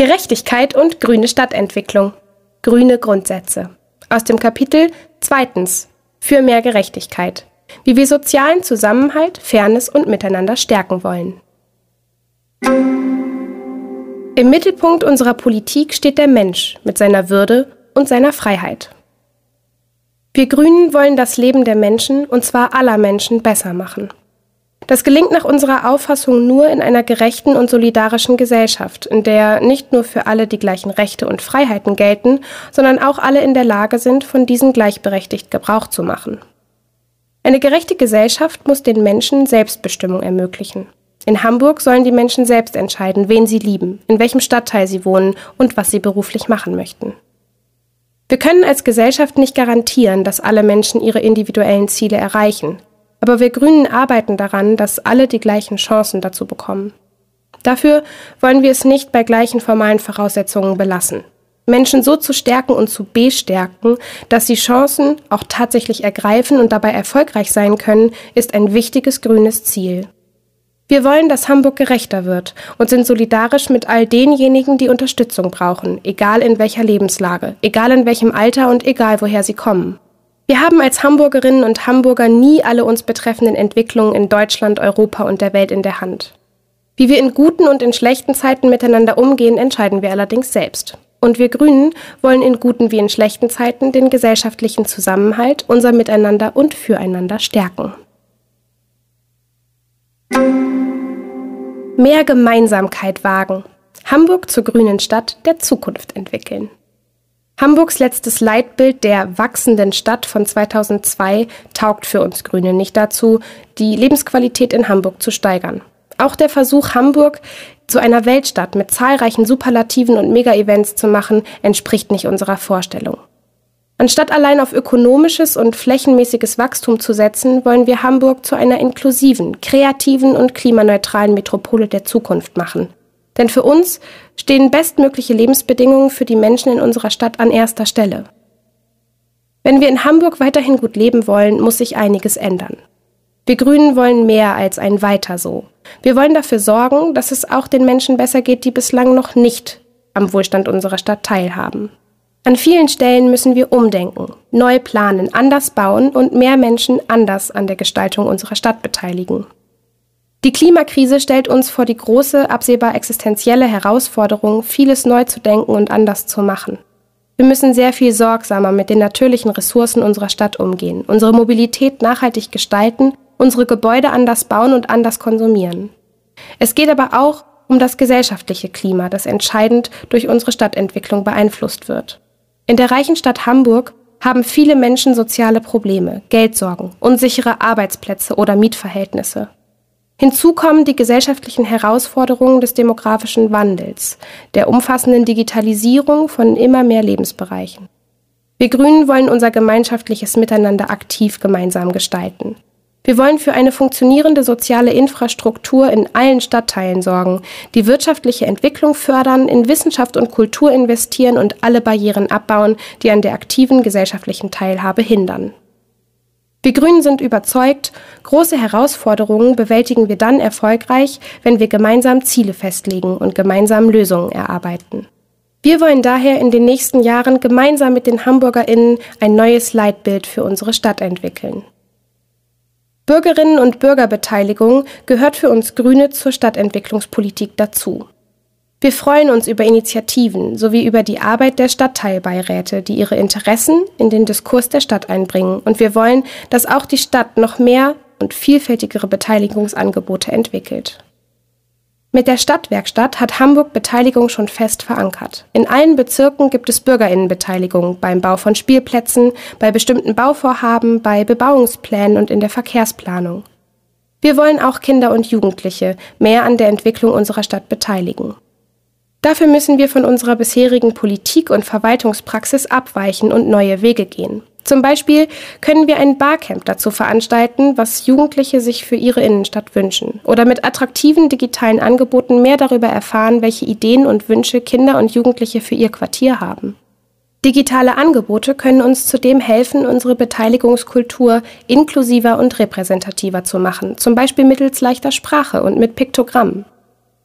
Gerechtigkeit und grüne Stadtentwicklung. Grüne Grundsätze. Aus dem Kapitel Zweitens für mehr Gerechtigkeit. Wie wir sozialen Zusammenhalt, Fairness und Miteinander stärken wollen. Im Mittelpunkt unserer Politik steht der Mensch mit seiner Würde und seiner Freiheit. Wir Grünen wollen das Leben der Menschen, und zwar aller Menschen, besser machen. Das gelingt nach unserer Auffassung nur in einer gerechten und solidarischen Gesellschaft, in der nicht nur für alle die gleichen Rechte und Freiheiten gelten, sondern auch alle in der Lage sind, von diesen gleichberechtigt Gebrauch zu machen. Eine gerechte Gesellschaft muss den Menschen Selbstbestimmung ermöglichen. In Hamburg sollen die Menschen selbst entscheiden, wen sie lieben, in welchem Stadtteil sie wohnen und was sie beruflich machen möchten. Wir können als Gesellschaft nicht garantieren, dass alle Menschen ihre individuellen Ziele erreichen, aber wir Grünen arbeiten daran, dass alle die gleichen Chancen dazu bekommen. Dafür wollen wir es nicht bei gleichen formalen Voraussetzungen belassen. Menschen so zu stärken und zu bestärken, dass sie Chancen auch tatsächlich ergreifen und dabei erfolgreich sein können, ist ein wichtiges grünes Ziel. Wir wollen, dass Hamburg gerechter wird und sind solidarisch mit all denjenigen, die Unterstützung brauchen, egal in welcher Lebenslage, egal in welchem Alter und egal woher sie kommen. Wir haben als Hamburgerinnen und Hamburger nie alle uns betreffenden Entwicklungen in Deutschland, Europa und der Welt in der Hand. Wie wir in guten und in schlechten Zeiten miteinander umgehen, entscheiden wir allerdings selbst. Und wir Grünen wollen in guten wie in schlechten Zeiten den gesellschaftlichen Zusammenhalt, unser Miteinander und Füreinander stärken. Mehr Gemeinsamkeit wagen. Hamburg zur grünen Stadt der Zukunft entwickeln. Hamburgs letztes Leitbild der wachsenden Stadt von 2002 taugt für uns Grüne nicht dazu, die Lebensqualität in Hamburg zu steigern. Auch der Versuch, Hamburg zu einer Weltstadt mit zahlreichen Superlativen und Mega-Events zu machen, entspricht nicht unserer Vorstellung. Anstatt allein auf ökonomisches und flächenmäßiges Wachstum zu setzen, wollen wir Hamburg zu einer inklusiven, kreativen und klimaneutralen Metropole der Zukunft machen. Denn für uns stehen bestmögliche Lebensbedingungen für die Menschen in unserer Stadt an erster Stelle. Wenn wir in Hamburg weiterhin gut leben wollen, muss sich einiges ändern. Wir Grünen wollen mehr als ein Weiter so. Wir wollen dafür sorgen, dass es auch den Menschen besser geht, die bislang noch nicht am Wohlstand unserer Stadt teilhaben. An vielen Stellen müssen wir umdenken, neu planen, anders bauen und mehr Menschen anders an der Gestaltung unserer Stadt beteiligen. Die Klimakrise stellt uns vor die große, absehbar existenzielle Herausforderung, vieles neu zu denken und anders zu machen. Wir müssen sehr viel sorgsamer mit den natürlichen Ressourcen unserer Stadt umgehen, unsere Mobilität nachhaltig gestalten, unsere Gebäude anders bauen und anders konsumieren. Es geht aber auch um das gesellschaftliche Klima, das entscheidend durch unsere Stadtentwicklung beeinflusst wird. In der reichen Stadt Hamburg haben viele Menschen soziale Probleme, Geldsorgen, unsichere Arbeitsplätze oder Mietverhältnisse. Hinzu kommen die gesellschaftlichen Herausforderungen des demografischen Wandels, der umfassenden Digitalisierung von immer mehr Lebensbereichen. Wir Grünen wollen unser gemeinschaftliches Miteinander aktiv gemeinsam gestalten. Wir wollen für eine funktionierende soziale Infrastruktur in allen Stadtteilen sorgen, die wirtschaftliche Entwicklung fördern, in Wissenschaft und Kultur investieren und alle Barrieren abbauen, die an der aktiven gesellschaftlichen Teilhabe hindern. Wir Grünen sind überzeugt, große Herausforderungen bewältigen wir dann erfolgreich, wenn wir gemeinsam Ziele festlegen und gemeinsam Lösungen erarbeiten. Wir wollen daher in den nächsten Jahren gemeinsam mit den Hamburgerinnen ein neues Leitbild für unsere Stadt entwickeln. Bürgerinnen und Bürgerbeteiligung gehört für uns Grüne zur Stadtentwicklungspolitik dazu. Wir freuen uns über Initiativen sowie über die Arbeit der Stadtteilbeiräte, die ihre Interessen in den Diskurs der Stadt einbringen. Und wir wollen, dass auch die Stadt noch mehr und vielfältigere Beteiligungsangebote entwickelt. Mit der Stadtwerkstatt hat Hamburg Beteiligung schon fest verankert. In allen Bezirken gibt es Bürgerinnenbeteiligung beim Bau von Spielplätzen, bei bestimmten Bauvorhaben, bei Bebauungsplänen und in der Verkehrsplanung. Wir wollen auch Kinder und Jugendliche mehr an der Entwicklung unserer Stadt beteiligen. Dafür müssen wir von unserer bisherigen Politik und Verwaltungspraxis abweichen und neue Wege gehen. Zum Beispiel können wir ein Barcamp dazu veranstalten, was Jugendliche sich für ihre Innenstadt wünschen. Oder mit attraktiven digitalen Angeboten mehr darüber erfahren, welche Ideen und Wünsche Kinder und Jugendliche für ihr Quartier haben. Digitale Angebote können uns zudem helfen, unsere Beteiligungskultur inklusiver und repräsentativer zu machen, zum Beispiel mittels leichter Sprache und mit Piktogrammen.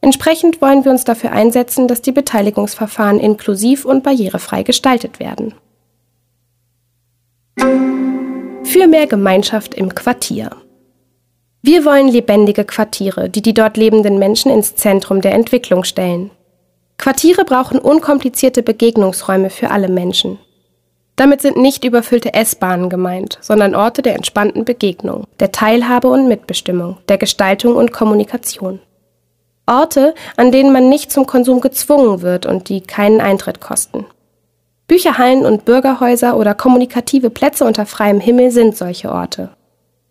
Entsprechend wollen wir uns dafür einsetzen, dass die Beteiligungsverfahren inklusiv und barrierefrei gestaltet werden. Für mehr Gemeinschaft im Quartier. Wir wollen lebendige Quartiere, die die dort lebenden Menschen ins Zentrum der Entwicklung stellen. Quartiere brauchen unkomplizierte Begegnungsräume für alle Menschen. Damit sind nicht überfüllte S-Bahnen gemeint, sondern Orte der entspannten Begegnung, der Teilhabe und Mitbestimmung, der Gestaltung und Kommunikation. Orte, an denen man nicht zum Konsum gezwungen wird und die keinen Eintritt kosten. Bücherhallen und Bürgerhäuser oder kommunikative Plätze unter freiem Himmel sind solche Orte.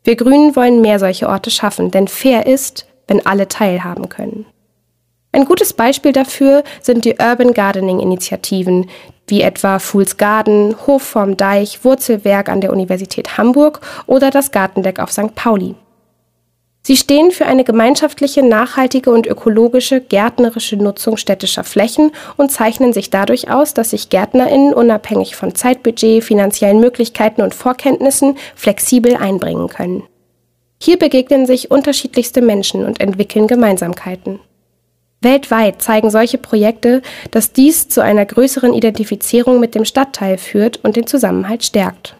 Wir Grünen wollen mehr solche Orte schaffen, denn fair ist, wenn alle teilhaben können. Ein gutes Beispiel dafür sind die Urban Gardening Initiativen, wie etwa Fools Garden, Hof vorm Deich, Wurzelwerk an der Universität Hamburg oder das Gartendeck auf St. Pauli. Sie stehen für eine gemeinschaftliche, nachhaltige und ökologische gärtnerische Nutzung städtischer Flächen und zeichnen sich dadurch aus, dass sich Gärtnerinnen unabhängig von Zeitbudget, finanziellen Möglichkeiten und Vorkenntnissen flexibel einbringen können. Hier begegnen sich unterschiedlichste Menschen und entwickeln Gemeinsamkeiten. Weltweit zeigen solche Projekte, dass dies zu einer größeren Identifizierung mit dem Stadtteil führt und den Zusammenhalt stärkt.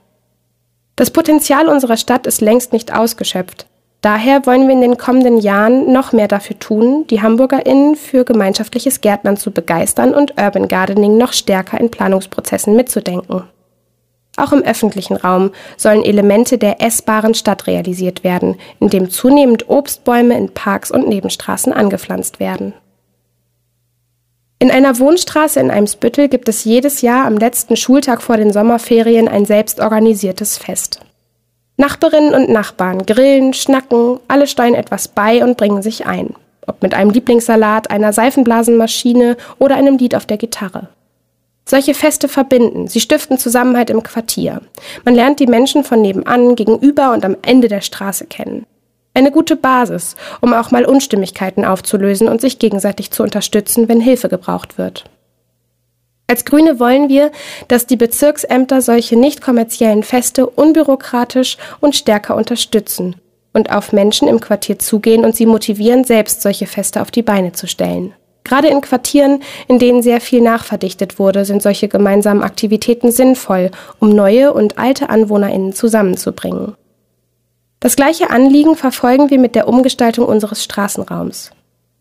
Das Potenzial unserer Stadt ist längst nicht ausgeschöpft. Daher wollen wir in den kommenden Jahren noch mehr dafür tun, die HamburgerInnen für gemeinschaftliches Gärtnern zu begeistern und Urban Gardening noch stärker in Planungsprozessen mitzudenken. Auch im öffentlichen Raum sollen Elemente der essbaren Stadt realisiert werden, indem zunehmend Obstbäume in Parks und Nebenstraßen angepflanzt werden. In einer Wohnstraße in Eimsbüttel gibt es jedes Jahr am letzten Schultag vor den Sommerferien ein selbstorganisiertes Fest. Nachbarinnen und Nachbarn grillen, schnacken, alle steuern etwas bei und bringen sich ein. Ob mit einem Lieblingssalat, einer Seifenblasenmaschine oder einem Lied auf der Gitarre. Solche Feste verbinden, sie stiften Zusammenhalt im Quartier. Man lernt die Menschen von nebenan, gegenüber und am Ende der Straße kennen. Eine gute Basis, um auch mal Unstimmigkeiten aufzulösen und sich gegenseitig zu unterstützen, wenn Hilfe gebraucht wird. Als Grüne wollen wir, dass die Bezirksämter solche nicht kommerziellen Feste unbürokratisch und stärker unterstützen und auf Menschen im Quartier zugehen und sie motivieren, selbst solche Feste auf die Beine zu stellen. Gerade in Quartieren, in denen sehr viel nachverdichtet wurde, sind solche gemeinsamen Aktivitäten sinnvoll, um neue und alte Anwohnerinnen zusammenzubringen. Das gleiche Anliegen verfolgen wir mit der Umgestaltung unseres Straßenraums.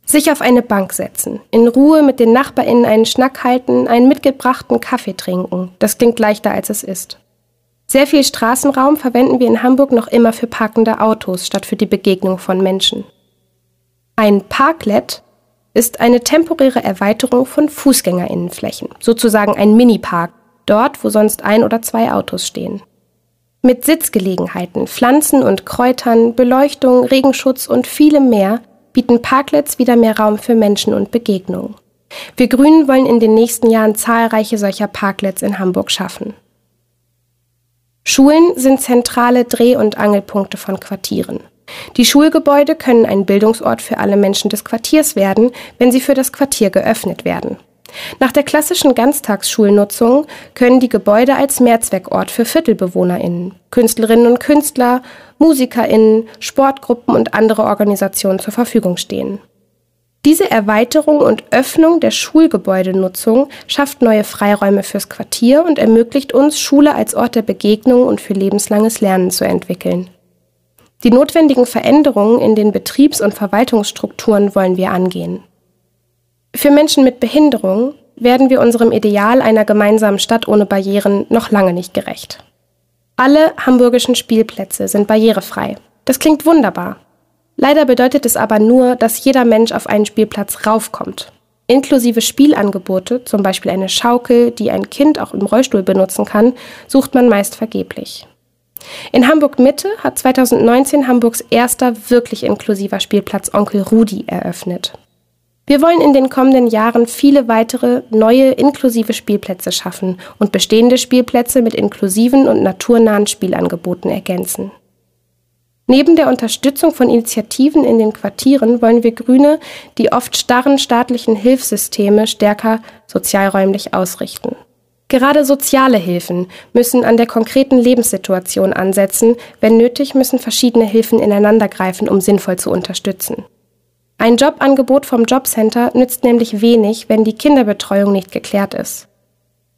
Sich auf eine Bank setzen, in Ruhe mit den NachbarInnen einen Schnack halten, einen mitgebrachten Kaffee trinken. Das klingt leichter als es ist. Sehr viel Straßenraum verwenden wir in Hamburg noch immer für parkende Autos statt für die Begegnung von Menschen. Ein Parklet ist eine temporäre Erweiterung von Fußgängerinnenflächen, sozusagen ein Minipark, dort, wo sonst ein oder zwei Autos stehen. Mit Sitzgelegenheiten, Pflanzen und Kräutern, Beleuchtung, Regenschutz und vielem mehr bieten Parklets wieder mehr Raum für Menschen und Begegnungen. Wir Grünen wollen in den nächsten Jahren zahlreiche solcher Parklets in Hamburg schaffen. Schulen sind zentrale Dreh- und Angelpunkte von Quartieren. Die Schulgebäude können ein Bildungsort für alle Menschen des Quartiers werden, wenn sie für das Quartier geöffnet werden. Nach der klassischen Ganztagsschulnutzung können die Gebäude als Mehrzweckort für ViertelbewohnerInnen, Künstlerinnen und Künstler, MusikerInnen, Sportgruppen und andere Organisationen zur Verfügung stehen. Diese Erweiterung und Öffnung der Schulgebäudenutzung schafft neue Freiräume fürs Quartier und ermöglicht uns, Schule als Ort der Begegnung und für lebenslanges Lernen zu entwickeln. Die notwendigen Veränderungen in den Betriebs- und Verwaltungsstrukturen wollen wir angehen. Für Menschen mit Behinderung werden wir unserem Ideal einer gemeinsamen Stadt ohne Barrieren noch lange nicht gerecht. Alle hamburgischen Spielplätze sind barrierefrei. Das klingt wunderbar. Leider bedeutet es aber nur, dass jeder Mensch auf einen Spielplatz raufkommt. Inklusive Spielangebote, zum Beispiel eine Schaukel, die ein Kind auch im Rollstuhl benutzen kann, sucht man meist vergeblich. In Hamburg Mitte hat 2019 Hamburgs erster wirklich inklusiver Spielplatz Onkel Rudi eröffnet. Wir wollen in den kommenden Jahren viele weitere neue inklusive Spielplätze schaffen und bestehende Spielplätze mit inklusiven und naturnahen Spielangeboten ergänzen. Neben der Unterstützung von Initiativen in den Quartieren wollen wir Grüne die oft starren staatlichen Hilfssysteme stärker sozialräumlich ausrichten. Gerade soziale Hilfen müssen an der konkreten Lebenssituation ansetzen, wenn nötig müssen verschiedene Hilfen ineinandergreifen, um sinnvoll zu unterstützen. Ein Jobangebot vom Jobcenter nützt nämlich wenig, wenn die Kinderbetreuung nicht geklärt ist.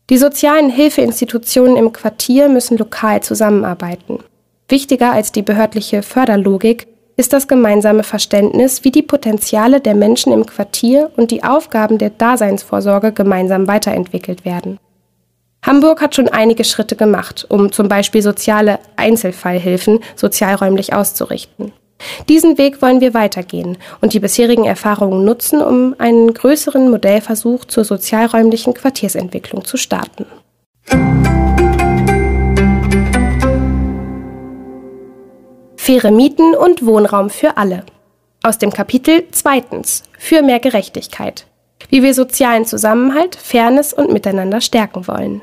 Die sozialen Hilfeinstitutionen im Quartier müssen lokal zusammenarbeiten. Wichtiger als die behördliche Förderlogik ist das gemeinsame Verständnis, wie die Potenziale der Menschen im Quartier und die Aufgaben der Daseinsvorsorge gemeinsam weiterentwickelt werden. Hamburg hat schon einige Schritte gemacht, um zum Beispiel soziale Einzelfallhilfen sozialräumlich auszurichten. Diesen Weg wollen wir weitergehen und die bisherigen Erfahrungen nutzen, um einen größeren Modellversuch zur sozialräumlichen Quartiersentwicklung zu starten. Faire Mieten und Wohnraum für alle. Aus dem Kapitel zweitens Für mehr Gerechtigkeit. Wie wir sozialen Zusammenhalt, Fairness und Miteinander stärken wollen.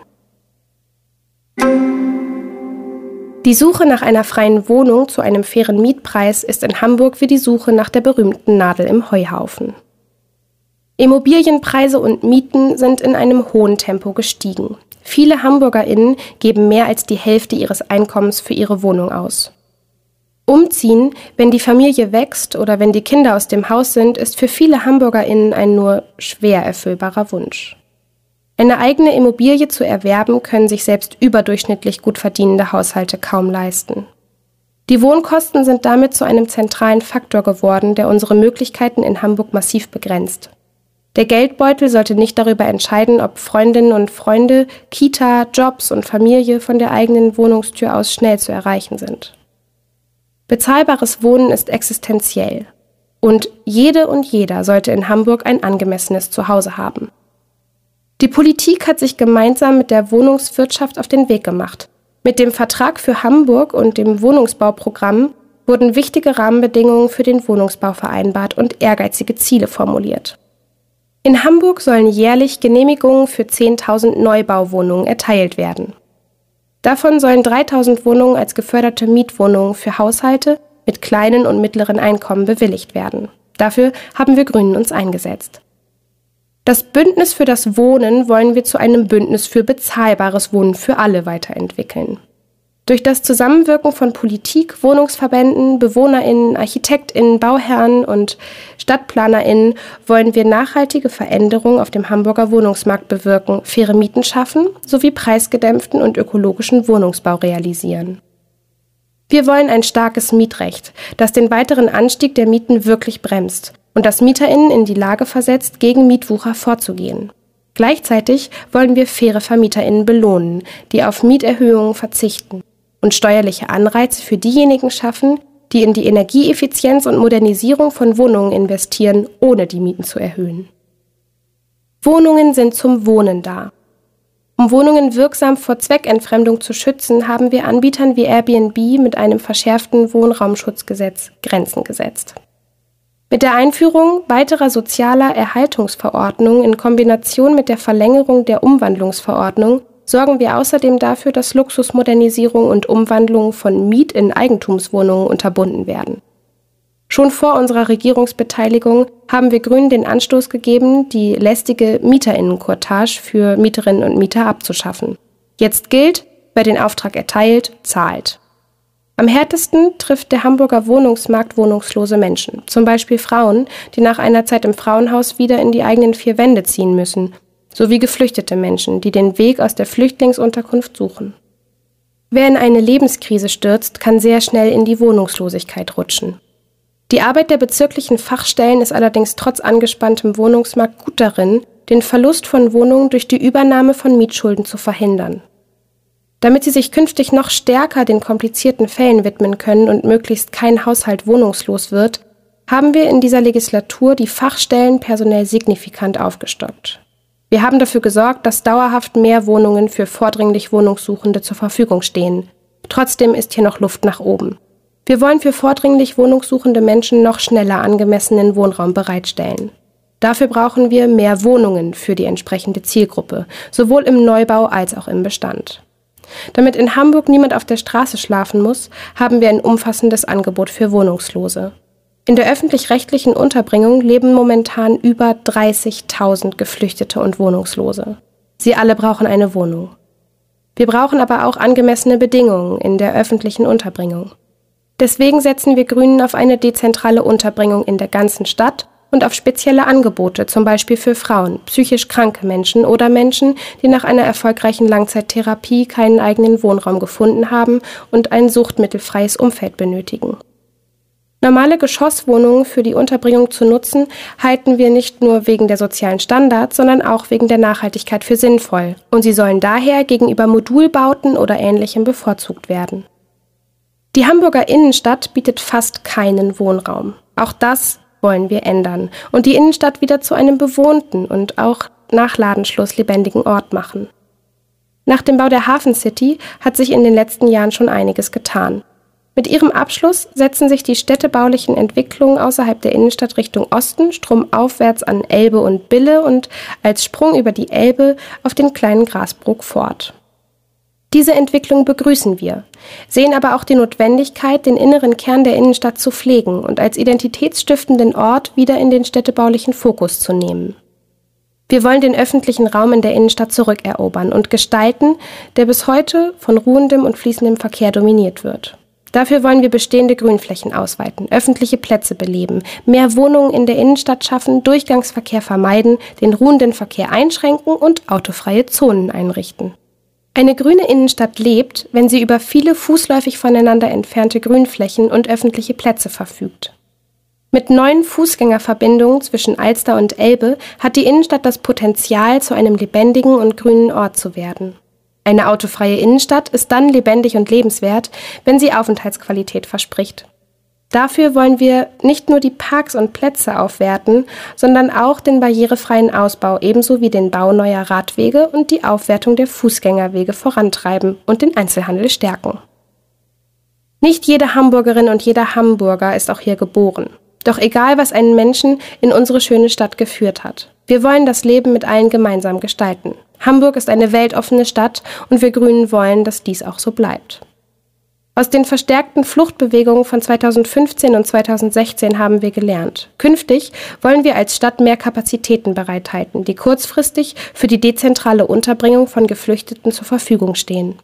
Die Suche nach einer freien Wohnung zu einem fairen Mietpreis ist in Hamburg wie die Suche nach der berühmten Nadel im Heuhaufen. Immobilienpreise und Mieten sind in einem hohen Tempo gestiegen. Viele Hamburgerinnen geben mehr als die Hälfte ihres Einkommens für ihre Wohnung aus. Umziehen, wenn die Familie wächst oder wenn die Kinder aus dem Haus sind, ist für viele Hamburgerinnen ein nur schwer erfüllbarer Wunsch. Eine eigene Immobilie zu erwerben, können sich selbst überdurchschnittlich gut verdienende Haushalte kaum leisten. Die Wohnkosten sind damit zu einem zentralen Faktor geworden, der unsere Möglichkeiten in Hamburg massiv begrenzt. Der Geldbeutel sollte nicht darüber entscheiden, ob Freundinnen und Freunde, Kita, Jobs und Familie von der eigenen Wohnungstür aus schnell zu erreichen sind. Bezahlbares Wohnen ist existenziell. Und jede und jeder sollte in Hamburg ein angemessenes Zuhause haben. Die Politik hat sich gemeinsam mit der Wohnungswirtschaft auf den Weg gemacht. Mit dem Vertrag für Hamburg und dem Wohnungsbauprogramm wurden wichtige Rahmenbedingungen für den Wohnungsbau vereinbart und ehrgeizige Ziele formuliert. In Hamburg sollen jährlich Genehmigungen für 10.000 Neubauwohnungen erteilt werden. Davon sollen 3.000 Wohnungen als geförderte Mietwohnungen für Haushalte mit kleinen und mittleren Einkommen bewilligt werden. Dafür haben wir Grünen uns eingesetzt. Das Bündnis für das Wohnen wollen wir zu einem Bündnis für bezahlbares Wohnen für alle weiterentwickeln. Durch das Zusammenwirken von Politik, Wohnungsverbänden, Bewohnerinnen, Architektinnen, Bauherren und Stadtplanerinnen wollen wir nachhaltige Veränderungen auf dem Hamburger Wohnungsmarkt bewirken, faire Mieten schaffen sowie preisgedämpften und ökologischen Wohnungsbau realisieren. Wir wollen ein starkes Mietrecht, das den weiteren Anstieg der Mieten wirklich bremst und das MieterInnen in die Lage versetzt, gegen Mietwucher vorzugehen. Gleichzeitig wollen wir faire VermieterInnen belohnen, die auf Mieterhöhungen verzichten und steuerliche Anreize für diejenigen schaffen, die in die Energieeffizienz und Modernisierung von Wohnungen investieren, ohne die Mieten zu erhöhen. Wohnungen sind zum Wohnen da. Um Wohnungen wirksam vor Zweckentfremdung zu schützen, haben wir Anbietern wie Airbnb mit einem verschärften Wohnraumschutzgesetz Grenzen gesetzt. Mit der Einführung weiterer sozialer Erhaltungsverordnungen in Kombination mit der Verlängerung der Umwandlungsverordnung sorgen wir außerdem dafür, dass Luxusmodernisierung und Umwandlung von Miet- in Eigentumswohnungen unterbunden werden. Schon vor unserer Regierungsbeteiligung haben wir Grünen den Anstoß gegeben, die lästige Mieterinnenkortage für Mieterinnen und Mieter abzuschaffen. Jetzt gilt, wer den Auftrag erteilt, zahlt. Am härtesten trifft der Hamburger Wohnungsmarkt wohnungslose Menschen, zum Beispiel Frauen, die nach einer Zeit im Frauenhaus wieder in die eigenen vier Wände ziehen müssen, sowie geflüchtete Menschen, die den Weg aus der Flüchtlingsunterkunft suchen. Wer in eine Lebenskrise stürzt, kann sehr schnell in die Wohnungslosigkeit rutschen. Die Arbeit der bezirklichen Fachstellen ist allerdings trotz angespanntem Wohnungsmarkt gut darin, den Verlust von Wohnungen durch die Übernahme von Mietschulden zu verhindern. Damit sie sich künftig noch stärker den komplizierten Fällen widmen können und möglichst kein Haushalt wohnungslos wird, haben wir in dieser Legislatur die Fachstellen personell signifikant aufgestockt. Wir haben dafür gesorgt, dass dauerhaft mehr Wohnungen für vordringlich Wohnungssuchende zur Verfügung stehen. Trotzdem ist hier noch Luft nach oben. Wir wollen für vordringlich wohnungssuchende Menschen noch schneller angemessenen Wohnraum bereitstellen. Dafür brauchen wir mehr Wohnungen für die entsprechende Zielgruppe, sowohl im Neubau als auch im Bestand. Damit in Hamburg niemand auf der Straße schlafen muss, haben wir ein umfassendes Angebot für Wohnungslose. In der öffentlich-rechtlichen Unterbringung leben momentan über 30.000 Geflüchtete und Wohnungslose. Sie alle brauchen eine Wohnung. Wir brauchen aber auch angemessene Bedingungen in der öffentlichen Unterbringung. Deswegen setzen wir Grünen auf eine dezentrale Unterbringung in der ganzen Stadt und auf spezielle Angebote, zum Beispiel für Frauen, psychisch kranke Menschen oder Menschen, die nach einer erfolgreichen Langzeittherapie keinen eigenen Wohnraum gefunden haben und ein suchtmittelfreies Umfeld benötigen. Normale Geschosswohnungen für die Unterbringung zu nutzen, halten wir nicht nur wegen der sozialen Standards, sondern auch wegen der Nachhaltigkeit für sinnvoll. Und sie sollen daher gegenüber Modulbauten oder ähnlichem bevorzugt werden. Die Hamburger Innenstadt bietet fast keinen Wohnraum. Auch das wollen wir ändern und die Innenstadt wieder zu einem bewohnten und auch nach Ladenschluss lebendigen Ort machen. Nach dem Bau der Hafen City hat sich in den letzten Jahren schon einiges getan. Mit ihrem Abschluss setzen sich die städtebaulichen Entwicklungen außerhalb der Innenstadt Richtung Osten stromaufwärts an Elbe und Bille und als Sprung über die Elbe auf den kleinen Grasbrook fort. Diese Entwicklung begrüßen wir, sehen aber auch die Notwendigkeit, den inneren Kern der Innenstadt zu pflegen und als identitätsstiftenden Ort wieder in den städtebaulichen Fokus zu nehmen. Wir wollen den öffentlichen Raum in der Innenstadt zurückerobern und gestalten, der bis heute von ruhendem und fließendem Verkehr dominiert wird. Dafür wollen wir bestehende Grünflächen ausweiten, öffentliche Plätze beleben, mehr Wohnungen in der Innenstadt schaffen, Durchgangsverkehr vermeiden, den ruhenden Verkehr einschränken und autofreie Zonen einrichten. Eine grüne Innenstadt lebt, wenn sie über viele fußläufig voneinander entfernte Grünflächen und öffentliche Plätze verfügt. Mit neuen Fußgängerverbindungen zwischen Alster und Elbe hat die Innenstadt das Potenzial, zu einem lebendigen und grünen Ort zu werden. Eine autofreie Innenstadt ist dann lebendig und lebenswert, wenn sie Aufenthaltsqualität verspricht. Dafür wollen wir nicht nur die Parks und Plätze aufwerten, sondern auch den barrierefreien Ausbau ebenso wie den Bau neuer Radwege und die Aufwertung der Fußgängerwege vorantreiben und den Einzelhandel stärken. Nicht jede Hamburgerin und jeder Hamburger ist auch hier geboren. Doch egal, was einen Menschen in unsere schöne Stadt geführt hat. Wir wollen das Leben mit allen gemeinsam gestalten. Hamburg ist eine weltoffene Stadt und wir Grünen wollen, dass dies auch so bleibt. Aus den verstärkten Fluchtbewegungen von 2015 und 2016 haben wir gelernt. Künftig wollen wir als Stadt mehr Kapazitäten bereithalten, die kurzfristig für die dezentrale Unterbringung von Geflüchteten zur Verfügung stehen.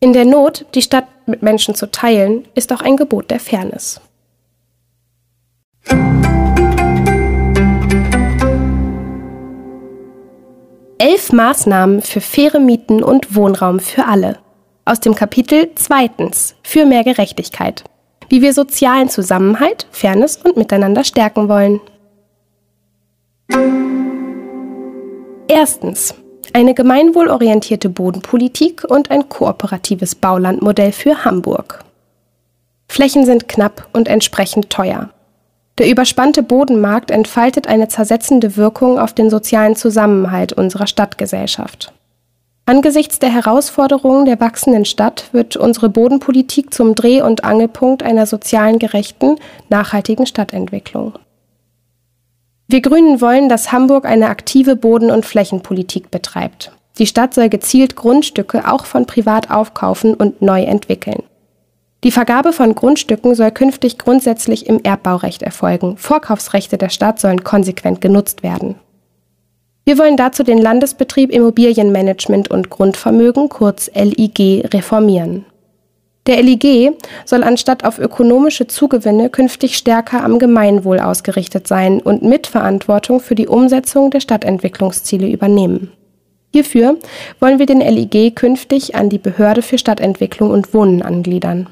In der Not, die Stadt mit Menschen zu teilen, ist auch ein Gebot der Fairness. Elf Maßnahmen für faire Mieten und Wohnraum für alle. Aus dem Kapitel zweitens für mehr Gerechtigkeit. Wie wir sozialen Zusammenhalt, Fairness und Miteinander stärken wollen. Erstens. Eine gemeinwohlorientierte Bodenpolitik und ein kooperatives Baulandmodell für Hamburg. Flächen sind knapp und entsprechend teuer. Der überspannte Bodenmarkt entfaltet eine zersetzende Wirkung auf den sozialen Zusammenhalt unserer Stadtgesellschaft. Angesichts der Herausforderungen der wachsenden Stadt wird unsere Bodenpolitik zum Dreh- und Angelpunkt einer sozialen gerechten, nachhaltigen Stadtentwicklung. Wir Grünen wollen, dass Hamburg eine aktive Boden- und Flächenpolitik betreibt. Die Stadt soll gezielt Grundstücke auch von privat aufkaufen und neu entwickeln. Die Vergabe von Grundstücken soll künftig grundsätzlich im Erbbaurecht erfolgen. Vorkaufsrechte der Stadt sollen konsequent genutzt werden. Wir wollen dazu den Landesbetrieb Immobilienmanagement und Grundvermögen, kurz LIG, reformieren. Der LIG soll anstatt auf ökonomische Zugewinne künftig stärker am Gemeinwohl ausgerichtet sein und Mitverantwortung für die Umsetzung der Stadtentwicklungsziele übernehmen. Hierfür wollen wir den LIG künftig an die Behörde für Stadtentwicklung und Wohnen angliedern.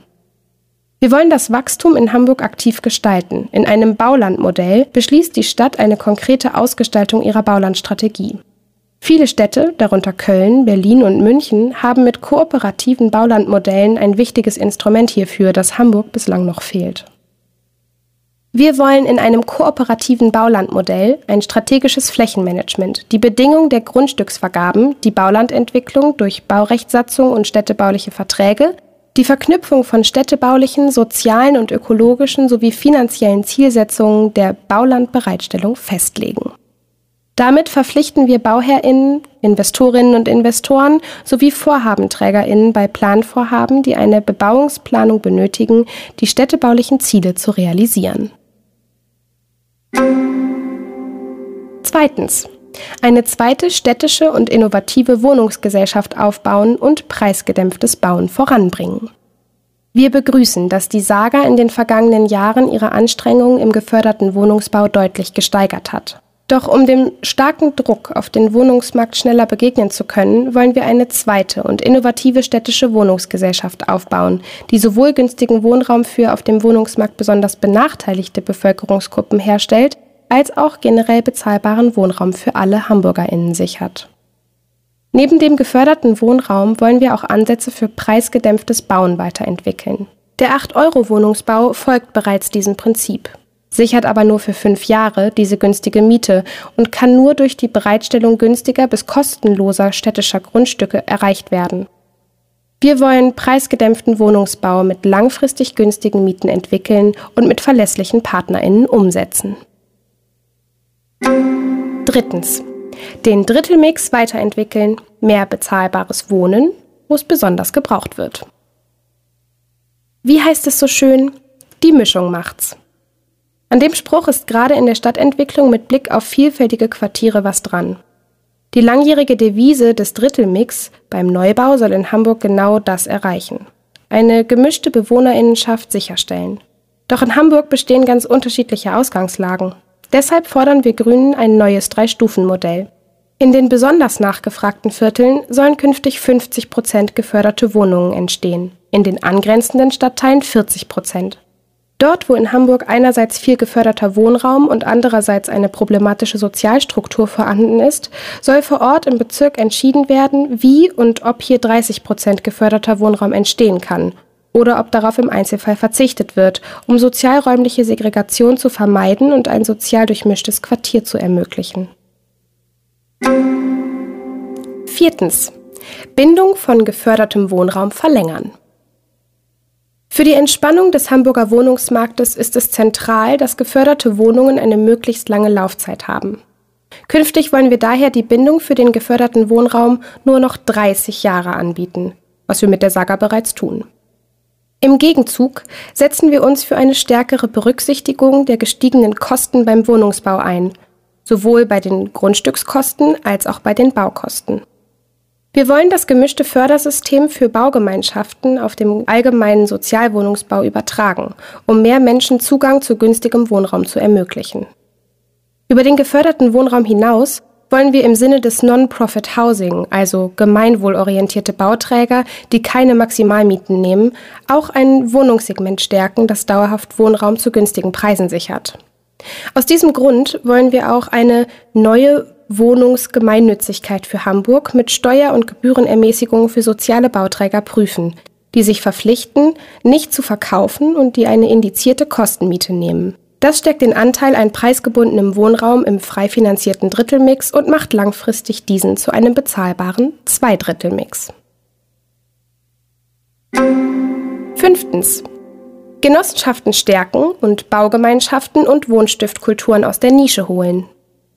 Wir wollen das Wachstum in Hamburg aktiv gestalten. In einem Baulandmodell beschließt die Stadt eine konkrete Ausgestaltung ihrer Baulandstrategie. Viele Städte, darunter Köln, Berlin und München, haben mit kooperativen Baulandmodellen ein wichtiges Instrument hierfür, das Hamburg bislang noch fehlt. Wir wollen in einem kooperativen Baulandmodell ein strategisches Flächenmanagement, die Bedingung der Grundstücksvergaben, die Baulandentwicklung durch Baurechtssatzung und städtebauliche Verträge die Verknüpfung von städtebaulichen, sozialen und ökologischen sowie finanziellen Zielsetzungen der Baulandbereitstellung festlegen. Damit verpflichten wir BauherrInnen, Investorinnen und Investoren sowie VorhabenträgerInnen bei Planvorhaben, die eine Bebauungsplanung benötigen, die städtebaulichen Ziele zu realisieren. Zweitens eine zweite städtische und innovative Wohnungsgesellschaft aufbauen und preisgedämpftes Bauen voranbringen. Wir begrüßen, dass die Saga in den vergangenen Jahren ihre Anstrengungen im geförderten Wohnungsbau deutlich gesteigert hat. Doch um dem starken Druck auf den Wohnungsmarkt schneller begegnen zu können, wollen wir eine zweite und innovative städtische Wohnungsgesellschaft aufbauen, die sowohl günstigen Wohnraum für auf dem Wohnungsmarkt besonders benachteiligte Bevölkerungsgruppen herstellt, als auch generell bezahlbaren Wohnraum für alle Hamburgerinnen sichert. Neben dem geförderten Wohnraum wollen wir auch Ansätze für preisgedämpftes Bauen weiterentwickeln. Der 8-Euro-Wohnungsbau folgt bereits diesem Prinzip, sichert aber nur für fünf Jahre diese günstige Miete und kann nur durch die Bereitstellung günstiger bis kostenloser städtischer Grundstücke erreicht werden. Wir wollen preisgedämpften Wohnungsbau mit langfristig günstigen Mieten entwickeln und mit verlässlichen PartnerInnen umsetzen. Drittens den Drittelmix weiterentwickeln, mehr bezahlbares Wohnen, wo es besonders gebraucht wird. Wie heißt es so schön? Die Mischung macht's. An dem Spruch ist gerade in der Stadtentwicklung mit Blick auf vielfältige Quartiere was dran. Die langjährige Devise des Drittelmix beim Neubau soll in Hamburg genau das erreichen. Eine gemischte Bewohnerinnenschaft sicherstellen. Doch in Hamburg bestehen ganz unterschiedliche Ausgangslagen. Deshalb fordern wir Grünen ein neues Drei-Stufen-Modell. In den besonders nachgefragten Vierteln sollen künftig 50 Prozent geförderte Wohnungen entstehen, in den angrenzenden Stadtteilen 40 Prozent. Dort, wo in Hamburg einerseits viel geförderter Wohnraum und andererseits eine problematische Sozialstruktur vorhanden ist, soll vor Ort im Bezirk entschieden werden, wie und ob hier 30 Prozent geförderter Wohnraum entstehen kann oder ob darauf im Einzelfall verzichtet wird, um sozialräumliche Segregation zu vermeiden und ein sozial durchmischtes Quartier zu ermöglichen. Viertens. Bindung von gefördertem Wohnraum verlängern. Für die Entspannung des Hamburger Wohnungsmarktes ist es zentral, dass geförderte Wohnungen eine möglichst lange Laufzeit haben. Künftig wollen wir daher die Bindung für den geförderten Wohnraum nur noch 30 Jahre anbieten, was wir mit der Saga bereits tun. Im Gegenzug setzen wir uns für eine stärkere Berücksichtigung der gestiegenen Kosten beim Wohnungsbau ein, sowohl bei den Grundstückskosten als auch bei den Baukosten. Wir wollen das gemischte Fördersystem für Baugemeinschaften auf dem allgemeinen Sozialwohnungsbau übertragen, um mehr Menschen Zugang zu günstigem Wohnraum zu ermöglichen. Über den geförderten Wohnraum hinaus wollen wir im Sinne des Non-Profit Housing, also gemeinwohlorientierte Bauträger, die keine Maximalmieten nehmen, auch ein Wohnungssegment stärken, das dauerhaft Wohnraum zu günstigen Preisen sichert. Aus diesem Grund wollen wir auch eine neue Wohnungsgemeinnützigkeit für Hamburg mit Steuer- und Gebührenermäßigungen für soziale Bauträger prüfen, die sich verpflichten, nicht zu verkaufen und die eine indizierte Kostenmiete nehmen. Das steckt den Anteil an preisgebundenem Wohnraum im frei finanzierten Drittelmix und macht langfristig diesen zu einem bezahlbaren Zweidrittelmix. Fünftens. Genossenschaften stärken und Baugemeinschaften und Wohnstiftkulturen aus der Nische holen.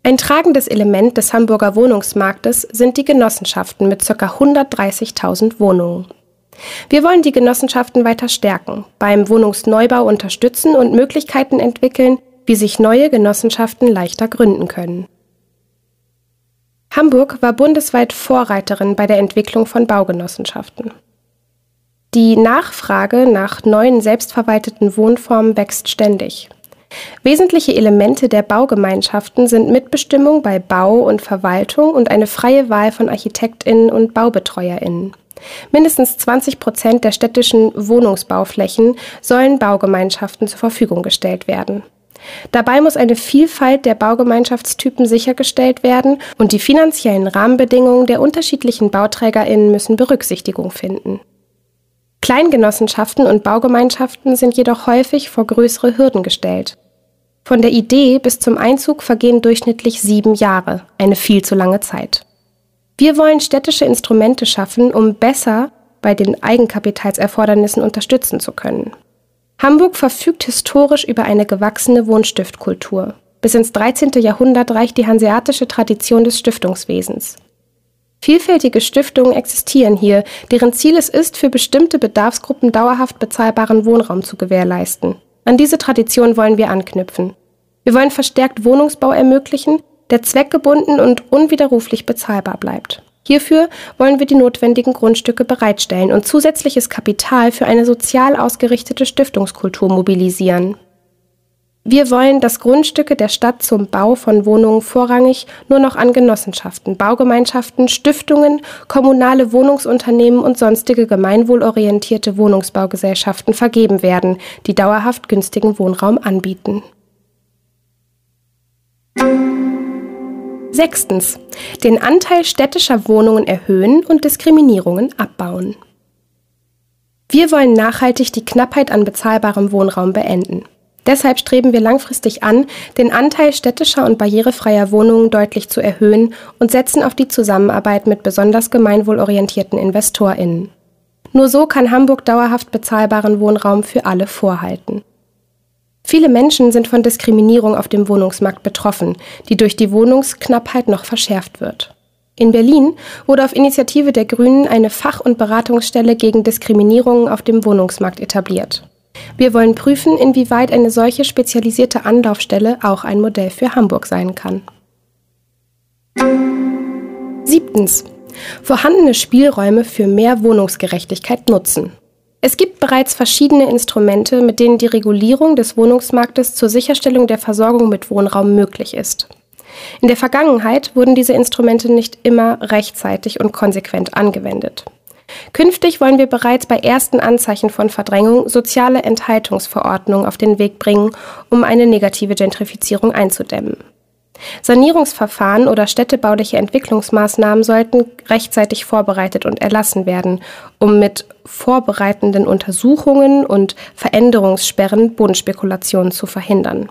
Ein tragendes Element des Hamburger Wohnungsmarktes sind die Genossenschaften mit ca. 130.000 Wohnungen. Wir wollen die Genossenschaften weiter stärken, beim Wohnungsneubau unterstützen und Möglichkeiten entwickeln, wie sich neue Genossenschaften leichter gründen können. Hamburg war bundesweit Vorreiterin bei der Entwicklung von Baugenossenschaften. Die Nachfrage nach neuen selbstverwalteten Wohnformen wächst ständig. Wesentliche Elemente der Baugemeinschaften sind Mitbestimmung bei Bau und Verwaltung und eine freie Wahl von Architektinnen und Baubetreuerinnen. Mindestens 20 Prozent der städtischen Wohnungsbauflächen sollen Baugemeinschaften zur Verfügung gestellt werden. Dabei muss eine Vielfalt der Baugemeinschaftstypen sichergestellt werden und die finanziellen Rahmenbedingungen der unterschiedlichen Bauträgerinnen müssen Berücksichtigung finden. Kleingenossenschaften und Baugemeinschaften sind jedoch häufig vor größere Hürden gestellt. Von der Idee bis zum Einzug vergehen durchschnittlich sieben Jahre, eine viel zu lange Zeit. Wir wollen städtische Instrumente schaffen, um besser bei den Eigenkapitalserfordernissen unterstützen zu können. Hamburg verfügt historisch über eine gewachsene Wohnstiftkultur. Bis ins 13. Jahrhundert reicht die hanseatische Tradition des Stiftungswesens. Vielfältige Stiftungen existieren hier, deren Ziel es ist, für bestimmte Bedarfsgruppen dauerhaft bezahlbaren Wohnraum zu gewährleisten. An diese Tradition wollen wir anknüpfen. Wir wollen verstärkt Wohnungsbau ermöglichen, der zweckgebunden und unwiderruflich bezahlbar bleibt. Hierfür wollen wir die notwendigen Grundstücke bereitstellen und zusätzliches Kapital für eine sozial ausgerichtete Stiftungskultur mobilisieren. Wir wollen, dass Grundstücke der Stadt zum Bau von Wohnungen vorrangig nur noch an Genossenschaften, Baugemeinschaften, Stiftungen, kommunale Wohnungsunternehmen und sonstige gemeinwohlorientierte Wohnungsbaugesellschaften vergeben werden, die dauerhaft günstigen Wohnraum anbieten. Sechstens. Den Anteil städtischer Wohnungen erhöhen und Diskriminierungen abbauen. Wir wollen nachhaltig die Knappheit an bezahlbarem Wohnraum beenden. Deshalb streben wir langfristig an, den Anteil städtischer und barrierefreier Wohnungen deutlich zu erhöhen und setzen auf die Zusammenarbeit mit besonders gemeinwohlorientierten InvestorInnen. Nur so kann Hamburg dauerhaft bezahlbaren Wohnraum für alle vorhalten. Viele Menschen sind von Diskriminierung auf dem Wohnungsmarkt betroffen, die durch die Wohnungsknappheit noch verschärft wird. In Berlin wurde auf Initiative der Grünen eine Fach- und Beratungsstelle gegen Diskriminierungen auf dem Wohnungsmarkt etabliert. Wir wollen prüfen, inwieweit eine solche spezialisierte Anlaufstelle auch ein Modell für Hamburg sein kann. Siebtens. Vorhandene Spielräume für mehr Wohnungsgerechtigkeit nutzen. Es gibt bereits verschiedene Instrumente, mit denen die Regulierung des Wohnungsmarktes zur Sicherstellung der Versorgung mit Wohnraum möglich ist. In der Vergangenheit wurden diese Instrumente nicht immer rechtzeitig und konsequent angewendet. Künftig wollen wir bereits bei ersten Anzeichen von Verdrängung soziale Enthaltungsverordnungen auf den Weg bringen, um eine negative Gentrifizierung einzudämmen. Sanierungsverfahren oder städtebauliche Entwicklungsmaßnahmen sollten rechtzeitig vorbereitet und erlassen werden, um mit vorbereitenden Untersuchungen und Veränderungssperren Bodenspekulationen zu verhindern.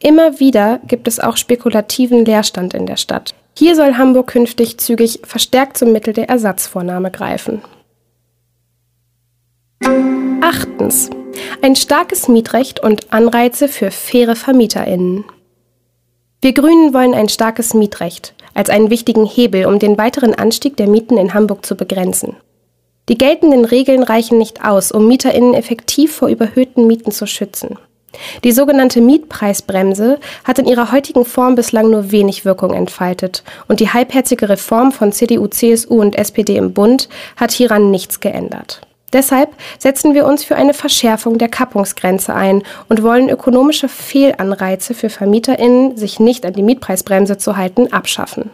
Immer wieder gibt es auch spekulativen Leerstand in der Stadt. Hier soll Hamburg künftig zügig verstärkt zum Mittel der Ersatzvornahme greifen. Achtens. Ein starkes Mietrecht und Anreize für faire VermieterInnen. Wir Grünen wollen ein starkes Mietrecht als einen wichtigen Hebel, um den weiteren Anstieg der Mieten in Hamburg zu begrenzen. Die geltenden Regeln reichen nicht aus, um MieterInnen effektiv vor überhöhten Mieten zu schützen. Die sogenannte Mietpreisbremse hat in ihrer heutigen Form bislang nur wenig Wirkung entfaltet und die halbherzige Reform von CDU, CSU und SPD im Bund hat hieran nichts geändert. Deshalb setzen wir uns für eine Verschärfung der Kappungsgrenze ein und wollen ökonomische Fehlanreize für Vermieterinnen, sich nicht an die Mietpreisbremse zu halten, abschaffen.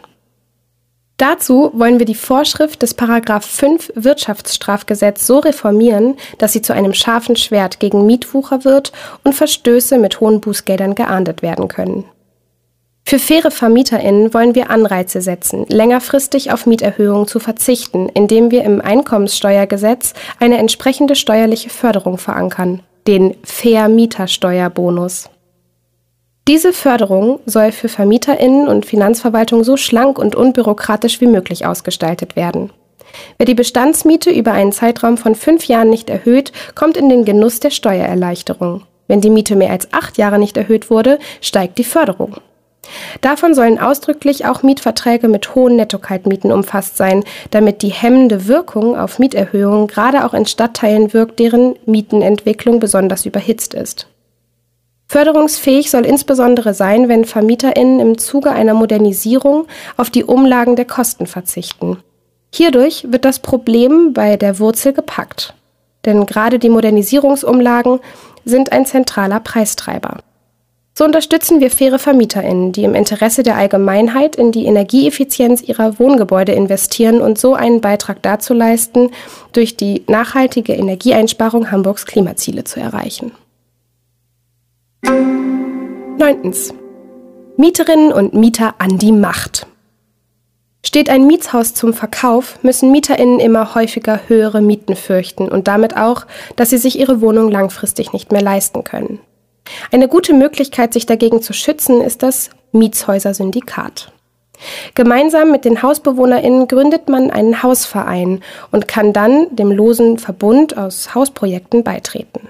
Dazu wollen wir die Vorschrift des Paragraph 5 Wirtschaftsstrafgesetz so reformieren, dass sie zu einem scharfen Schwert gegen Mietwucher wird und Verstöße mit hohen Bußgeldern geahndet werden können. Für faire VermieterInnen wollen wir Anreize setzen, längerfristig auf Mieterhöhungen zu verzichten, indem wir im Einkommenssteuergesetz eine entsprechende steuerliche Förderung verankern, den Vermietersteuerbonus. Diese Förderung soll für VermieterInnen und Finanzverwaltung so schlank und unbürokratisch wie möglich ausgestaltet werden. Wer die Bestandsmiete über einen Zeitraum von fünf Jahren nicht erhöht, kommt in den Genuss der Steuererleichterung. Wenn die Miete mehr als acht Jahre nicht erhöht wurde, steigt die Förderung. Davon sollen ausdrücklich auch Mietverträge mit hohen Nettokaltmieten umfasst sein, damit die hemmende Wirkung auf Mieterhöhungen gerade auch in Stadtteilen wirkt, deren Mietenentwicklung besonders überhitzt ist. Förderungsfähig soll insbesondere sein, wenn VermieterInnen im Zuge einer Modernisierung auf die Umlagen der Kosten verzichten. Hierdurch wird das Problem bei der Wurzel gepackt. Denn gerade die Modernisierungsumlagen sind ein zentraler Preistreiber. So unterstützen wir faire VermieterInnen, die im Interesse der Allgemeinheit in die Energieeffizienz ihrer Wohngebäude investieren und so einen Beitrag dazu leisten, durch die nachhaltige Energieeinsparung Hamburgs Klimaziele zu erreichen. 9. Mieterinnen und Mieter an die Macht. Steht ein Mietshaus zum Verkauf, müssen MieterInnen immer häufiger höhere Mieten fürchten und damit auch, dass sie sich ihre Wohnung langfristig nicht mehr leisten können. Eine gute Möglichkeit, sich dagegen zu schützen, ist das Mietshäuser-Syndikat. Gemeinsam mit den HausbewohnerInnen gründet man einen Hausverein und kann dann dem losen Verbund aus Hausprojekten beitreten.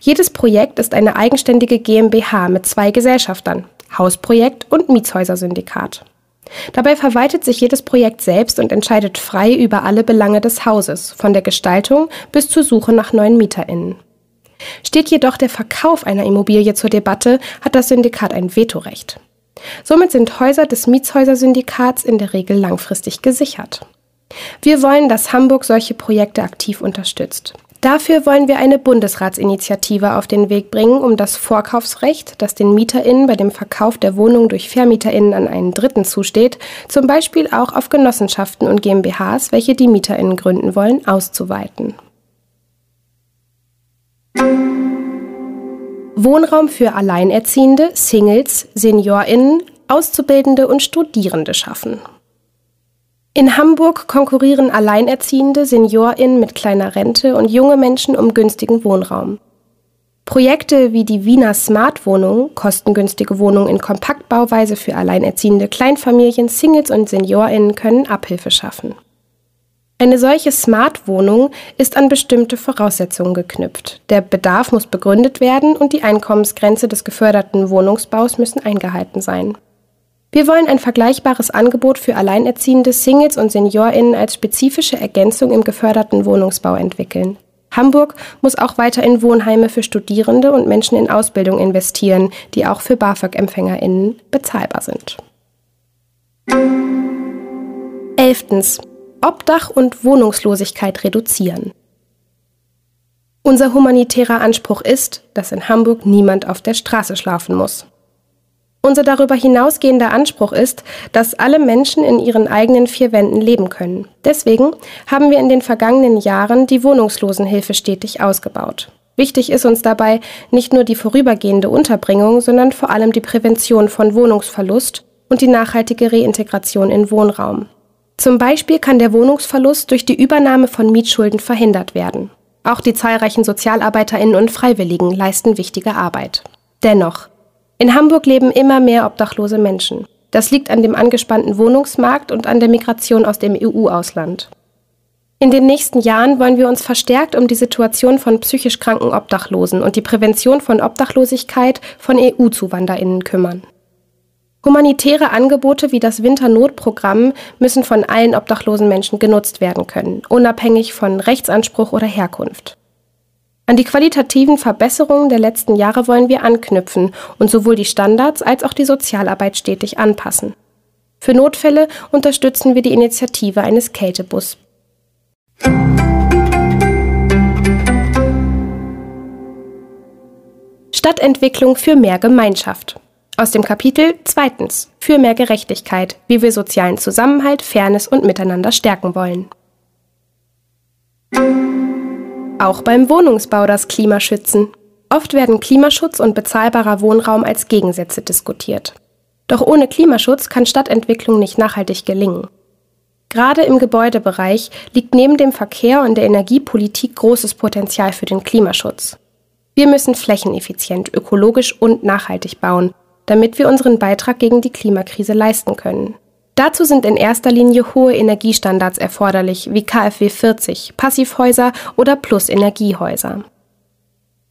Jedes Projekt ist eine eigenständige GmbH mit zwei Gesellschaftern, Hausprojekt und Mietshäuser-Syndikat. Dabei verwaltet sich jedes Projekt selbst und entscheidet frei über alle Belange des Hauses, von der Gestaltung bis zur Suche nach neuen MieterInnen. Steht jedoch der Verkauf einer Immobilie zur Debatte, hat das Syndikat ein Vetorecht. Somit sind Häuser des Mietshäuser-Syndikats in der Regel langfristig gesichert. Wir wollen, dass Hamburg solche Projekte aktiv unterstützt. Dafür wollen wir eine Bundesratsinitiative auf den Weg bringen, um das Vorkaufsrecht, das den MieterInnen bei dem Verkauf der Wohnung durch VermieterInnen an einen Dritten zusteht, zum Beispiel auch auf Genossenschaften und GmbHs, welche die MieterInnen gründen wollen, auszuweiten. Wohnraum für Alleinerziehende, Singles, SeniorInnen, Auszubildende und Studierende schaffen. In Hamburg konkurrieren Alleinerziehende, SeniorInnen mit kleiner Rente und junge Menschen um günstigen Wohnraum. Projekte wie die Wiener Smart Wohnung, kostengünstige Wohnungen in Kompaktbauweise für alleinerziehende Kleinfamilien, Singles und SeniorInnen können Abhilfe schaffen. Eine solche Smart-Wohnung ist an bestimmte Voraussetzungen geknüpft. Der Bedarf muss begründet werden und die Einkommensgrenze des geförderten Wohnungsbaus müssen eingehalten sein. Wir wollen ein vergleichbares Angebot für alleinerziehende Singles und SeniorInnen als spezifische Ergänzung im geförderten Wohnungsbau entwickeln. Hamburg muss auch weiter in Wohnheime für Studierende und Menschen in Ausbildung investieren, die auch für BAföG-EmpfängerInnen bezahlbar sind. Elftens. Obdach und Wohnungslosigkeit reduzieren. Unser humanitärer Anspruch ist, dass in Hamburg niemand auf der Straße schlafen muss. Unser darüber hinausgehender Anspruch ist, dass alle Menschen in ihren eigenen vier Wänden leben können. Deswegen haben wir in den vergangenen Jahren die Wohnungslosenhilfe stetig ausgebaut. Wichtig ist uns dabei nicht nur die vorübergehende Unterbringung, sondern vor allem die Prävention von Wohnungsverlust und die nachhaltige Reintegration in Wohnraum. Zum Beispiel kann der Wohnungsverlust durch die Übernahme von Mietschulden verhindert werden. Auch die zahlreichen Sozialarbeiterinnen und Freiwilligen leisten wichtige Arbeit. Dennoch, in Hamburg leben immer mehr obdachlose Menschen. Das liegt an dem angespannten Wohnungsmarkt und an der Migration aus dem EU-Ausland. In den nächsten Jahren wollen wir uns verstärkt um die Situation von psychisch kranken Obdachlosen und die Prävention von Obdachlosigkeit von EU-Zuvanderinnen kümmern. Humanitäre Angebote wie das Winternotprogramm müssen von allen obdachlosen Menschen genutzt werden können, unabhängig von Rechtsanspruch oder Herkunft. An die qualitativen Verbesserungen der letzten Jahre wollen wir anknüpfen und sowohl die Standards als auch die Sozialarbeit stetig anpassen. Für Notfälle unterstützen wir die Initiative eines Kältebus. Stadtentwicklung für mehr Gemeinschaft. Aus dem Kapitel zweitens für mehr Gerechtigkeit, wie wir sozialen Zusammenhalt, Fairness und Miteinander stärken wollen. Auch beim Wohnungsbau das Klima schützen. Oft werden Klimaschutz und bezahlbarer Wohnraum als Gegensätze diskutiert. Doch ohne Klimaschutz kann Stadtentwicklung nicht nachhaltig gelingen. Gerade im Gebäudebereich liegt neben dem Verkehr und der Energiepolitik großes Potenzial für den Klimaschutz. Wir müssen flächeneffizient, ökologisch und nachhaltig bauen, damit wir unseren Beitrag gegen die Klimakrise leisten können. Dazu sind in erster Linie hohe Energiestandards erforderlich, wie KfW 40, Passivhäuser oder Plus-Energiehäuser.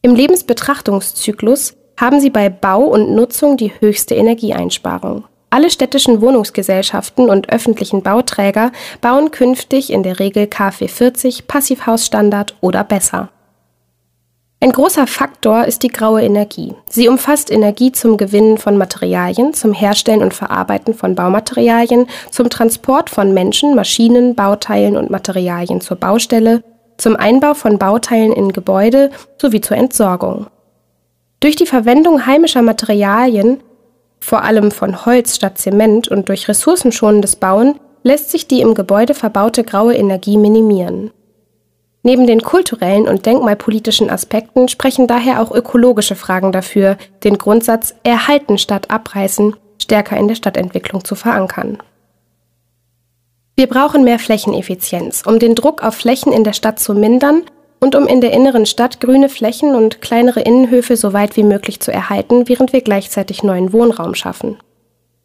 Im Lebensbetrachtungszyklus haben sie bei Bau und Nutzung die höchste Energieeinsparung. Alle städtischen Wohnungsgesellschaften und öffentlichen Bauträger bauen künftig in der Regel KfW 40, Passivhausstandard oder besser. Ein großer Faktor ist die graue Energie. Sie umfasst Energie zum Gewinnen von Materialien, zum Herstellen und Verarbeiten von Baumaterialien, zum Transport von Menschen, Maschinen, Bauteilen und Materialien zur Baustelle, zum Einbau von Bauteilen in Gebäude sowie zur Entsorgung. Durch die Verwendung heimischer Materialien, vor allem von Holz statt Zement und durch ressourcenschonendes Bauen, lässt sich die im Gebäude verbaute graue Energie minimieren. Neben den kulturellen und denkmalpolitischen Aspekten sprechen daher auch ökologische Fragen dafür, den Grundsatz Erhalten statt Abreißen stärker in der Stadtentwicklung zu verankern. Wir brauchen mehr Flächeneffizienz, um den Druck auf Flächen in der Stadt zu mindern und um in der inneren Stadt grüne Flächen und kleinere Innenhöfe so weit wie möglich zu erhalten, während wir gleichzeitig neuen Wohnraum schaffen.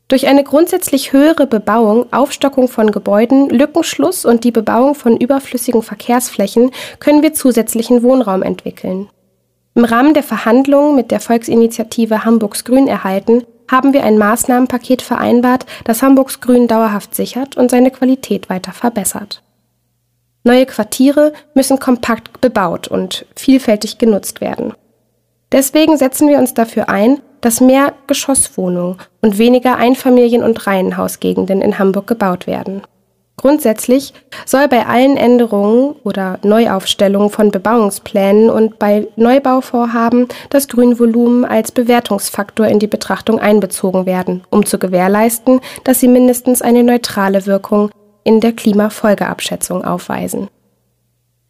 Durch eine grundsätzlich höhere Bebauung, Aufstockung von Gebäuden, Lückenschluss und die Bebauung von überflüssigen Verkehrsflächen können wir zusätzlichen Wohnraum entwickeln. Im Rahmen der Verhandlungen mit der Volksinitiative Hamburgs Grün erhalten haben wir ein Maßnahmenpaket vereinbart, das Hamburgs Grün dauerhaft sichert und seine Qualität weiter verbessert. Neue Quartiere müssen kompakt bebaut und vielfältig genutzt werden. Deswegen setzen wir uns dafür ein, dass mehr Geschosswohnungen und weniger Einfamilien- und Reihenhausgegenden in Hamburg gebaut werden. Grundsätzlich soll bei allen Änderungen oder Neuaufstellungen von Bebauungsplänen und bei Neubauvorhaben das Grünvolumen als Bewertungsfaktor in die Betrachtung einbezogen werden, um zu gewährleisten, dass sie mindestens eine neutrale Wirkung in der Klimafolgeabschätzung aufweisen.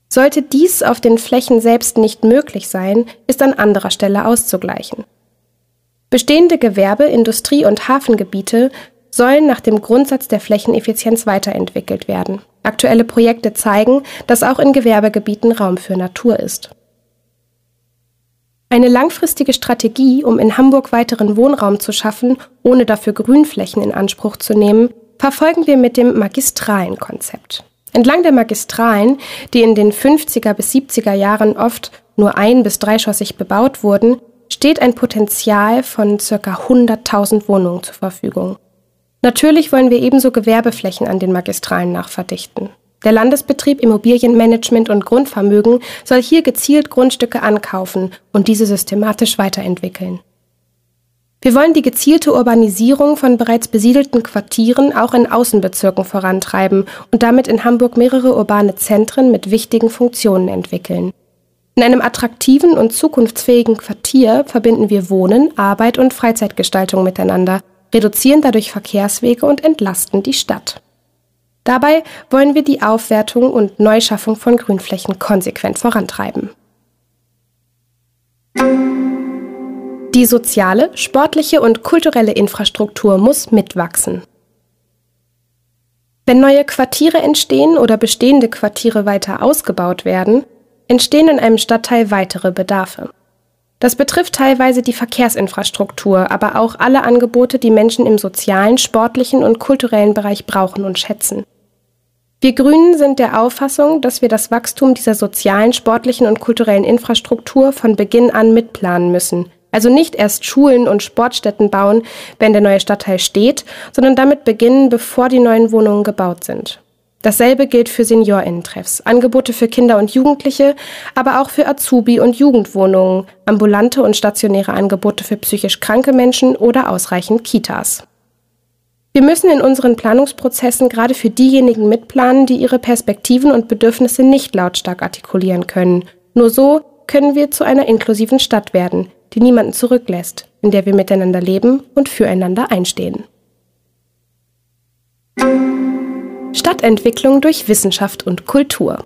Sollte dies auf den Flächen selbst nicht möglich sein, ist an anderer Stelle auszugleichen. Bestehende Gewerbe-, Industrie- und Hafengebiete sollen nach dem Grundsatz der Flächeneffizienz weiterentwickelt werden. Aktuelle Projekte zeigen, dass auch in Gewerbegebieten Raum für Natur ist. Eine langfristige Strategie, um in Hamburg weiteren Wohnraum zu schaffen, ohne dafür Grünflächen in Anspruch zu nehmen, verfolgen wir mit dem Magistralenkonzept. Entlang der Magistralen, die in den 50er bis 70er Jahren oft nur ein- bis dreischossig bebaut wurden, steht ein Potenzial von ca. 100.000 Wohnungen zur Verfügung. Natürlich wollen wir ebenso Gewerbeflächen an den Magistralen nachverdichten. Der Landesbetrieb Immobilienmanagement und Grundvermögen soll hier gezielt Grundstücke ankaufen und diese systematisch weiterentwickeln. Wir wollen die gezielte Urbanisierung von bereits besiedelten Quartieren auch in Außenbezirken vorantreiben und damit in Hamburg mehrere urbane Zentren mit wichtigen Funktionen entwickeln. In einem attraktiven und zukunftsfähigen Quartier verbinden wir Wohnen, Arbeit und Freizeitgestaltung miteinander reduzieren dadurch Verkehrswege und entlasten die Stadt. Dabei wollen wir die Aufwertung und Neuschaffung von Grünflächen konsequent vorantreiben. Die soziale, sportliche und kulturelle Infrastruktur muss mitwachsen. Wenn neue Quartiere entstehen oder bestehende Quartiere weiter ausgebaut werden, entstehen in einem Stadtteil weitere Bedarfe. Das betrifft teilweise die Verkehrsinfrastruktur, aber auch alle Angebote, die Menschen im sozialen, sportlichen und kulturellen Bereich brauchen und schätzen. Wir Grünen sind der Auffassung, dass wir das Wachstum dieser sozialen, sportlichen und kulturellen Infrastruktur von Beginn an mitplanen müssen. Also nicht erst Schulen und Sportstätten bauen, wenn der neue Stadtteil steht, sondern damit beginnen, bevor die neuen Wohnungen gebaut sind. Dasselbe gilt für Seniorinnentreffs, Angebote für Kinder und Jugendliche, aber auch für Azubi- und Jugendwohnungen, ambulante und stationäre Angebote für psychisch kranke Menschen oder ausreichend Kitas. Wir müssen in unseren Planungsprozessen gerade für diejenigen mitplanen, die ihre Perspektiven und Bedürfnisse nicht lautstark artikulieren können. Nur so können wir zu einer inklusiven Stadt werden, die niemanden zurücklässt, in der wir miteinander leben und füreinander einstehen. Stadtentwicklung durch Wissenschaft und Kultur.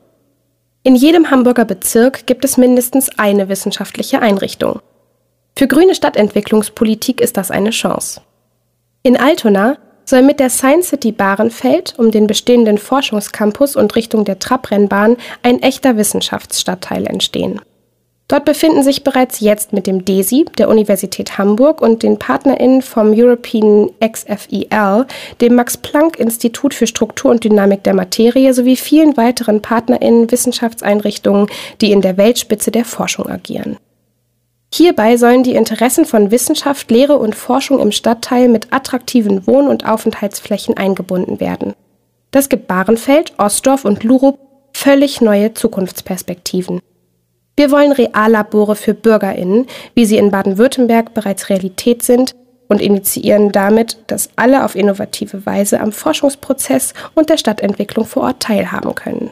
In jedem Hamburger Bezirk gibt es mindestens eine wissenschaftliche Einrichtung. Für grüne Stadtentwicklungspolitik ist das eine Chance. In Altona soll mit der Science City Bahrenfeld um den bestehenden Forschungscampus und Richtung der Trabrennbahn ein echter Wissenschaftsstadtteil entstehen. Dort befinden sich bereits jetzt mit dem DESI, der Universität Hamburg und den PartnerInnen vom European XFEL, dem Max-Planck-Institut für Struktur und Dynamik der Materie sowie vielen weiteren PartnerInnen Wissenschaftseinrichtungen, die in der Weltspitze der Forschung agieren. Hierbei sollen die Interessen von Wissenschaft, Lehre und Forschung im Stadtteil mit attraktiven Wohn- und Aufenthaltsflächen eingebunden werden. Das gibt Bahrenfeld, Ostdorf und Lurup völlig neue Zukunftsperspektiven. Wir wollen Reallabore für Bürgerinnen, wie sie in Baden-Württemberg bereits Realität sind, und initiieren damit, dass alle auf innovative Weise am Forschungsprozess und der Stadtentwicklung vor Ort teilhaben können.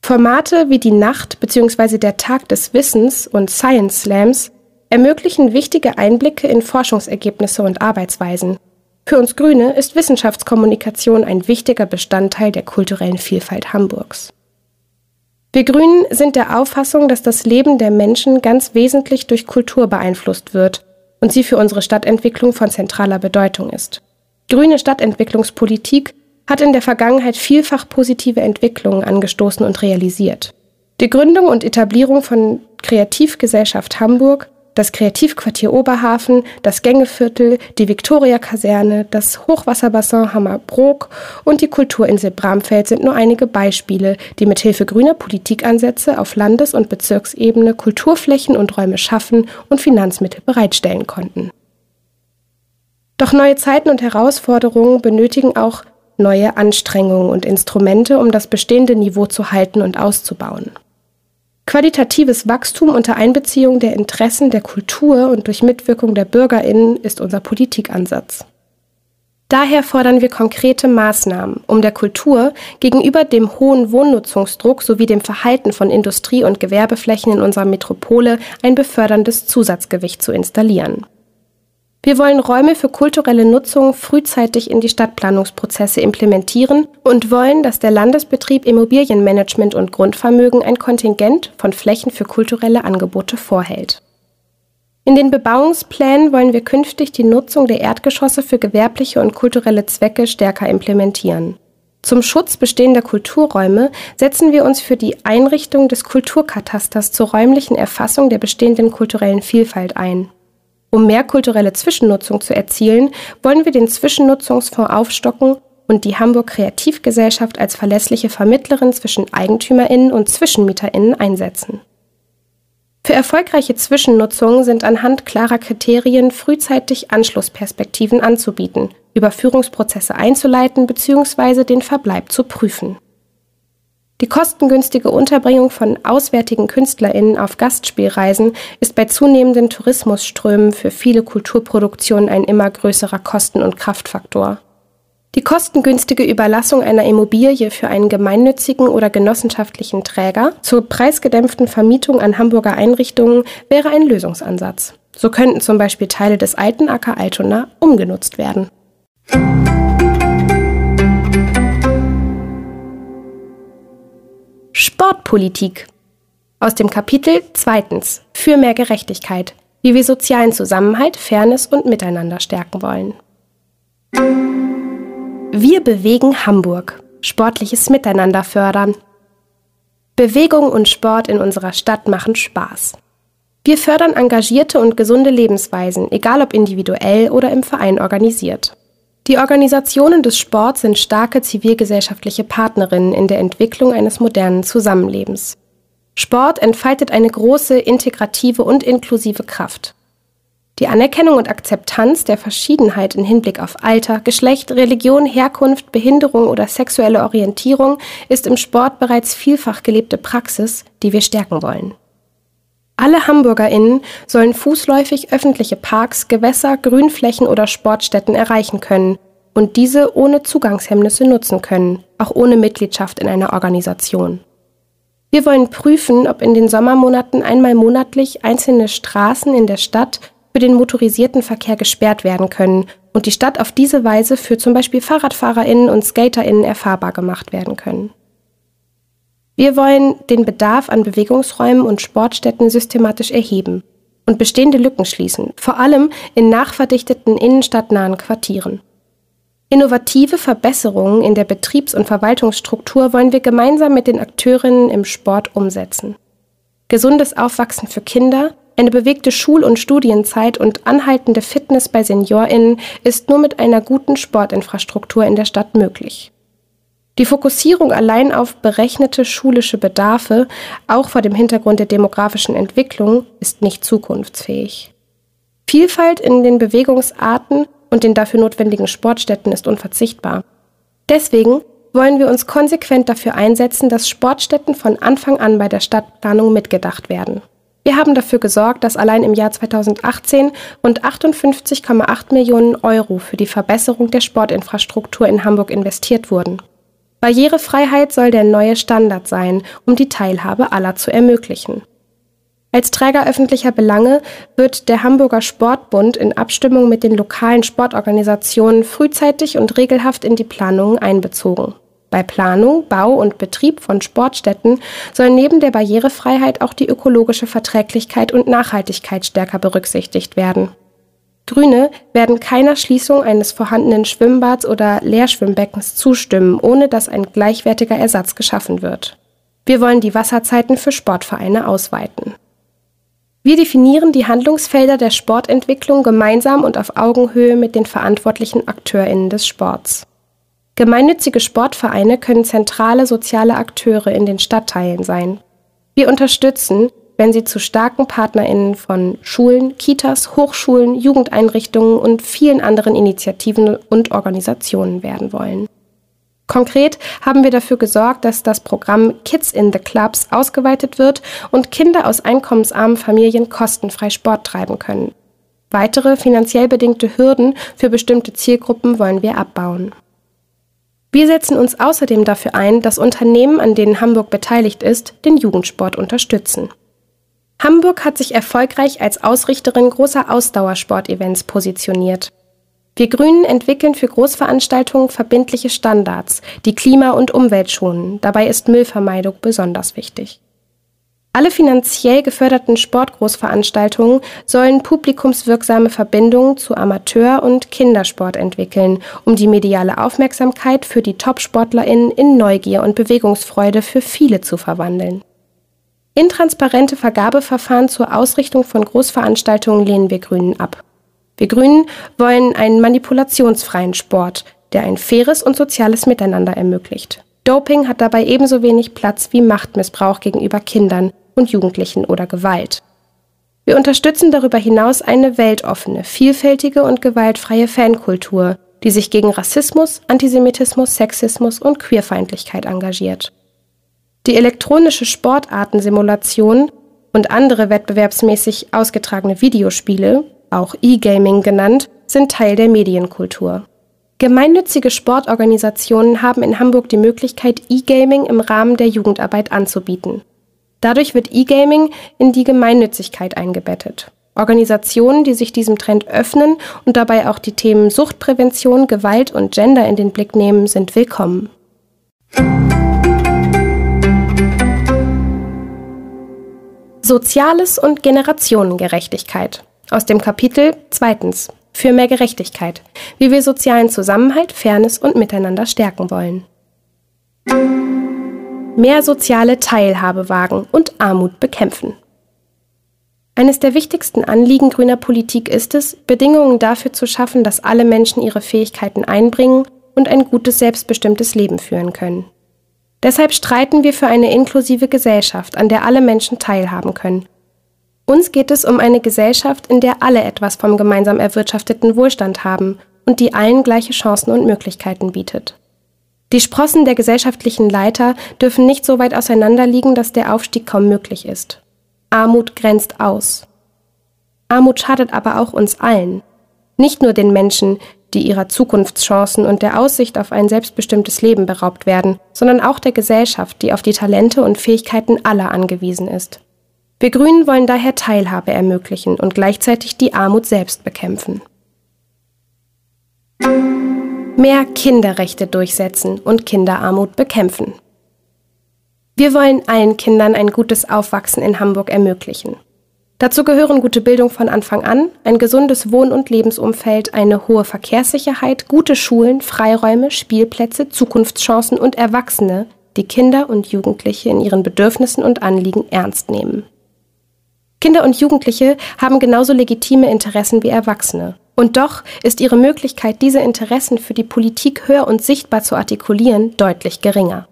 Formate wie die Nacht bzw. der Tag des Wissens und Science Slams ermöglichen wichtige Einblicke in Forschungsergebnisse und Arbeitsweisen. Für uns Grüne ist Wissenschaftskommunikation ein wichtiger Bestandteil der kulturellen Vielfalt Hamburgs. Wir Grünen sind der Auffassung, dass das Leben der Menschen ganz wesentlich durch Kultur beeinflusst wird und sie für unsere Stadtentwicklung von zentraler Bedeutung ist. Grüne Stadtentwicklungspolitik hat in der Vergangenheit vielfach positive Entwicklungen angestoßen und realisiert. Die Gründung und Etablierung von Kreativgesellschaft Hamburg das Kreativquartier Oberhafen, das Gängeviertel, die Viktoria-Kaserne, das Hochwasserbassin Hammerbrook und die Kulturinsel Bramfeld sind nur einige Beispiele, die mithilfe grüner Politikansätze auf Landes- und Bezirksebene Kulturflächen und Räume schaffen und Finanzmittel bereitstellen konnten. Doch neue Zeiten und Herausforderungen benötigen auch neue Anstrengungen und Instrumente, um das bestehende Niveau zu halten und auszubauen. Qualitatives Wachstum unter Einbeziehung der Interessen der Kultur und durch Mitwirkung der Bürgerinnen ist unser Politikansatz. Daher fordern wir konkrete Maßnahmen, um der Kultur gegenüber dem hohen Wohnnutzungsdruck sowie dem Verhalten von Industrie- und Gewerbeflächen in unserer Metropole ein beförderndes Zusatzgewicht zu installieren. Wir wollen Räume für kulturelle Nutzung frühzeitig in die Stadtplanungsprozesse implementieren und wollen, dass der Landesbetrieb Immobilienmanagement und Grundvermögen ein Kontingent von Flächen für kulturelle Angebote vorhält. In den Bebauungsplänen wollen wir künftig die Nutzung der Erdgeschosse für gewerbliche und kulturelle Zwecke stärker implementieren. Zum Schutz bestehender Kulturräume setzen wir uns für die Einrichtung des Kulturkatasters zur räumlichen Erfassung der bestehenden kulturellen Vielfalt ein. Um mehr kulturelle Zwischennutzung zu erzielen, wollen wir den Zwischennutzungsfonds aufstocken und die Hamburg Kreativgesellschaft als verlässliche Vermittlerin zwischen Eigentümerinnen und Zwischenmieterinnen einsetzen. Für erfolgreiche Zwischennutzungen sind anhand klarer Kriterien frühzeitig Anschlussperspektiven anzubieten, Überführungsprozesse einzuleiten bzw. den Verbleib zu prüfen. Die kostengünstige Unterbringung von auswärtigen KünstlerInnen auf Gastspielreisen ist bei zunehmenden Tourismusströmen für viele Kulturproduktionen ein immer größerer Kosten- und Kraftfaktor. Die kostengünstige Überlassung einer Immobilie für einen gemeinnützigen oder genossenschaftlichen Träger zur preisgedämpften Vermietung an Hamburger Einrichtungen wäre ein Lösungsansatz. So könnten zum Beispiel Teile des alten Acker Altona umgenutzt werden. Sportpolitik aus dem Kapitel zweitens für mehr Gerechtigkeit, wie wir sozialen Zusammenhalt, Fairness und Miteinander stärken wollen. Wir bewegen Hamburg. Sportliches Miteinander fördern. Bewegung und Sport in unserer Stadt machen Spaß. Wir fördern engagierte und gesunde Lebensweisen, egal ob individuell oder im Verein organisiert. Die Organisationen des Sports sind starke zivilgesellschaftliche Partnerinnen in der Entwicklung eines modernen Zusammenlebens. Sport entfaltet eine große integrative und inklusive Kraft. Die Anerkennung und Akzeptanz der Verschiedenheit im Hinblick auf Alter, Geschlecht, Religion, Herkunft, Behinderung oder sexuelle Orientierung ist im Sport bereits vielfach gelebte Praxis, die wir stärken wollen. Alle HamburgerInnen sollen fußläufig öffentliche Parks, Gewässer, Grünflächen oder Sportstätten erreichen können und diese ohne Zugangshemmnisse nutzen können, auch ohne Mitgliedschaft in einer Organisation. Wir wollen prüfen, ob in den Sommermonaten einmal monatlich einzelne Straßen in der Stadt für den motorisierten Verkehr gesperrt werden können und die Stadt auf diese Weise für zum Beispiel FahrradfahrerInnen und SkaterInnen erfahrbar gemacht werden können. Wir wollen den Bedarf an Bewegungsräumen und Sportstätten systematisch erheben und bestehende Lücken schließen, vor allem in nachverdichteten innenstadtnahen Quartieren. Innovative Verbesserungen in der Betriebs- und Verwaltungsstruktur wollen wir gemeinsam mit den Akteurinnen im Sport umsetzen. Gesundes Aufwachsen für Kinder, eine bewegte Schul- und Studienzeit und anhaltende Fitness bei SeniorInnen ist nur mit einer guten Sportinfrastruktur in der Stadt möglich. Die Fokussierung allein auf berechnete schulische Bedarfe, auch vor dem Hintergrund der demografischen Entwicklung, ist nicht zukunftsfähig. Vielfalt in den Bewegungsarten und den dafür notwendigen Sportstätten ist unverzichtbar. Deswegen wollen wir uns konsequent dafür einsetzen, dass Sportstätten von Anfang an bei der Stadtplanung mitgedacht werden. Wir haben dafür gesorgt, dass allein im Jahr 2018 rund 58,8 Millionen Euro für die Verbesserung der Sportinfrastruktur in Hamburg investiert wurden. Barrierefreiheit soll der neue Standard sein, um die Teilhabe aller zu ermöglichen. Als Träger öffentlicher Belange wird der Hamburger Sportbund in Abstimmung mit den lokalen Sportorganisationen frühzeitig und regelhaft in die Planungen einbezogen. Bei Planung, Bau und Betrieb von Sportstätten soll neben der Barrierefreiheit auch die ökologische Verträglichkeit und Nachhaltigkeit stärker berücksichtigt werden. Grüne werden keiner Schließung eines vorhandenen Schwimmbads oder Leerschwimmbeckens zustimmen, ohne dass ein gleichwertiger Ersatz geschaffen wird. Wir wollen die Wasserzeiten für Sportvereine ausweiten. Wir definieren die Handlungsfelder der Sportentwicklung gemeinsam und auf Augenhöhe mit den verantwortlichen Akteurinnen des Sports. Gemeinnützige Sportvereine können zentrale soziale Akteure in den Stadtteilen sein. Wir unterstützen, wenn sie zu starken Partnerinnen von Schulen, Kitas, Hochschulen, Jugendeinrichtungen und vielen anderen Initiativen und Organisationen werden wollen. Konkret haben wir dafür gesorgt, dass das Programm Kids in the Clubs ausgeweitet wird und Kinder aus einkommensarmen Familien kostenfrei Sport treiben können. Weitere finanziell bedingte Hürden für bestimmte Zielgruppen wollen wir abbauen. Wir setzen uns außerdem dafür ein, dass Unternehmen, an denen Hamburg beteiligt ist, den Jugendsport unterstützen. Hamburg hat sich erfolgreich als Ausrichterin großer Ausdauersportevents positioniert. Wir Grünen entwickeln für Großveranstaltungen verbindliche Standards, die Klima- und Umwelt schonen. Dabei ist Müllvermeidung besonders wichtig. Alle finanziell geförderten Sportgroßveranstaltungen sollen publikumswirksame Verbindungen zu Amateur- und Kindersport entwickeln, um die mediale Aufmerksamkeit für die Top-SportlerInnen in Neugier und Bewegungsfreude für viele zu verwandeln. Intransparente Vergabeverfahren zur Ausrichtung von Großveranstaltungen lehnen wir Grünen ab. Wir Grünen wollen einen manipulationsfreien Sport, der ein faires und soziales Miteinander ermöglicht. Doping hat dabei ebenso wenig Platz wie Machtmissbrauch gegenüber Kindern und Jugendlichen oder Gewalt. Wir unterstützen darüber hinaus eine weltoffene, vielfältige und gewaltfreie Fankultur, die sich gegen Rassismus, Antisemitismus, Sexismus und Queerfeindlichkeit engagiert. Die elektronische Sportartensimulation und andere wettbewerbsmäßig ausgetragene Videospiele, auch E-Gaming genannt, sind Teil der Medienkultur. Gemeinnützige Sportorganisationen haben in Hamburg die Möglichkeit, E-Gaming im Rahmen der Jugendarbeit anzubieten. Dadurch wird E-Gaming in die Gemeinnützigkeit eingebettet. Organisationen, die sich diesem Trend öffnen und dabei auch die Themen Suchtprävention, Gewalt und Gender in den Blick nehmen, sind willkommen. Soziales und Generationengerechtigkeit. Aus dem Kapitel zweitens für mehr Gerechtigkeit, wie wir sozialen Zusammenhalt, Fairness und Miteinander stärken wollen. Mehr soziale Teilhabe wagen und Armut bekämpfen. Eines der wichtigsten Anliegen grüner Politik ist es, Bedingungen dafür zu schaffen, dass alle Menschen ihre Fähigkeiten einbringen und ein gutes, selbstbestimmtes Leben führen können. Deshalb streiten wir für eine inklusive Gesellschaft, an der alle Menschen teilhaben können. Uns geht es um eine Gesellschaft, in der alle etwas vom gemeinsam erwirtschafteten Wohlstand haben und die allen gleiche Chancen und Möglichkeiten bietet. Die Sprossen der gesellschaftlichen Leiter dürfen nicht so weit auseinanderliegen, dass der Aufstieg kaum möglich ist. Armut grenzt aus. Armut schadet aber auch uns allen. Nicht nur den Menschen, die ihrer Zukunftschancen und der Aussicht auf ein selbstbestimmtes Leben beraubt werden, sondern auch der Gesellschaft, die auf die Talente und Fähigkeiten aller angewiesen ist. Wir Grünen wollen daher Teilhabe ermöglichen und gleichzeitig die Armut selbst bekämpfen. Mehr Kinderrechte durchsetzen und Kinderarmut bekämpfen. Wir wollen allen Kindern ein gutes Aufwachsen in Hamburg ermöglichen. Dazu gehören gute Bildung von Anfang an, ein gesundes Wohn- und Lebensumfeld, eine hohe Verkehrssicherheit, gute Schulen, Freiräume, Spielplätze, Zukunftschancen und Erwachsene, die Kinder und Jugendliche in ihren Bedürfnissen und Anliegen ernst nehmen. Kinder und Jugendliche haben genauso legitime Interessen wie Erwachsene. Und doch ist ihre Möglichkeit, diese Interessen für die Politik hör und sichtbar zu artikulieren, deutlich geringer.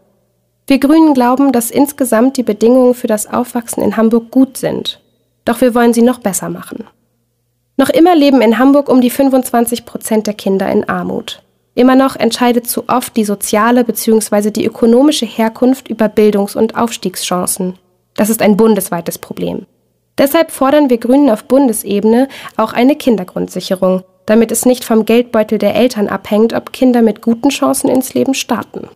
Wir Grünen glauben, dass insgesamt die Bedingungen für das Aufwachsen in Hamburg gut sind. Doch wir wollen sie noch besser machen. Noch immer leben in Hamburg um die 25 Prozent der Kinder in Armut. Immer noch entscheidet zu oft die soziale bzw. die ökonomische Herkunft über Bildungs- und Aufstiegschancen. Das ist ein bundesweites Problem. Deshalb fordern wir Grünen auf Bundesebene auch eine Kindergrundsicherung, damit es nicht vom Geldbeutel der Eltern abhängt, ob Kinder mit guten Chancen ins Leben starten.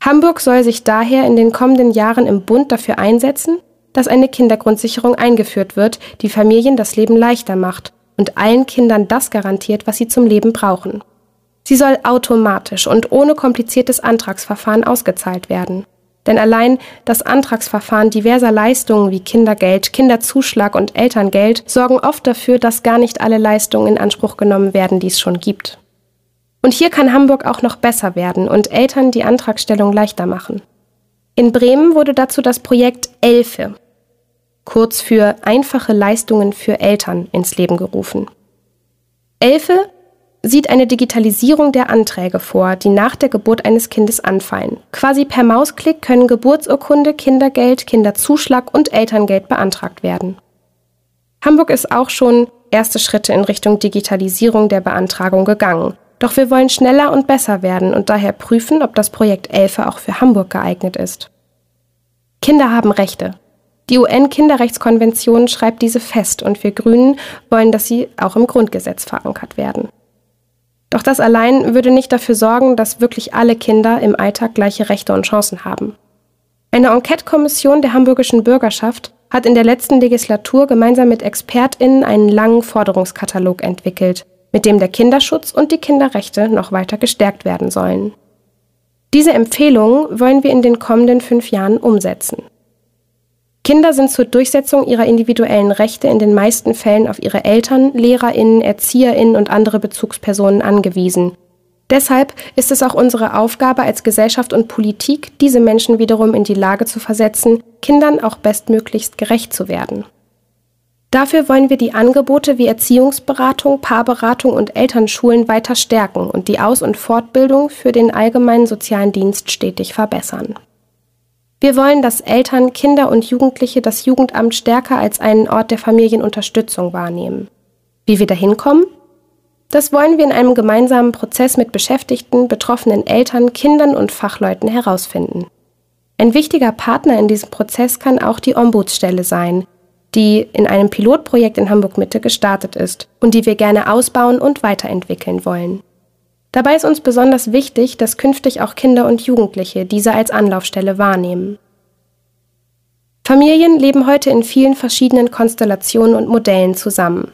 Hamburg soll sich daher in den kommenden Jahren im Bund dafür einsetzen, dass eine Kindergrundsicherung eingeführt wird, die Familien das Leben leichter macht und allen Kindern das garantiert, was sie zum Leben brauchen. Sie soll automatisch und ohne kompliziertes Antragsverfahren ausgezahlt werden. Denn allein das Antragsverfahren diverser Leistungen wie Kindergeld, Kinderzuschlag und Elterngeld sorgen oft dafür, dass gar nicht alle Leistungen in Anspruch genommen werden, die es schon gibt. Und hier kann Hamburg auch noch besser werden und Eltern die Antragstellung leichter machen. In Bremen wurde dazu das Projekt ELFE, kurz für einfache Leistungen für Eltern, ins Leben gerufen. ELFE sieht eine Digitalisierung der Anträge vor, die nach der Geburt eines Kindes anfallen. Quasi per Mausklick können Geburtsurkunde, Kindergeld, Kinderzuschlag und Elterngeld beantragt werden. Hamburg ist auch schon erste Schritte in Richtung Digitalisierung der Beantragung gegangen. Doch wir wollen schneller und besser werden und daher prüfen, ob das Projekt Elfe auch für Hamburg geeignet ist. Kinder haben Rechte. Die UN-Kinderrechtskonvention schreibt diese fest und wir Grünen wollen, dass sie auch im Grundgesetz verankert werden. Doch das allein würde nicht dafür sorgen, dass wirklich alle Kinder im Alltag gleiche Rechte und Chancen haben. Eine Enquete-Kommission der hamburgischen Bürgerschaft hat in der letzten Legislatur gemeinsam mit ExpertInnen einen langen Forderungskatalog entwickelt, mit dem der Kinderschutz und die Kinderrechte noch weiter gestärkt werden sollen. Diese Empfehlungen wollen wir in den kommenden fünf Jahren umsetzen. Kinder sind zur Durchsetzung ihrer individuellen Rechte in den meisten Fällen auf ihre Eltern, Lehrerinnen, Erzieherinnen und andere Bezugspersonen angewiesen. Deshalb ist es auch unsere Aufgabe als Gesellschaft und Politik, diese Menschen wiederum in die Lage zu versetzen, Kindern auch bestmöglichst gerecht zu werden. Dafür wollen wir die Angebote wie Erziehungsberatung, Paarberatung und Elternschulen weiter stärken und die Aus- und Fortbildung für den allgemeinen sozialen Dienst stetig verbessern. Wir wollen, dass Eltern, Kinder und Jugendliche das Jugendamt stärker als einen Ort der Familienunterstützung wahrnehmen. Wie wir dahin kommen? Das wollen wir in einem gemeinsamen Prozess mit Beschäftigten, betroffenen Eltern, Kindern und Fachleuten herausfinden. Ein wichtiger Partner in diesem Prozess kann auch die Ombudsstelle sein, die in einem Pilotprojekt in Hamburg Mitte gestartet ist und die wir gerne ausbauen und weiterentwickeln wollen. Dabei ist uns besonders wichtig, dass künftig auch Kinder und Jugendliche diese als Anlaufstelle wahrnehmen. Familien leben heute in vielen verschiedenen Konstellationen und Modellen zusammen.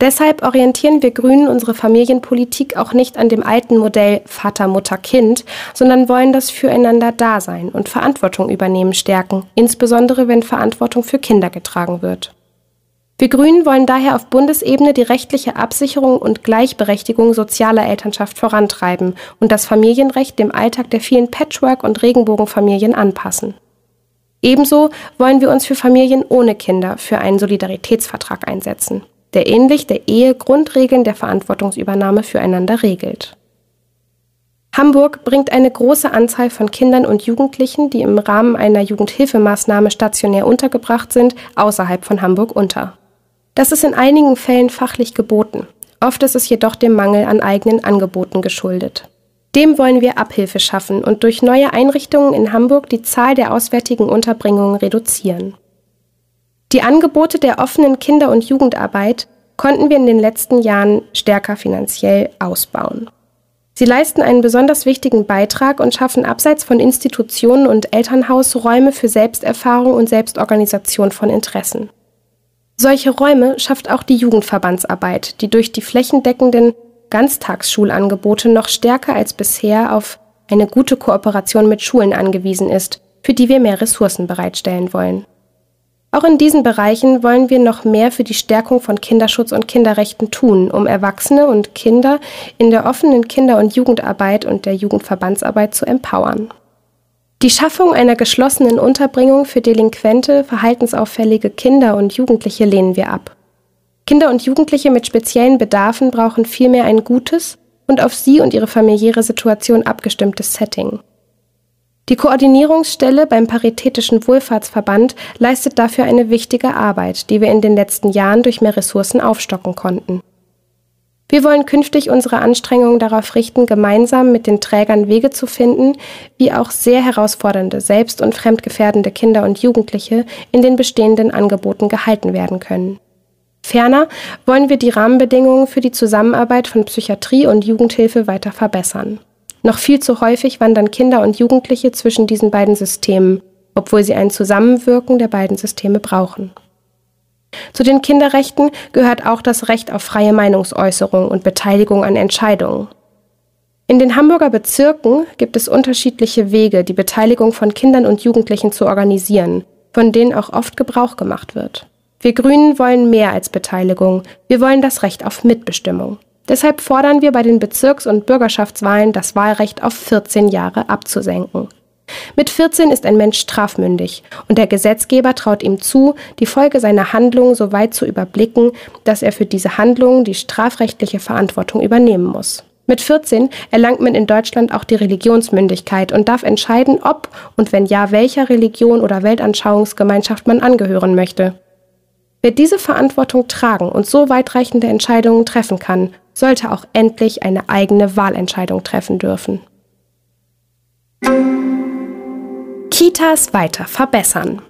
Deshalb orientieren wir Grünen unsere Familienpolitik auch nicht an dem alten Modell Vater, Mutter, Kind, sondern wollen das Füreinander Dasein und Verantwortung übernehmen stärken, insbesondere wenn Verantwortung für Kinder getragen wird. Wir Grünen wollen daher auf Bundesebene die rechtliche Absicherung und Gleichberechtigung sozialer Elternschaft vorantreiben und das Familienrecht dem Alltag der vielen Patchwork- und Regenbogenfamilien anpassen. Ebenso wollen wir uns für Familien ohne Kinder für einen Solidaritätsvertrag einsetzen, der ähnlich der Ehe Grundregeln der Verantwortungsübernahme füreinander regelt. Hamburg bringt eine große Anzahl von Kindern und Jugendlichen, die im Rahmen einer Jugendhilfemaßnahme stationär untergebracht sind, außerhalb von Hamburg unter. Das ist in einigen Fällen fachlich geboten. Oft ist es jedoch dem Mangel an eigenen Angeboten geschuldet. Dem wollen wir Abhilfe schaffen und durch neue Einrichtungen in Hamburg die Zahl der auswärtigen Unterbringungen reduzieren. Die Angebote der offenen Kinder- und Jugendarbeit konnten wir in den letzten Jahren stärker finanziell ausbauen. Sie leisten einen besonders wichtigen Beitrag und schaffen abseits von Institutionen und Elternhaus Räume für Selbsterfahrung und Selbstorganisation von Interessen. Solche Räume schafft auch die Jugendverbandsarbeit, die durch die flächendeckenden Ganztagsschulangebote noch stärker als bisher auf eine gute Kooperation mit Schulen angewiesen ist, für die wir mehr Ressourcen bereitstellen wollen. Auch in diesen Bereichen wollen wir noch mehr für die Stärkung von Kinderschutz und Kinderrechten tun, um Erwachsene und Kinder in der offenen Kinder- und Jugendarbeit und der Jugendverbandsarbeit zu empowern. Die Schaffung einer geschlossenen Unterbringung für delinquente, verhaltensauffällige Kinder und Jugendliche lehnen wir ab. Kinder und Jugendliche mit speziellen Bedarfen brauchen vielmehr ein gutes und auf sie und ihre familiäre Situation abgestimmtes Setting. Die Koordinierungsstelle beim Paritätischen Wohlfahrtsverband leistet dafür eine wichtige Arbeit, die wir in den letzten Jahren durch mehr Ressourcen aufstocken konnten. Wir wollen künftig unsere Anstrengungen darauf richten, gemeinsam mit den Trägern Wege zu finden, wie auch sehr herausfordernde, selbst- und fremdgefährdende Kinder und Jugendliche in den bestehenden Angeboten gehalten werden können. Ferner wollen wir die Rahmenbedingungen für die Zusammenarbeit von Psychiatrie und Jugendhilfe weiter verbessern. Noch viel zu häufig wandern Kinder und Jugendliche zwischen diesen beiden Systemen, obwohl sie ein Zusammenwirken der beiden Systeme brauchen. Zu den Kinderrechten gehört auch das Recht auf freie Meinungsäußerung und Beteiligung an Entscheidungen. In den Hamburger Bezirken gibt es unterschiedliche Wege, die Beteiligung von Kindern und Jugendlichen zu organisieren, von denen auch oft Gebrauch gemacht wird. Wir Grünen wollen mehr als Beteiligung, wir wollen das Recht auf Mitbestimmung. Deshalb fordern wir bei den Bezirks- und Bürgerschaftswahlen das Wahlrecht auf 14 Jahre abzusenken. Mit 14 ist ein Mensch strafmündig und der Gesetzgeber traut ihm zu, die Folge seiner Handlung so weit zu überblicken, dass er für diese Handlung die strafrechtliche Verantwortung übernehmen muss. Mit 14 erlangt man in Deutschland auch die Religionsmündigkeit und darf entscheiden, ob und wenn ja, welcher Religion oder Weltanschauungsgemeinschaft man angehören möchte. Wer diese Verantwortung tragen und so weitreichende Entscheidungen treffen kann, sollte auch endlich eine eigene Wahlentscheidung treffen dürfen. Kitas weiter verbessern.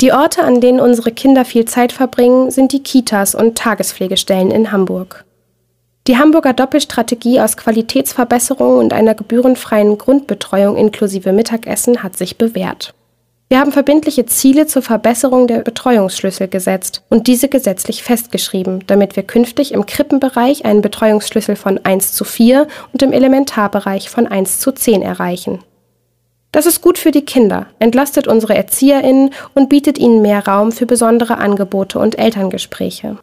Die Orte, an denen unsere Kinder viel Zeit verbringen, sind die Kitas und Tagespflegestellen in Hamburg. Die Hamburger Doppelstrategie aus Qualitätsverbesserung und einer gebührenfreien Grundbetreuung inklusive Mittagessen hat sich bewährt. Wir haben verbindliche Ziele zur Verbesserung der Betreuungsschlüssel gesetzt und diese gesetzlich festgeschrieben, damit wir künftig im Krippenbereich einen Betreuungsschlüssel von 1 zu 4 und im Elementarbereich von 1 zu 10 erreichen. Das ist gut für die Kinder, entlastet unsere Erzieherinnen und bietet ihnen mehr Raum für besondere Angebote und Elterngespräche.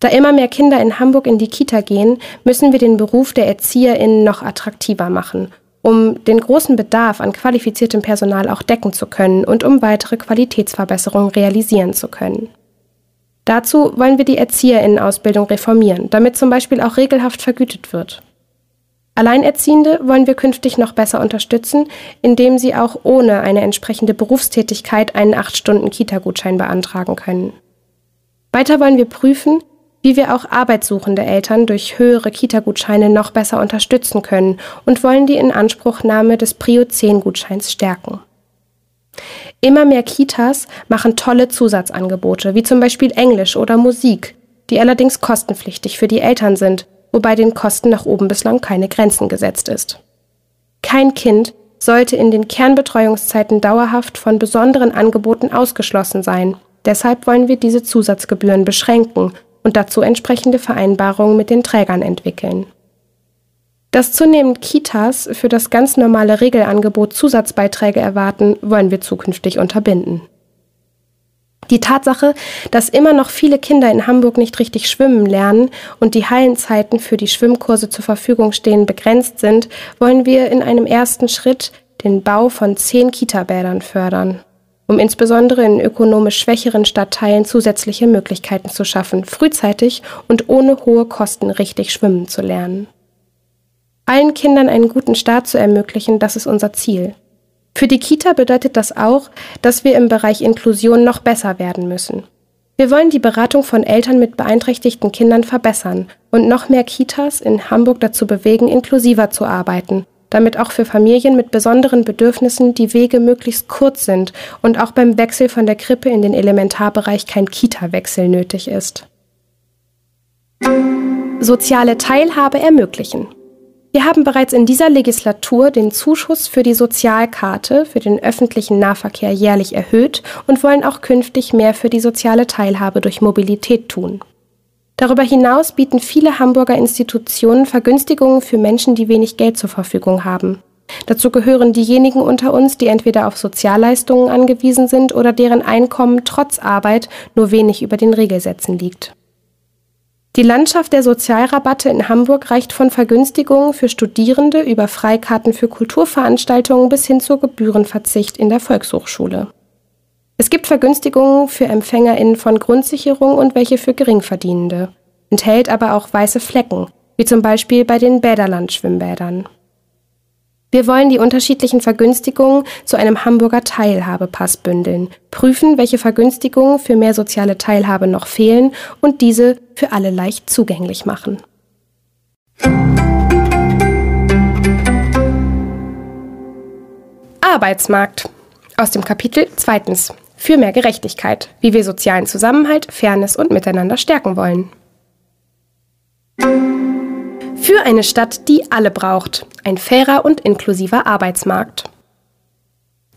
Da immer mehr Kinder in Hamburg in die Kita gehen, müssen wir den Beruf der Erzieherinnen noch attraktiver machen, um den großen Bedarf an qualifiziertem Personal auch decken zu können und um weitere Qualitätsverbesserungen realisieren zu können. Dazu wollen wir die Erzieherinnenausbildung reformieren, damit zum Beispiel auch regelhaft vergütet wird. Alleinerziehende wollen wir künftig noch besser unterstützen, indem sie auch ohne eine entsprechende Berufstätigkeit einen 8-Stunden-Kita-Gutschein beantragen können. Weiter wollen wir prüfen, wie wir auch arbeitssuchende Eltern durch höhere Kita-Gutscheine noch besser unterstützen können und wollen die Inanspruchnahme des Prio 10-Gutscheins stärken. Immer mehr Kitas machen tolle Zusatzangebote, wie zum Beispiel Englisch oder Musik, die allerdings kostenpflichtig für die Eltern sind wobei den Kosten nach oben bislang keine Grenzen gesetzt ist. Kein Kind sollte in den Kernbetreuungszeiten dauerhaft von besonderen Angeboten ausgeschlossen sein. Deshalb wollen wir diese Zusatzgebühren beschränken und dazu entsprechende Vereinbarungen mit den Trägern entwickeln. Dass zunehmend Kitas für das ganz normale Regelangebot Zusatzbeiträge erwarten, wollen wir zukünftig unterbinden. Die Tatsache, dass immer noch viele Kinder in Hamburg nicht richtig schwimmen lernen und die Hallenzeiten für die Schwimmkurse zur Verfügung stehen begrenzt sind, wollen wir in einem ersten Schritt den Bau von zehn Kitabädern fördern, um insbesondere in ökonomisch schwächeren Stadtteilen zusätzliche Möglichkeiten zu schaffen, frühzeitig und ohne hohe Kosten richtig schwimmen zu lernen. Allen Kindern einen guten Start zu ermöglichen, das ist unser Ziel. Für die Kita bedeutet das auch, dass wir im Bereich Inklusion noch besser werden müssen. Wir wollen die Beratung von Eltern mit beeinträchtigten Kindern verbessern und noch mehr Kitas in Hamburg dazu bewegen, inklusiver zu arbeiten, damit auch für Familien mit besonderen Bedürfnissen die Wege möglichst kurz sind und auch beim Wechsel von der Krippe in den Elementarbereich kein Kita-Wechsel nötig ist. Soziale Teilhabe ermöglichen. Wir haben bereits in dieser Legislatur den Zuschuss für die Sozialkarte für den öffentlichen Nahverkehr jährlich erhöht und wollen auch künftig mehr für die soziale Teilhabe durch Mobilität tun. Darüber hinaus bieten viele Hamburger Institutionen Vergünstigungen für Menschen, die wenig Geld zur Verfügung haben. Dazu gehören diejenigen unter uns, die entweder auf Sozialleistungen angewiesen sind oder deren Einkommen trotz Arbeit nur wenig über den Regelsätzen liegt. Die Landschaft der Sozialrabatte in Hamburg reicht von Vergünstigungen für Studierende über Freikarten für Kulturveranstaltungen bis hin zur Gebührenverzicht in der Volkshochschule. Es gibt Vergünstigungen für EmpfängerInnen von Grundsicherung und welche für Geringverdienende, enthält aber auch weiße Flecken, wie zum Beispiel bei den Bäderland-Schwimmbädern. Wir wollen die unterschiedlichen Vergünstigungen zu einem Hamburger Teilhabepass bündeln, prüfen, welche Vergünstigungen für mehr soziale Teilhabe noch fehlen und diese für alle leicht zugänglich machen. Arbeitsmarkt. Aus dem Kapitel zweitens. Für mehr Gerechtigkeit, wie wir sozialen Zusammenhalt, Fairness und Miteinander stärken wollen. Für eine Stadt, die alle braucht. Ein fairer und inklusiver Arbeitsmarkt.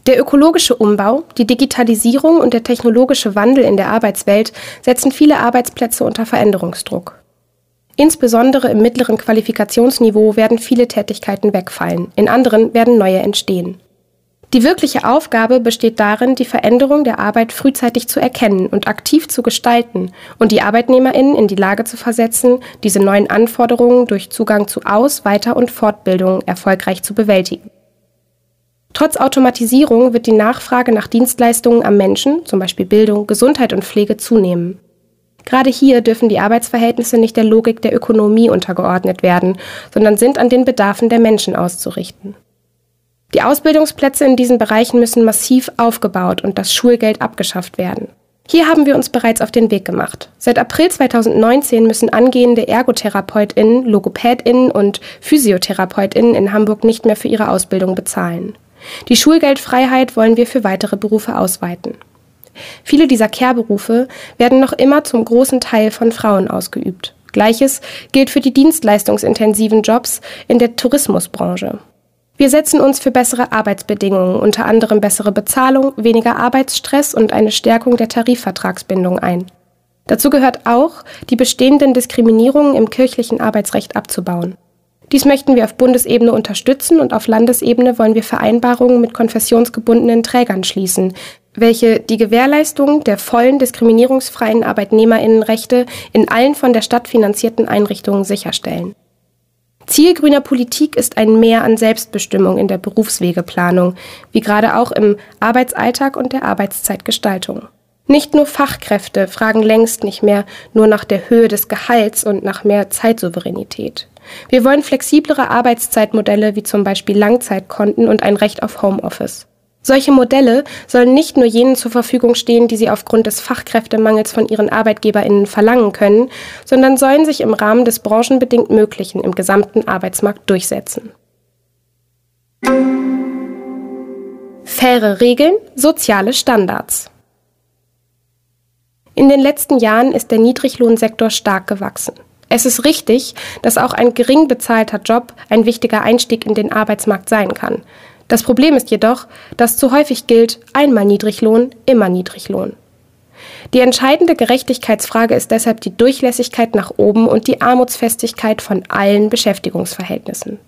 Der ökologische Umbau, die Digitalisierung und der technologische Wandel in der Arbeitswelt setzen viele Arbeitsplätze unter Veränderungsdruck. Insbesondere im mittleren Qualifikationsniveau werden viele Tätigkeiten wegfallen, in anderen werden neue entstehen. Die wirkliche Aufgabe besteht darin, die Veränderung der Arbeit frühzeitig zu erkennen und aktiv zu gestalten und die Arbeitnehmerinnen in die Lage zu versetzen, diese neuen Anforderungen durch Zugang zu Aus-, Weiter- und Fortbildung erfolgreich zu bewältigen. Trotz Automatisierung wird die Nachfrage nach Dienstleistungen am Menschen, zum Beispiel Bildung, Gesundheit und Pflege, zunehmen. Gerade hier dürfen die Arbeitsverhältnisse nicht der Logik der Ökonomie untergeordnet werden, sondern sind an den Bedarfen der Menschen auszurichten. Die Ausbildungsplätze in diesen Bereichen müssen massiv aufgebaut und das Schulgeld abgeschafft werden. Hier haben wir uns bereits auf den Weg gemacht. Seit April 2019 müssen angehende Ergotherapeutinnen, Logopädinnen und Physiotherapeutinnen in Hamburg nicht mehr für ihre Ausbildung bezahlen. Die Schulgeldfreiheit wollen wir für weitere Berufe ausweiten. Viele dieser Kehrberufe werden noch immer zum großen Teil von Frauen ausgeübt. Gleiches gilt für die dienstleistungsintensiven Jobs in der Tourismusbranche. Wir setzen uns für bessere Arbeitsbedingungen, unter anderem bessere Bezahlung, weniger Arbeitsstress und eine Stärkung der Tarifvertragsbindung ein. Dazu gehört auch, die bestehenden Diskriminierungen im kirchlichen Arbeitsrecht abzubauen. Dies möchten wir auf Bundesebene unterstützen und auf Landesebene wollen wir Vereinbarungen mit konfessionsgebundenen Trägern schließen, welche die Gewährleistung der vollen diskriminierungsfreien Arbeitnehmerinnenrechte in allen von der Stadt finanzierten Einrichtungen sicherstellen. Ziel grüner Politik ist ein Mehr an Selbstbestimmung in der Berufswegeplanung, wie gerade auch im Arbeitsalltag und der Arbeitszeitgestaltung. Nicht nur Fachkräfte fragen längst nicht mehr nur nach der Höhe des Gehalts und nach mehr Zeitsouveränität. Wir wollen flexiblere Arbeitszeitmodelle wie zum Beispiel Langzeitkonten und ein Recht auf Homeoffice. Solche Modelle sollen nicht nur jenen zur Verfügung stehen, die sie aufgrund des Fachkräftemangels von ihren Arbeitgeberinnen verlangen können, sondern sollen sich im Rahmen des branchenbedingt Möglichen im gesamten Arbeitsmarkt durchsetzen. Faire Regeln, soziale Standards. In den letzten Jahren ist der Niedriglohnsektor stark gewachsen. Es ist richtig, dass auch ein gering bezahlter Job ein wichtiger Einstieg in den Arbeitsmarkt sein kann. Das Problem ist jedoch, dass zu häufig gilt, einmal Niedriglohn, immer Niedriglohn. Die entscheidende Gerechtigkeitsfrage ist deshalb die Durchlässigkeit nach oben und die Armutsfestigkeit von allen Beschäftigungsverhältnissen.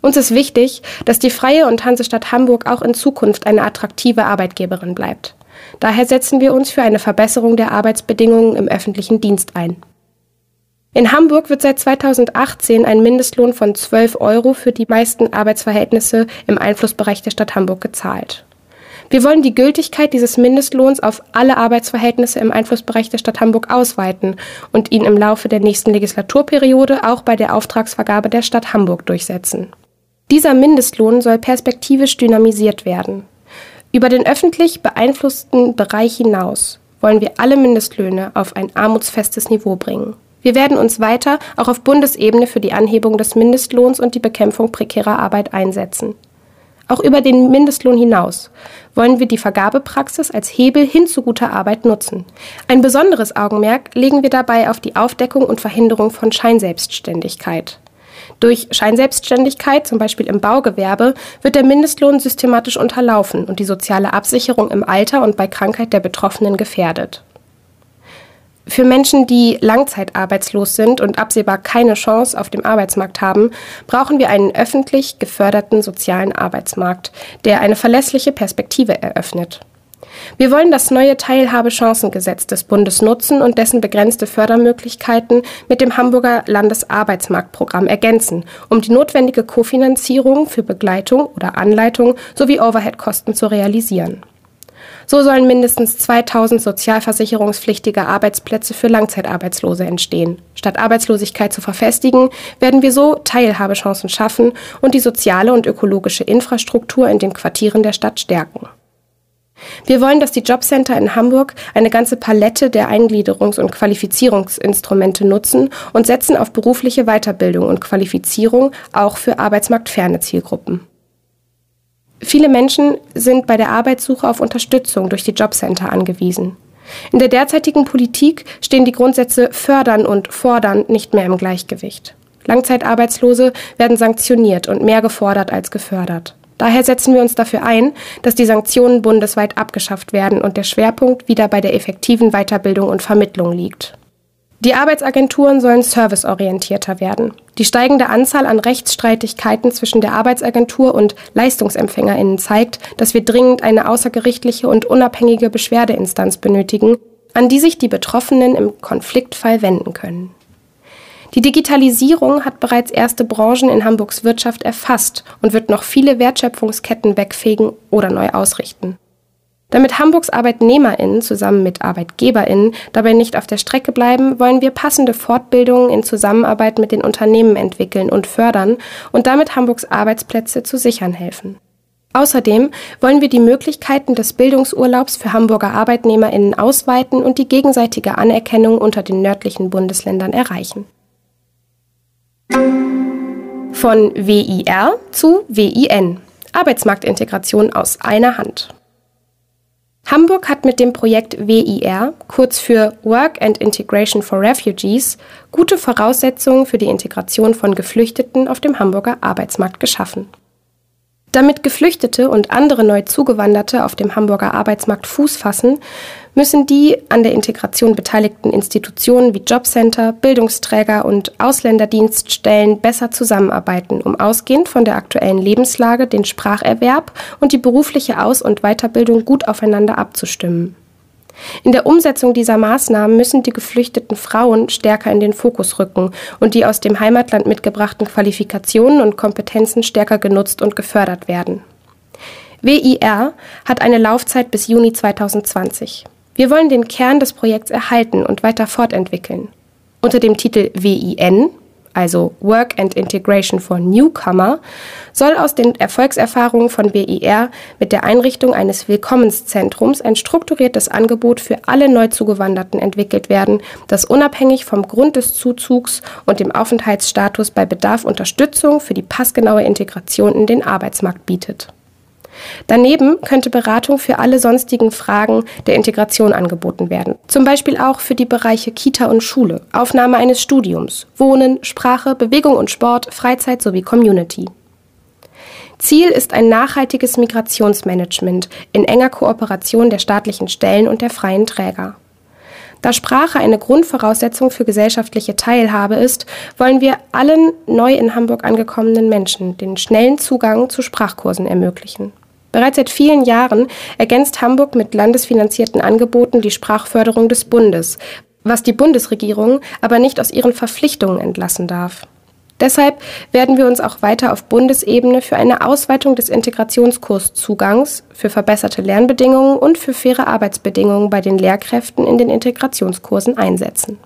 Uns ist wichtig, dass die Freie und Hansestadt Hamburg auch in Zukunft eine attraktive Arbeitgeberin bleibt. Daher setzen wir uns für eine Verbesserung der Arbeitsbedingungen im öffentlichen Dienst ein. In Hamburg wird seit 2018 ein Mindestlohn von 12 Euro für die meisten Arbeitsverhältnisse im Einflussbereich der Stadt Hamburg gezahlt. Wir wollen die Gültigkeit dieses Mindestlohns auf alle Arbeitsverhältnisse im Einflussbereich der Stadt Hamburg ausweiten und ihn im Laufe der nächsten Legislaturperiode auch bei der Auftragsvergabe der Stadt Hamburg durchsetzen. Dieser Mindestlohn soll perspektivisch dynamisiert werden. Über den öffentlich beeinflussten Bereich hinaus wollen wir alle Mindestlöhne auf ein armutsfestes Niveau bringen. Wir werden uns weiter auch auf Bundesebene für die Anhebung des Mindestlohns und die Bekämpfung prekärer Arbeit einsetzen. Auch über den Mindestlohn hinaus wollen wir die Vergabepraxis als Hebel hin zu guter Arbeit nutzen. Ein besonderes Augenmerk legen wir dabei auf die Aufdeckung und Verhinderung von Scheinselbstständigkeit. Durch Scheinselbstständigkeit, zum Beispiel im Baugewerbe, wird der Mindestlohn systematisch unterlaufen und die soziale Absicherung im Alter und bei Krankheit der Betroffenen gefährdet. Für Menschen, die langzeitarbeitslos sind und absehbar keine Chance auf dem Arbeitsmarkt haben, brauchen wir einen öffentlich geförderten sozialen Arbeitsmarkt, der eine verlässliche Perspektive eröffnet. Wir wollen das neue Teilhabechancengesetz des Bundes nutzen und dessen begrenzte Fördermöglichkeiten mit dem Hamburger Landesarbeitsmarktprogramm ergänzen, um die notwendige Kofinanzierung für Begleitung oder Anleitung sowie Overheadkosten zu realisieren. So sollen mindestens 2000 sozialversicherungspflichtige Arbeitsplätze für Langzeitarbeitslose entstehen. Statt Arbeitslosigkeit zu verfestigen, werden wir so Teilhabechancen schaffen und die soziale und ökologische Infrastruktur in den Quartieren der Stadt stärken. Wir wollen, dass die Jobcenter in Hamburg eine ganze Palette der Eingliederungs- und Qualifizierungsinstrumente nutzen und setzen auf berufliche Weiterbildung und Qualifizierung auch für arbeitsmarktferne Zielgruppen. Viele Menschen sind bei der Arbeitssuche auf Unterstützung durch die Jobcenter angewiesen. In der derzeitigen Politik stehen die Grundsätze fördern und fordern nicht mehr im Gleichgewicht. Langzeitarbeitslose werden sanktioniert und mehr gefordert als gefördert. Daher setzen wir uns dafür ein, dass die Sanktionen bundesweit abgeschafft werden und der Schwerpunkt wieder bei der effektiven Weiterbildung und Vermittlung liegt. Die Arbeitsagenturen sollen serviceorientierter werden. Die steigende Anzahl an Rechtsstreitigkeiten zwischen der Arbeitsagentur und Leistungsempfängerinnen zeigt, dass wir dringend eine außergerichtliche und unabhängige Beschwerdeinstanz benötigen, an die sich die Betroffenen im Konfliktfall wenden können. Die Digitalisierung hat bereits erste Branchen in Hamburgs Wirtschaft erfasst und wird noch viele Wertschöpfungsketten wegfegen oder neu ausrichten. Damit Hamburgs ArbeitnehmerInnen zusammen mit ArbeitgeberInnen dabei nicht auf der Strecke bleiben, wollen wir passende Fortbildungen in Zusammenarbeit mit den Unternehmen entwickeln und fördern und damit Hamburgs Arbeitsplätze zu sichern helfen. Außerdem wollen wir die Möglichkeiten des Bildungsurlaubs für Hamburger Arbeitnehmerinnen ausweiten und die gegenseitige Anerkennung unter den nördlichen Bundesländern erreichen. Von WIR zu WIN. Arbeitsmarktintegration aus einer Hand. Hamburg hat mit dem Projekt WIR, kurz für Work and Integration for Refugees, gute Voraussetzungen für die Integration von Geflüchteten auf dem Hamburger Arbeitsmarkt geschaffen. Damit Geflüchtete und andere neu Zugewanderte auf dem Hamburger Arbeitsmarkt Fuß fassen, müssen die an der Integration beteiligten Institutionen wie Jobcenter, Bildungsträger und Ausländerdienststellen besser zusammenarbeiten, um ausgehend von der aktuellen Lebenslage den Spracherwerb und die berufliche Aus- und Weiterbildung gut aufeinander abzustimmen. In der Umsetzung dieser Maßnahmen müssen die geflüchteten Frauen stärker in den Fokus rücken und die aus dem Heimatland mitgebrachten Qualifikationen und Kompetenzen stärker genutzt und gefördert werden. WIR hat eine Laufzeit bis Juni 2020. Wir wollen den Kern des Projekts erhalten und weiter fortentwickeln. Unter dem Titel WIN also Work and Integration for Newcomer, soll aus den Erfolgserfahrungen von BIR mit der Einrichtung eines Willkommenszentrums ein strukturiertes Angebot für alle Neuzugewanderten entwickelt werden, das unabhängig vom Grund des Zuzugs und dem Aufenthaltsstatus bei Bedarf Unterstützung für die passgenaue Integration in den Arbeitsmarkt bietet. Daneben könnte Beratung für alle sonstigen Fragen der Integration angeboten werden, zum Beispiel auch für die Bereiche Kita und Schule, Aufnahme eines Studiums, Wohnen, Sprache, Bewegung und Sport, Freizeit sowie Community. Ziel ist ein nachhaltiges Migrationsmanagement in enger Kooperation der staatlichen Stellen und der freien Träger. Da Sprache eine Grundvoraussetzung für gesellschaftliche Teilhabe ist, wollen wir allen neu in Hamburg angekommenen Menschen den schnellen Zugang zu Sprachkursen ermöglichen. Bereits seit vielen Jahren ergänzt Hamburg mit landesfinanzierten Angeboten die Sprachförderung des Bundes, was die Bundesregierung aber nicht aus ihren Verpflichtungen entlassen darf. Deshalb werden wir uns auch weiter auf Bundesebene für eine Ausweitung des Integrationskurszugangs, für verbesserte Lernbedingungen und für faire Arbeitsbedingungen bei den Lehrkräften in den Integrationskursen einsetzen.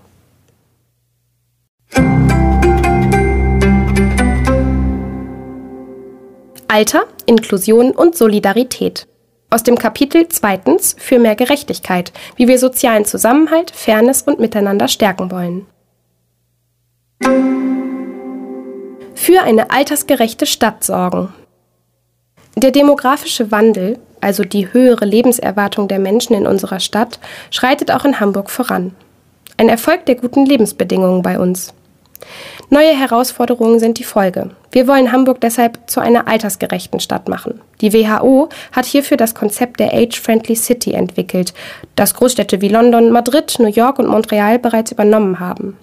Alter, Inklusion und Solidarität. Aus dem Kapitel zweitens für mehr Gerechtigkeit, wie wir sozialen Zusammenhalt, Fairness und Miteinander stärken wollen. Für eine altersgerechte Stadt sorgen. Der demografische Wandel, also die höhere Lebenserwartung der Menschen in unserer Stadt, schreitet auch in Hamburg voran. Ein Erfolg der guten Lebensbedingungen bei uns. Neue Herausforderungen sind die Folge. Wir wollen Hamburg deshalb zu einer altersgerechten Stadt machen. Die WHO hat hierfür das Konzept der Age-Friendly City entwickelt, das Großstädte wie London, Madrid, New York und Montreal bereits übernommen haben.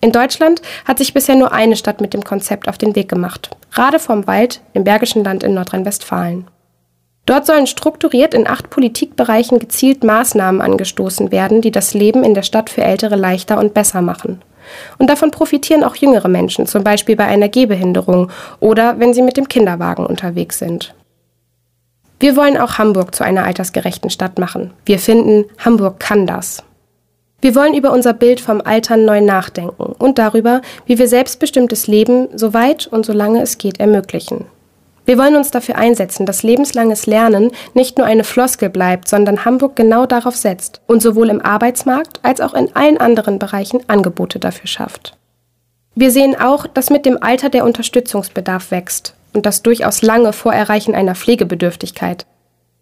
In Deutschland hat sich bisher nur eine Stadt mit dem Konzept auf den Weg gemacht. Rade vom Wald im Bergischen Land in Nordrhein-Westfalen. Dort sollen strukturiert in acht Politikbereichen gezielt Maßnahmen angestoßen werden, die das Leben in der Stadt für Ältere leichter und besser machen. Und davon profitieren auch jüngere Menschen, zum Beispiel bei einer Gehbehinderung oder wenn sie mit dem Kinderwagen unterwegs sind. Wir wollen auch Hamburg zu einer altersgerechten Stadt machen. Wir finden, Hamburg kann das. Wir wollen über unser Bild vom Altern neu nachdenken und darüber, wie wir selbstbestimmtes Leben so weit und so lange es geht ermöglichen. Wir wollen uns dafür einsetzen, dass lebenslanges Lernen nicht nur eine Floskel bleibt, sondern Hamburg genau darauf setzt und sowohl im Arbeitsmarkt als auch in allen anderen Bereichen Angebote dafür schafft. Wir sehen auch, dass mit dem Alter der Unterstützungsbedarf wächst und das durchaus lange vor Erreichen einer Pflegebedürftigkeit.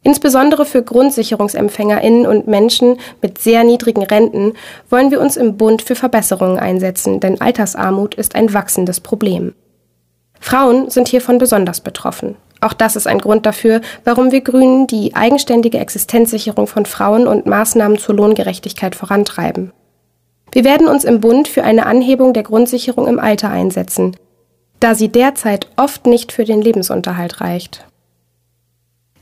Insbesondere für Grundsicherungsempfängerinnen und Menschen mit sehr niedrigen Renten wollen wir uns im Bund für Verbesserungen einsetzen, denn Altersarmut ist ein wachsendes Problem. Frauen sind hiervon besonders betroffen. Auch das ist ein Grund dafür, warum wir Grünen die eigenständige Existenzsicherung von Frauen und Maßnahmen zur Lohngerechtigkeit vorantreiben. Wir werden uns im Bund für eine Anhebung der Grundsicherung im Alter einsetzen, da sie derzeit oft nicht für den Lebensunterhalt reicht.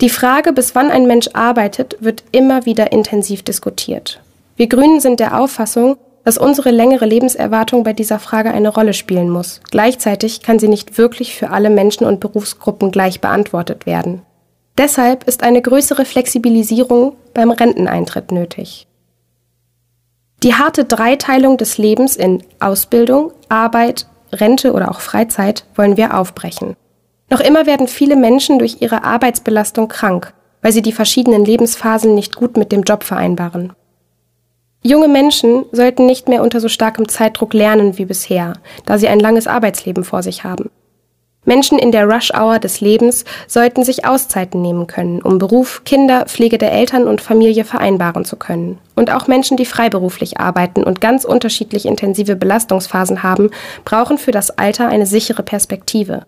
Die Frage, bis wann ein Mensch arbeitet, wird immer wieder intensiv diskutiert. Wir Grünen sind der Auffassung, dass unsere längere Lebenserwartung bei dieser Frage eine Rolle spielen muss. Gleichzeitig kann sie nicht wirklich für alle Menschen und Berufsgruppen gleich beantwortet werden. Deshalb ist eine größere Flexibilisierung beim Renteneintritt nötig. Die harte Dreiteilung des Lebens in Ausbildung, Arbeit, Rente oder auch Freizeit wollen wir aufbrechen. Noch immer werden viele Menschen durch ihre Arbeitsbelastung krank, weil sie die verschiedenen Lebensphasen nicht gut mit dem Job vereinbaren. Junge Menschen sollten nicht mehr unter so starkem Zeitdruck lernen wie bisher, da sie ein langes Arbeitsleben vor sich haben. Menschen in der Rush-Hour des Lebens sollten sich Auszeiten nehmen können, um Beruf, Kinder, Pflege der Eltern und Familie vereinbaren zu können. Und auch Menschen, die freiberuflich arbeiten und ganz unterschiedlich intensive Belastungsphasen haben, brauchen für das Alter eine sichere Perspektive.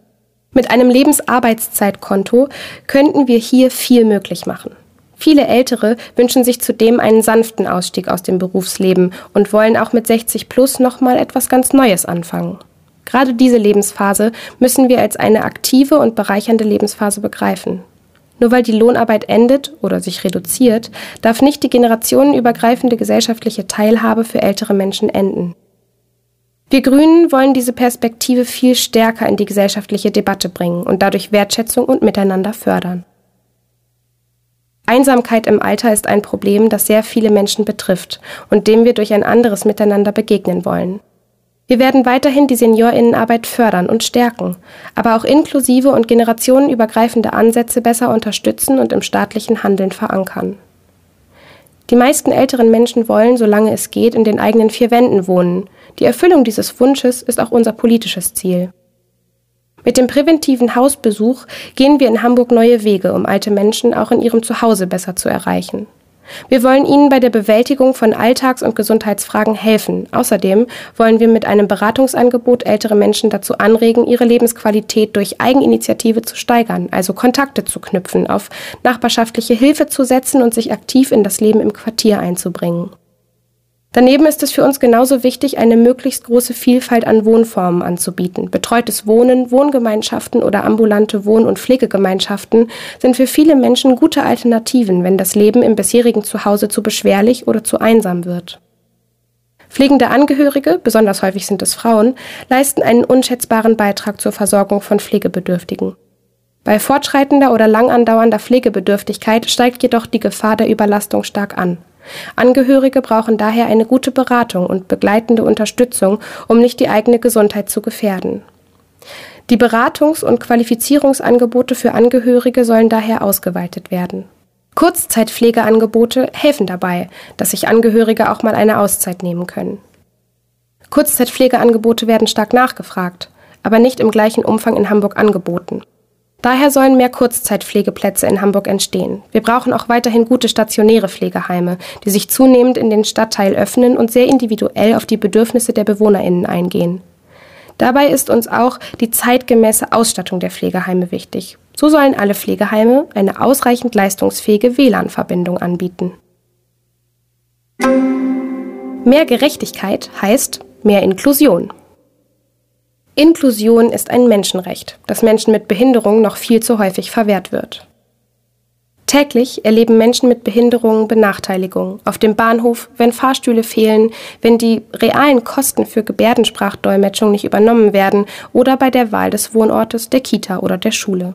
Mit einem Lebensarbeitszeitkonto könnten wir hier viel möglich machen. Viele Ältere wünschen sich zudem einen sanften Ausstieg aus dem Berufsleben und wollen auch mit 60 plus nochmal etwas ganz Neues anfangen. Gerade diese Lebensphase müssen wir als eine aktive und bereichernde Lebensphase begreifen. Nur weil die Lohnarbeit endet oder sich reduziert, darf nicht die generationenübergreifende gesellschaftliche Teilhabe für ältere Menschen enden. Wir Grünen wollen diese Perspektive viel stärker in die gesellschaftliche Debatte bringen und dadurch Wertschätzung und Miteinander fördern. Einsamkeit im Alter ist ein Problem, das sehr viele Menschen betrifft und dem wir durch ein anderes Miteinander begegnen wollen. Wir werden weiterhin die Seniorinnenarbeit fördern und stärken, aber auch inklusive und generationenübergreifende Ansätze besser unterstützen und im staatlichen Handeln verankern. Die meisten älteren Menschen wollen, solange es geht, in den eigenen vier Wänden wohnen. Die Erfüllung dieses Wunsches ist auch unser politisches Ziel. Mit dem präventiven Hausbesuch gehen wir in Hamburg neue Wege, um alte Menschen auch in ihrem Zuhause besser zu erreichen. Wir wollen Ihnen bei der Bewältigung von Alltags- und Gesundheitsfragen helfen. Außerdem wollen wir mit einem Beratungsangebot ältere Menschen dazu anregen, ihre Lebensqualität durch Eigeninitiative zu steigern, also Kontakte zu knüpfen, auf nachbarschaftliche Hilfe zu setzen und sich aktiv in das Leben im Quartier einzubringen. Daneben ist es für uns genauso wichtig, eine möglichst große Vielfalt an Wohnformen anzubieten. Betreutes Wohnen, Wohngemeinschaften oder ambulante Wohn- und Pflegegemeinschaften sind für viele Menschen gute Alternativen, wenn das Leben im bisherigen Zuhause zu beschwerlich oder zu einsam wird. Pflegende Angehörige, besonders häufig sind es Frauen, leisten einen unschätzbaren Beitrag zur Versorgung von Pflegebedürftigen. Bei fortschreitender oder lang andauernder Pflegebedürftigkeit steigt jedoch die Gefahr der Überlastung stark an. Angehörige brauchen daher eine gute Beratung und begleitende Unterstützung, um nicht die eigene Gesundheit zu gefährden. Die Beratungs- und Qualifizierungsangebote für Angehörige sollen daher ausgeweitet werden. Kurzzeitpflegeangebote helfen dabei, dass sich Angehörige auch mal eine Auszeit nehmen können. Kurzzeitpflegeangebote werden stark nachgefragt, aber nicht im gleichen Umfang in Hamburg angeboten. Daher sollen mehr Kurzzeitpflegeplätze in Hamburg entstehen. Wir brauchen auch weiterhin gute stationäre Pflegeheime, die sich zunehmend in den Stadtteil öffnen und sehr individuell auf die Bedürfnisse der Bewohnerinnen eingehen. Dabei ist uns auch die zeitgemäße Ausstattung der Pflegeheime wichtig. So sollen alle Pflegeheime eine ausreichend leistungsfähige WLAN-Verbindung anbieten. Mehr Gerechtigkeit heißt mehr Inklusion. Inklusion ist ein Menschenrecht, das Menschen mit Behinderung noch viel zu häufig verwehrt wird. Täglich erleben Menschen mit Behinderungen Benachteiligung. Auf dem Bahnhof, wenn Fahrstühle fehlen, wenn die realen Kosten für Gebärdensprachdolmetschung nicht übernommen werden oder bei der Wahl des Wohnortes, der Kita oder der Schule.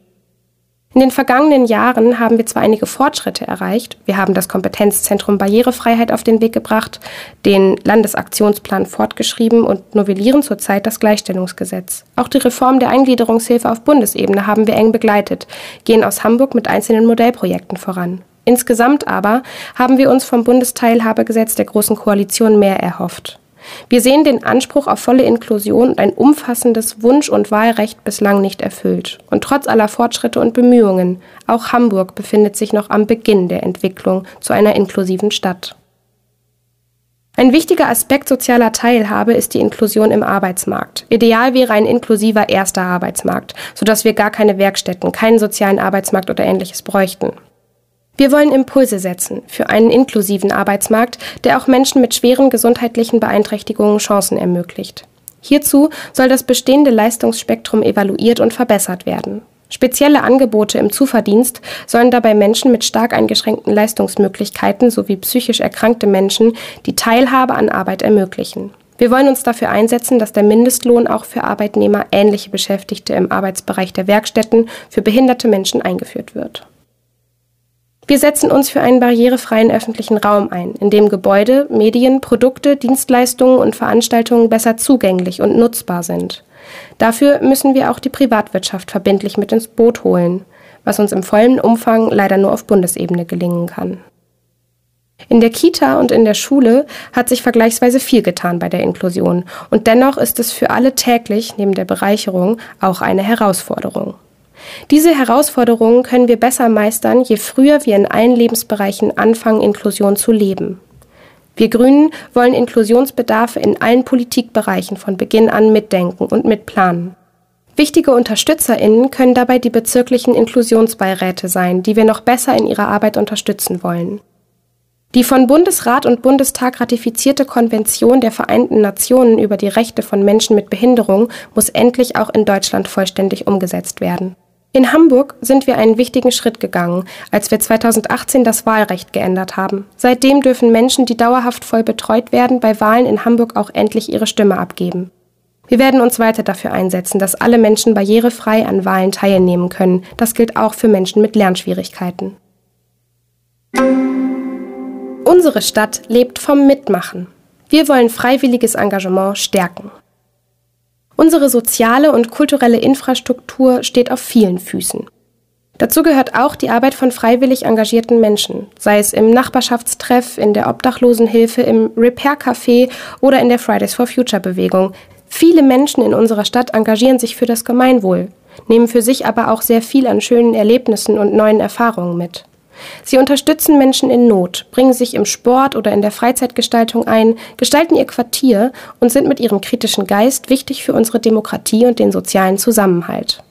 In den vergangenen Jahren haben wir zwar einige Fortschritte erreicht, wir haben das Kompetenzzentrum Barrierefreiheit auf den Weg gebracht, den Landesaktionsplan fortgeschrieben und novellieren zurzeit das Gleichstellungsgesetz. Auch die Reform der Eingliederungshilfe auf Bundesebene haben wir eng begleitet, gehen aus Hamburg mit einzelnen Modellprojekten voran. Insgesamt aber haben wir uns vom Bundesteilhabegesetz der Großen Koalition mehr erhofft. Wir sehen den Anspruch auf volle Inklusion und ein umfassendes Wunsch- und Wahlrecht bislang nicht erfüllt. Und trotz aller Fortschritte und Bemühungen, auch Hamburg befindet sich noch am Beginn der Entwicklung zu einer inklusiven Stadt. Ein wichtiger Aspekt sozialer Teilhabe ist die Inklusion im Arbeitsmarkt. Ideal wäre ein inklusiver erster Arbeitsmarkt, sodass wir gar keine Werkstätten, keinen sozialen Arbeitsmarkt oder ähnliches bräuchten. Wir wollen Impulse setzen für einen inklusiven Arbeitsmarkt, der auch Menschen mit schweren gesundheitlichen Beeinträchtigungen Chancen ermöglicht. Hierzu soll das bestehende Leistungsspektrum evaluiert und verbessert werden. Spezielle Angebote im Zuverdienst sollen dabei Menschen mit stark eingeschränkten Leistungsmöglichkeiten sowie psychisch erkrankte Menschen die Teilhabe an Arbeit ermöglichen. Wir wollen uns dafür einsetzen, dass der Mindestlohn auch für Arbeitnehmer ähnliche Beschäftigte im Arbeitsbereich der Werkstätten für behinderte Menschen eingeführt wird. Wir setzen uns für einen barrierefreien öffentlichen Raum ein, in dem Gebäude, Medien, Produkte, Dienstleistungen und Veranstaltungen besser zugänglich und nutzbar sind. Dafür müssen wir auch die Privatwirtschaft verbindlich mit ins Boot holen, was uns im vollen Umfang leider nur auf Bundesebene gelingen kann. In der Kita und in der Schule hat sich vergleichsweise viel getan bei der Inklusion, und dennoch ist es für alle täglich, neben der Bereicherung, auch eine Herausforderung. Diese Herausforderungen können wir besser meistern, je früher wir in allen Lebensbereichen anfangen, Inklusion zu leben. Wir Grünen wollen Inklusionsbedarfe in allen Politikbereichen von Beginn an mitdenken und mitplanen. Wichtige UnterstützerInnen können dabei die bezirklichen Inklusionsbeiräte sein, die wir noch besser in ihrer Arbeit unterstützen wollen. Die von Bundesrat und Bundestag ratifizierte Konvention der Vereinten Nationen über die Rechte von Menschen mit Behinderung muss endlich auch in Deutschland vollständig umgesetzt werden. In Hamburg sind wir einen wichtigen Schritt gegangen, als wir 2018 das Wahlrecht geändert haben. Seitdem dürfen Menschen, die dauerhaft voll betreut werden, bei Wahlen in Hamburg auch endlich ihre Stimme abgeben. Wir werden uns weiter dafür einsetzen, dass alle Menschen barrierefrei an Wahlen teilnehmen können. Das gilt auch für Menschen mit Lernschwierigkeiten. Unsere Stadt lebt vom Mitmachen. Wir wollen freiwilliges Engagement stärken. Unsere soziale und kulturelle Infrastruktur steht auf vielen Füßen. Dazu gehört auch die Arbeit von freiwillig engagierten Menschen, sei es im Nachbarschaftstreff, in der Obdachlosenhilfe, im Repair-Café oder in der Fridays for Future Bewegung. Viele Menschen in unserer Stadt engagieren sich für das Gemeinwohl, nehmen für sich aber auch sehr viel an schönen Erlebnissen und neuen Erfahrungen mit. Sie unterstützen Menschen in Not, bringen sich im Sport oder in der Freizeitgestaltung ein, gestalten ihr Quartier und sind mit ihrem kritischen Geist wichtig für unsere Demokratie und den sozialen Zusammenhalt.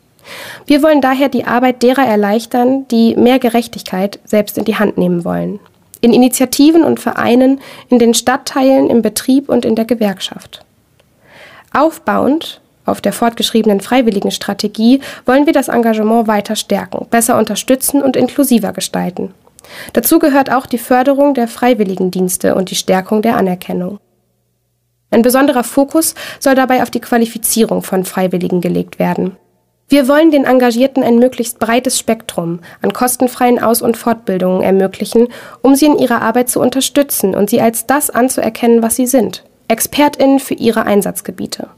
Wir wollen daher die Arbeit derer erleichtern, die mehr Gerechtigkeit selbst in die Hand nehmen wollen. In Initiativen und Vereinen, in den Stadtteilen, im Betrieb und in der Gewerkschaft. Aufbauend auf der fortgeschriebenen Freiwilligenstrategie wollen wir das Engagement weiter stärken, besser unterstützen und inklusiver gestalten. Dazu gehört auch die Förderung der Freiwilligendienste und die Stärkung der Anerkennung. Ein besonderer Fokus soll dabei auf die Qualifizierung von Freiwilligen gelegt werden. Wir wollen den Engagierten ein möglichst breites Spektrum an kostenfreien Aus- und Fortbildungen ermöglichen, um sie in ihrer Arbeit zu unterstützen und sie als das anzuerkennen, was sie sind, Expertinnen für ihre Einsatzgebiete.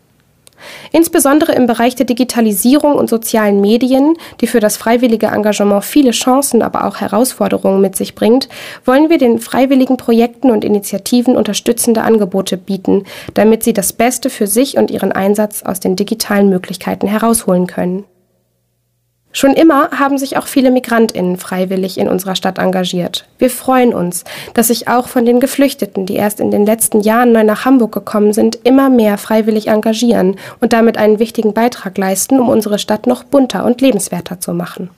Insbesondere im Bereich der Digitalisierung und sozialen Medien, die für das freiwillige Engagement viele Chancen, aber auch Herausforderungen mit sich bringt, wollen wir den freiwilligen Projekten und Initiativen unterstützende Angebote bieten, damit sie das Beste für sich und ihren Einsatz aus den digitalen Möglichkeiten herausholen können. Schon immer haben sich auch viele Migrantinnen freiwillig in unserer Stadt engagiert. Wir freuen uns, dass sich auch von den Geflüchteten, die erst in den letzten Jahren neu nach Hamburg gekommen sind, immer mehr freiwillig engagieren und damit einen wichtigen Beitrag leisten, um unsere Stadt noch bunter und lebenswerter zu machen.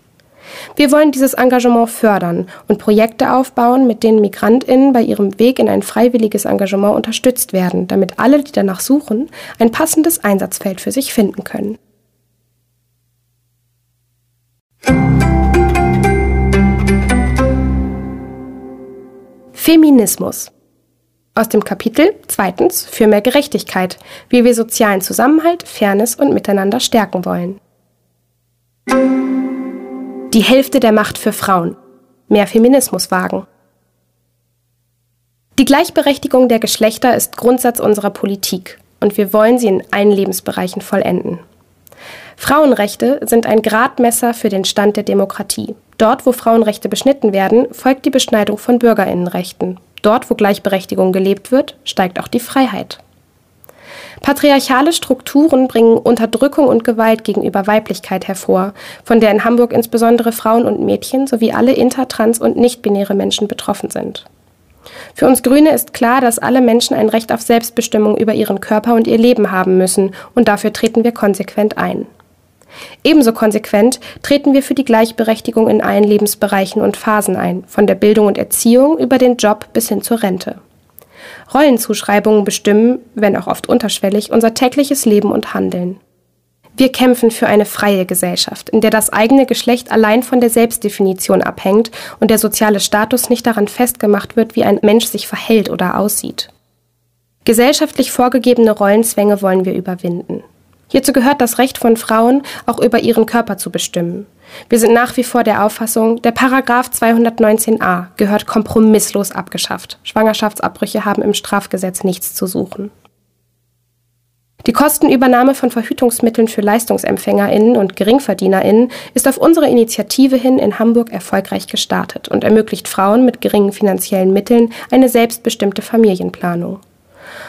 Wir wollen dieses Engagement fördern und Projekte aufbauen, mit denen Migrantinnen bei ihrem Weg in ein freiwilliges Engagement unterstützt werden, damit alle, die danach suchen, ein passendes Einsatzfeld für sich finden können. Feminismus. Aus dem Kapitel zweitens für mehr Gerechtigkeit, wie wir sozialen Zusammenhalt, Fairness und Miteinander stärken wollen. Die Hälfte der Macht für Frauen. Mehr Feminismus wagen. Die Gleichberechtigung der Geschlechter ist Grundsatz unserer Politik und wir wollen sie in allen Lebensbereichen vollenden. Frauenrechte sind ein Gradmesser für den Stand der Demokratie. Dort, wo Frauenrechte beschnitten werden, folgt die Beschneidung von Bürgerinnenrechten. Dort, wo Gleichberechtigung gelebt wird, steigt auch die Freiheit. Patriarchale Strukturen bringen Unterdrückung und Gewalt gegenüber Weiblichkeit hervor, von der in Hamburg insbesondere Frauen und Mädchen sowie alle inter-, trans- und nicht-binäre Menschen betroffen sind. Für uns Grüne ist klar, dass alle Menschen ein Recht auf Selbstbestimmung über ihren Körper und ihr Leben haben müssen, und dafür treten wir konsequent ein. Ebenso konsequent treten wir für die Gleichberechtigung in allen Lebensbereichen und Phasen ein, von der Bildung und Erziehung über den Job bis hin zur Rente. Rollenzuschreibungen bestimmen, wenn auch oft unterschwellig, unser tägliches Leben und Handeln. Wir kämpfen für eine freie Gesellschaft, in der das eigene Geschlecht allein von der Selbstdefinition abhängt und der soziale Status nicht daran festgemacht wird, wie ein Mensch sich verhält oder aussieht. Gesellschaftlich vorgegebene Rollenzwänge wollen wir überwinden. Hierzu gehört das Recht von Frauen, auch über ihren Körper zu bestimmen. Wir sind nach wie vor der Auffassung, der Paragraph 219a gehört kompromisslos abgeschafft. Schwangerschaftsabbrüche haben im Strafgesetz nichts zu suchen. Die Kostenübernahme von Verhütungsmitteln für Leistungsempfängerinnen und Geringverdienerinnen ist auf unsere Initiative hin in Hamburg erfolgreich gestartet und ermöglicht Frauen mit geringen finanziellen Mitteln eine selbstbestimmte Familienplanung.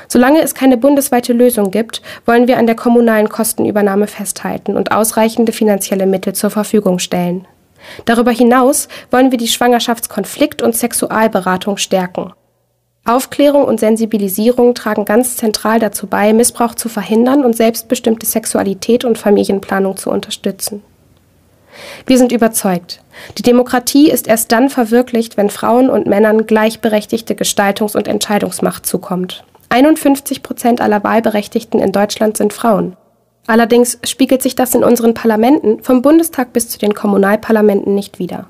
Solange es keine bundesweite Lösung gibt, wollen wir an der kommunalen Kostenübernahme festhalten und ausreichende finanzielle Mittel zur Verfügung stellen. Darüber hinaus wollen wir die Schwangerschaftskonflikt- und Sexualberatung stärken. Aufklärung und Sensibilisierung tragen ganz zentral dazu bei, Missbrauch zu verhindern und selbstbestimmte Sexualität und Familienplanung zu unterstützen. Wir sind überzeugt, die Demokratie ist erst dann verwirklicht, wenn Frauen und Männern gleichberechtigte Gestaltungs- und Entscheidungsmacht zukommt. 51 Prozent aller Wahlberechtigten in Deutschland sind Frauen. Allerdings spiegelt sich das in unseren Parlamenten vom Bundestag bis zu den Kommunalparlamenten nicht wider.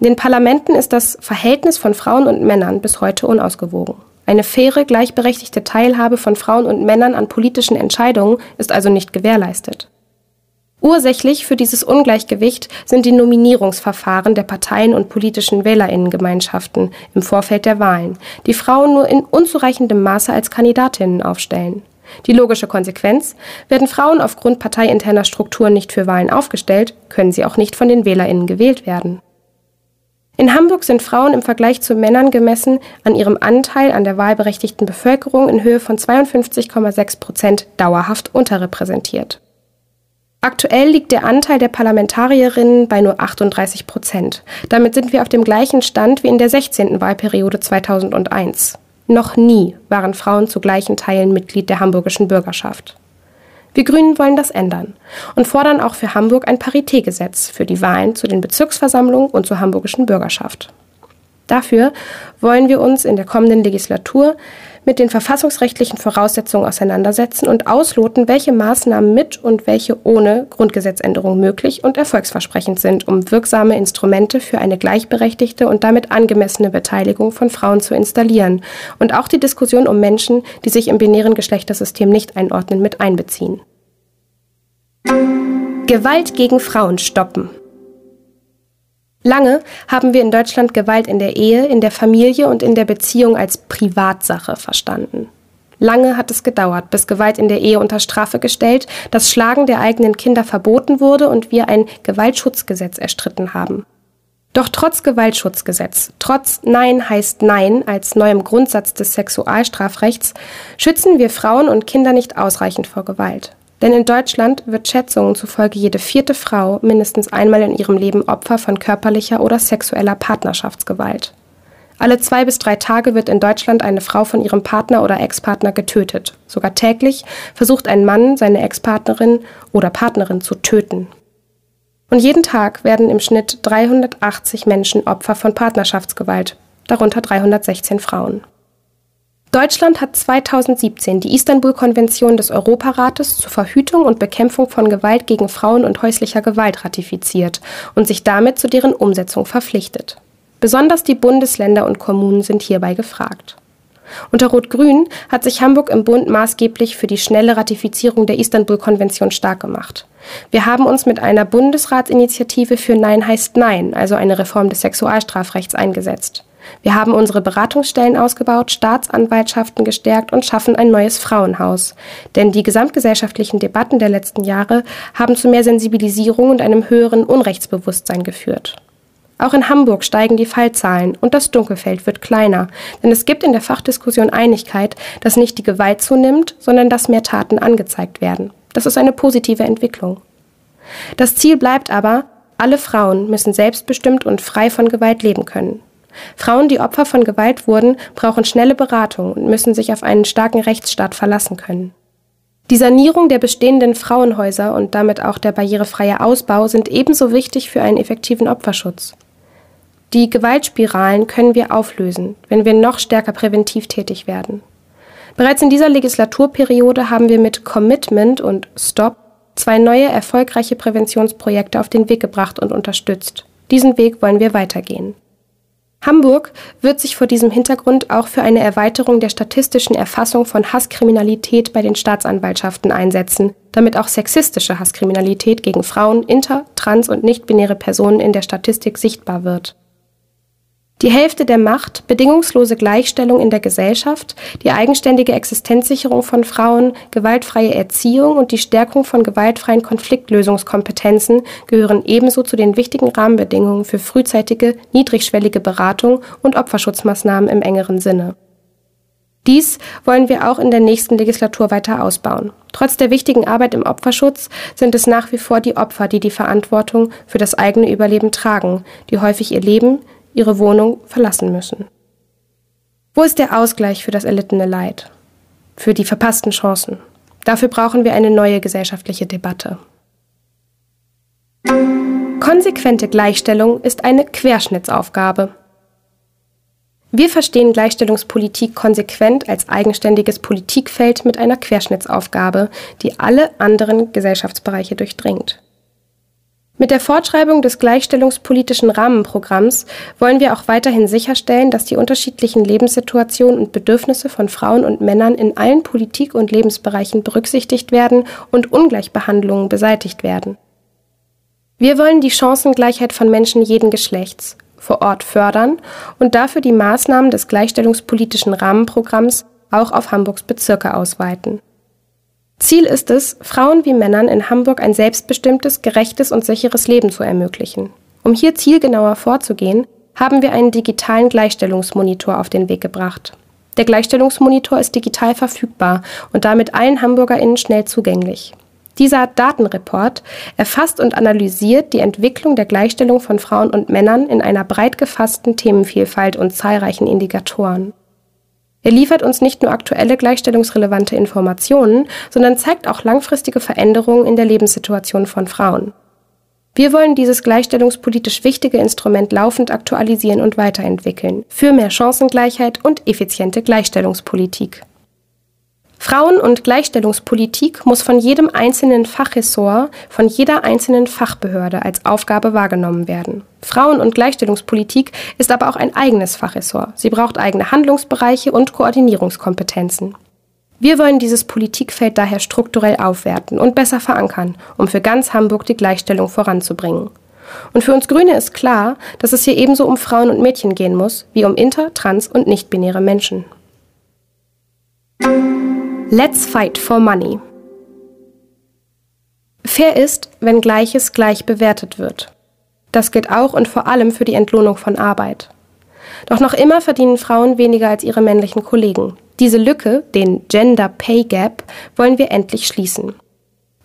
In den Parlamenten ist das Verhältnis von Frauen und Männern bis heute unausgewogen. Eine faire, gleichberechtigte Teilhabe von Frauen und Männern an politischen Entscheidungen ist also nicht gewährleistet. Ursächlich für dieses Ungleichgewicht sind die Nominierungsverfahren der Parteien und politischen Wählerinnengemeinschaften im Vorfeld der Wahlen, die Frauen nur in unzureichendem Maße als Kandidatinnen aufstellen. Die logische Konsequenz, werden Frauen aufgrund parteiinterner Strukturen nicht für Wahlen aufgestellt, können sie auch nicht von den Wählerinnen gewählt werden. In Hamburg sind Frauen im Vergleich zu Männern gemessen an ihrem Anteil an der wahlberechtigten Bevölkerung in Höhe von 52,6 Prozent dauerhaft unterrepräsentiert. Aktuell liegt der Anteil der Parlamentarierinnen bei nur 38 Prozent. Damit sind wir auf dem gleichen Stand wie in der 16. Wahlperiode 2001. Noch nie waren Frauen zu gleichen Teilen Mitglied der hamburgischen Bürgerschaft. Wir Grünen wollen das ändern und fordern auch für Hamburg ein Paritätgesetz für die Wahlen zu den Bezirksversammlungen und zur hamburgischen Bürgerschaft. Dafür wollen wir uns in der kommenden Legislatur mit den verfassungsrechtlichen Voraussetzungen auseinandersetzen und ausloten, welche Maßnahmen mit und welche ohne Grundgesetzänderung möglich und erfolgsversprechend sind, um wirksame Instrumente für eine gleichberechtigte und damit angemessene Beteiligung von Frauen zu installieren und auch die Diskussion um Menschen, die sich im binären Geschlechtersystem nicht einordnen, mit einbeziehen. Gewalt gegen Frauen stoppen. Lange haben wir in Deutschland Gewalt in der Ehe, in der Familie und in der Beziehung als Privatsache verstanden. Lange hat es gedauert, bis Gewalt in der Ehe unter Strafe gestellt, das Schlagen der eigenen Kinder verboten wurde und wir ein Gewaltschutzgesetz erstritten haben. Doch trotz Gewaltschutzgesetz, trotz Nein heißt Nein als neuem Grundsatz des Sexualstrafrechts, schützen wir Frauen und Kinder nicht ausreichend vor Gewalt. Denn in Deutschland wird Schätzungen zufolge jede vierte Frau mindestens einmal in ihrem Leben Opfer von körperlicher oder sexueller Partnerschaftsgewalt. Alle zwei bis drei Tage wird in Deutschland eine Frau von ihrem Partner oder Ex-Partner getötet. Sogar täglich versucht ein Mann, seine Ex-Partnerin oder Partnerin zu töten. Und jeden Tag werden im Schnitt 380 Menschen Opfer von Partnerschaftsgewalt, darunter 316 Frauen. Deutschland hat 2017 die Istanbul-Konvention des Europarates zur Verhütung und Bekämpfung von Gewalt gegen Frauen und häuslicher Gewalt ratifiziert und sich damit zu deren Umsetzung verpflichtet. Besonders die Bundesländer und Kommunen sind hierbei gefragt. Unter Rot-Grün hat sich Hamburg im Bund maßgeblich für die schnelle Ratifizierung der Istanbul-Konvention stark gemacht. Wir haben uns mit einer Bundesratsinitiative für Nein heißt Nein, also eine Reform des Sexualstrafrechts, eingesetzt. Wir haben unsere Beratungsstellen ausgebaut, Staatsanwaltschaften gestärkt und schaffen ein neues Frauenhaus. Denn die gesamtgesellschaftlichen Debatten der letzten Jahre haben zu mehr Sensibilisierung und einem höheren Unrechtsbewusstsein geführt. Auch in Hamburg steigen die Fallzahlen und das Dunkelfeld wird kleiner, denn es gibt in der Fachdiskussion Einigkeit, dass nicht die Gewalt zunimmt, sondern dass mehr Taten angezeigt werden. Das ist eine positive Entwicklung. Das Ziel bleibt aber, alle Frauen müssen selbstbestimmt und frei von Gewalt leben können. Frauen, die Opfer von Gewalt wurden, brauchen schnelle Beratung und müssen sich auf einen starken Rechtsstaat verlassen können. Die Sanierung der bestehenden Frauenhäuser und damit auch der barrierefreie Ausbau sind ebenso wichtig für einen effektiven Opferschutz. Die Gewaltspiralen können wir auflösen, wenn wir noch stärker präventiv tätig werden. Bereits in dieser Legislaturperiode haben wir mit Commitment und Stop zwei neue erfolgreiche Präventionsprojekte auf den Weg gebracht und unterstützt. Diesen Weg wollen wir weitergehen. Hamburg wird sich vor diesem Hintergrund auch für eine Erweiterung der statistischen Erfassung von Hasskriminalität bei den Staatsanwaltschaften einsetzen, damit auch sexistische Hasskriminalität gegen Frauen, inter-, trans- und nichtbinäre Personen in der Statistik sichtbar wird die Hälfte der Macht, bedingungslose Gleichstellung in der Gesellschaft, die eigenständige Existenzsicherung von Frauen, gewaltfreie Erziehung und die Stärkung von gewaltfreien Konfliktlösungskompetenzen gehören ebenso zu den wichtigen Rahmenbedingungen für frühzeitige, niedrigschwellige Beratung und Opferschutzmaßnahmen im engeren Sinne. Dies wollen wir auch in der nächsten Legislatur weiter ausbauen. Trotz der wichtigen Arbeit im Opferschutz sind es nach wie vor die Opfer, die die Verantwortung für das eigene Überleben tragen, die häufig ihr Leben, ihre Wohnung verlassen müssen. Wo ist der Ausgleich für das erlittene Leid? Für die verpassten Chancen? Dafür brauchen wir eine neue gesellschaftliche Debatte. Konsequente Gleichstellung ist eine Querschnittsaufgabe. Wir verstehen Gleichstellungspolitik konsequent als eigenständiges Politikfeld mit einer Querschnittsaufgabe, die alle anderen Gesellschaftsbereiche durchdringt. Mit der Fortschreibung des gleichstellungspolitischen Rahmenprogramms wollen wir auch weiterhin sicherstellen, dass die unterschiedlichen Lebenssituationen und Bedürfnisse von Frauen und Männern in allen Politik- und Lebensbereichen berücksichtigt werden und Ungleichbehandlungen beseitigt werden. Wir wollen die Chancengleichheit von Menschen jeden Geschlechts vor Ort fördern und dafür die Maßnahmen des gleichstellungspolitischen Rahmenprogramms auch auf Hamburgs Bezirke ausweiten. Ziel ist es, Frauen wie Männern in Hamburg ein selbstbestimmtes, gerechtes und sicheres Leben zu ermöglichen. Um hier zielgenauer vorzugehen, haben wir einen digitalen Gleichstellungsmonitor auf den Weg gebracht. Der Gleichstellungsmonitor ist digital verfügbar und damit allen HamburgerInnen schnell zugänglich. Dieser Datenreport erfasst und analysiert die Entwicklung der Gleichstellung von Frauen und Männern in einer breit gefassten Themenvielfalt und zahlreichen Indikatoren. Er liefert uns nicht nur aktuelle gleichstellungsrelevante Informationen, sondern zeigt auch langfristige Veränderungen in der Lebenssituation von Frauen. Wir wollen dieses gleichstellungspolitisch wichtige Instrument laufend aktualisieren und weiterentwickeln, für mehr Chancengleichheit und effiziente Gleichstellungspolitik. Frauen- und Gleichstellungspolitik muss von jedem einzelnen Fachressort, von jeder einzelnen Fachbehörde als Aufgabe wahrgenommen werden. Frauen- und Gleichstellungspolitik ist aber auch ein eigenes Fachressort. Sie braucht eigene Handlungsbereiche und Koordinierungskompetenzen. Wir wollen dieses Politikfeld daher strukturell aufwerten und besser verankern, um für ganz Hamburg die Gleichstellung voranzubringen. Und für uns Grüne ist klar, dass es hier ebenso um Frauen und Mädchen gehen muss, wie um inter-, trans- und nichtbinäre Menschen. Let's fight for money. Fair ist, wenn Gleiches gleich bewertet wird. Das gilt auch und vor allem für die Entlohnung von Arbeit. Doch noch immer verdienen Frauen weniger als ihre männlichen Kollegen. Diese Lücke, den Gender Pay Gap, wollen wir endlich schließen.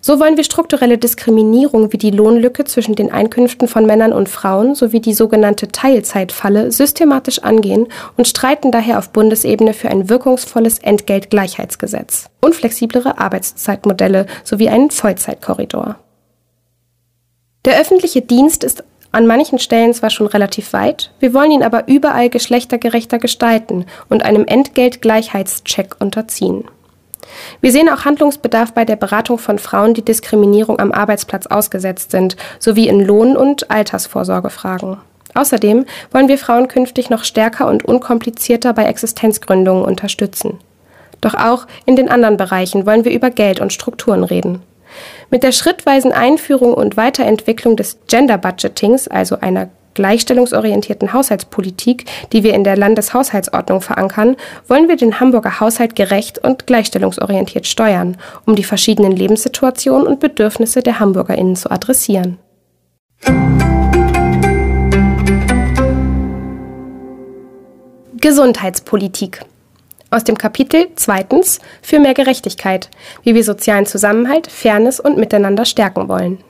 So wollen wir strukturelle Diskriminierung wie die Lohnlücke zwischen den Einkünften von Männern und Frauen sowie die sogenannte Teilzeitfalle systematisch angehen und streiten daher auf Bundesebene für ein wirkungsvolles Entgeltgleichheitsgesetz und flexiblere Arbeitszeitmodelle sowie einen Vollzeitkorridor. Der öffentliche Dienst ist an manchen Stellen zwar schon relativ weit, wir wollen ihn aber überall geschlechtergerechter gestalten und einem Entgeltgleichheitscheck unterziehen. Wir sehen auch Handlungsbedarf bei der Beratung von Frauen, die Diskriminierung am Arbeitsplatz ausgesetzt sind, sowie in Lohn- und Altersvorsorgefragen. Außerdem wollen wir Frauen künftig noch stärker und unkomplizierter bei Existenzgründungen unterstützen. Doch auch in den anderen Bereichen wollen wir über Geld und Strukturen reden. Mit der schrittweisen Einführung und Weiterentwicklung des Gender Budgetings, also einer gleichstellungsorientierten Haushaltspolitik, die wir in der Landeshaushaltsordnung verankern, wollen wir den Hamburger Haushalt gerecht und gleichstellungsorientiert steuern, um die verschiedenen Lebenssituationen und Bedürfnisse der Hamburgerinnen zu adressieren. Gesundheitspolitik aus dem Kapitel zweitens für mehr Gerechtigkeit, wie wir sozialen Zusammenhalt, Fairness und Miteinander stärken wollen.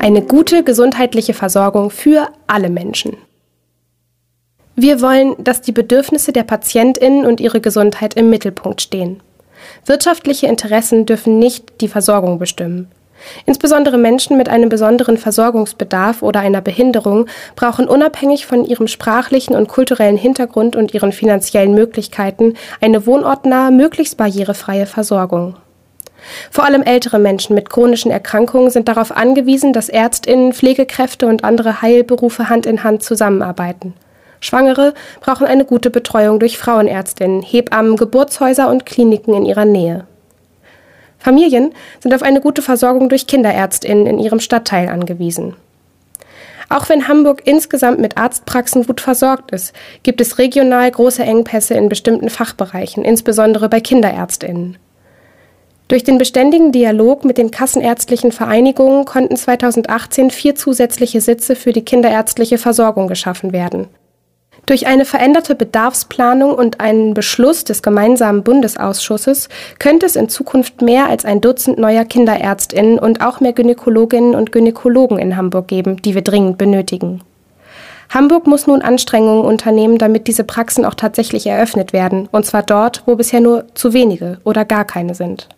Eine gute gesundheitliche Versorgung für alle Menschen. Wir wollen, dass die Bedürfnisse der Patientinnen und ihre Gesundheit im Mittelpunkt stehen. Wirtschaftliche Interessen dürfen nicht die Versorgung bestimmen. Insbesondere Menschen mit einem besonderen Versorgungsbedarf oder einer Behinderung brauchen unabhängig von ihrem sprachlichen und kulturellen Hintergrund und ihren finanziellen Möglichkeiten eine wohnortnahe, möglichst barrierefreie Versorgung. Vor allem ältere Menschen mit chronischen Erkrankungen sind darauf angewiesen, dass Ärztinnen, Pflegekräfte und andere Heilberufe Hand in Hand zusammenarbeiten. Schwangere brauchen eine gute Betreuung durch Frauenärztinnen, Hebammen, Geburtshäuser und Kliniken in ihrer Nähe. Familien sind auf eine gute Versorgung durch Kinderärztinnen in ihrem Stadtteil angewiesen. Auch wenn Hamburg insgesamt mit Arztpraxen gut versorgt ist, gibt es regional große Engpässe in bestimmten Fachbereichen, insbesondere bei Kinderärztinnen. Durch den beständigen Dialog mit den kassenärztlichen Vereinigungen konnten 2018 vier zusätzliche Sitze für die kinderärztliche Versorgung geschaffen werden. Durch eine veränderte Bedarfsplanung und einen Beschluss des gemeinsamen Bundesausschusses könnte es in Zukunft mehr als ein Dutzend neuer Kinderärztinnen und auch mehr Gynäkologinnen und Gynäkologen in Hamburg geben, die wir dringend benötigen. Hamburg muss nun Anstrengungen unternehmen, damit diese Praxen auch tatsächlich eröffnet werden, und zwar dort, wo bisher nur zu wenige oder gar keine sind.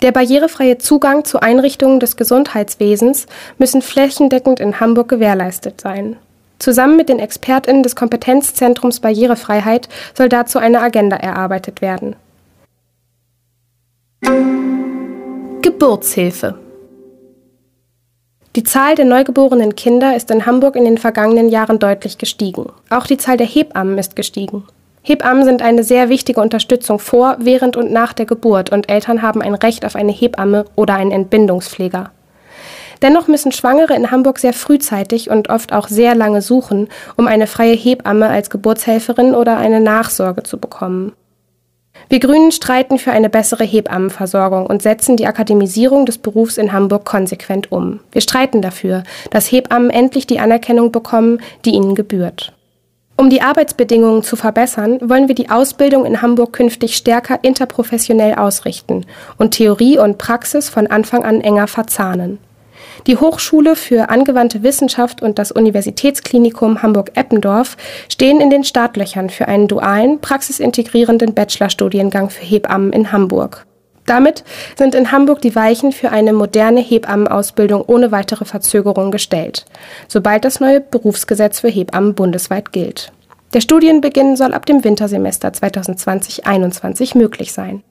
Der barrierefreie Zugang zu Einrichtungen des Gesundheitswesens müssen flächendeckend in Hamburg gewährleistet sein. Zusammen mit den ExpertInnen des Kompetenzzentrums Barrierefreiheit soll dazu eine Agenda erarbeitet werden. Geburtshilfe Die Zahl der neugeborenen Kinder ist in Hamburg in den vergangenen Jahren deutlich gestiegen. Auch die Zahl der Hebammen ist gestiegen. Hebammen sind eine sehr wichtige Unterstützung vor, während und nach der Geburt und Eltern haben ein Recht auf eine Hebamme oder einen Entbindungspfleger. Dennoch müssen Schwangere in Hamburg sehr frühzeitig und oft auch sehr lange suchen, um eine freie Hebamme als Geburtshelferin oder eine Nachsorge zu bekommen. Wir Grünen streiten für eine bessere Hebammenversorgung und setzen die Akademisierung des Berufs in Hamburg konsequent um. Wir streiten dafür, dass Hebammen endlich die Anerkennung bekommen, die ihnen gebührt. Um die Arbeitsbedingungen zu verbessern, wollen wir die Ausbildung in Hamburg künftig stärker interprofessionell ausrichten und Theorie und Praxis von Anfang an enger verzahnen. Die Hochschule für angewandte Wissenschaft und das Universitätsklinikum Hamburg-Eppendorf stehen in den Startlöchern für einen dualen, praxisintegrierenden Bachelorstudiengang für Hebammen in Hamburg. Damit sind in Hamburg die Weichen für eine moderne Hebammenausbildung ohne weitere Verzögerung gestellt, sobald das neue Berufsgesetz für Hebammen bundesweit gilt. Der Studienbeginn soll ab dem Wintersemester 2020-21 möglich sein.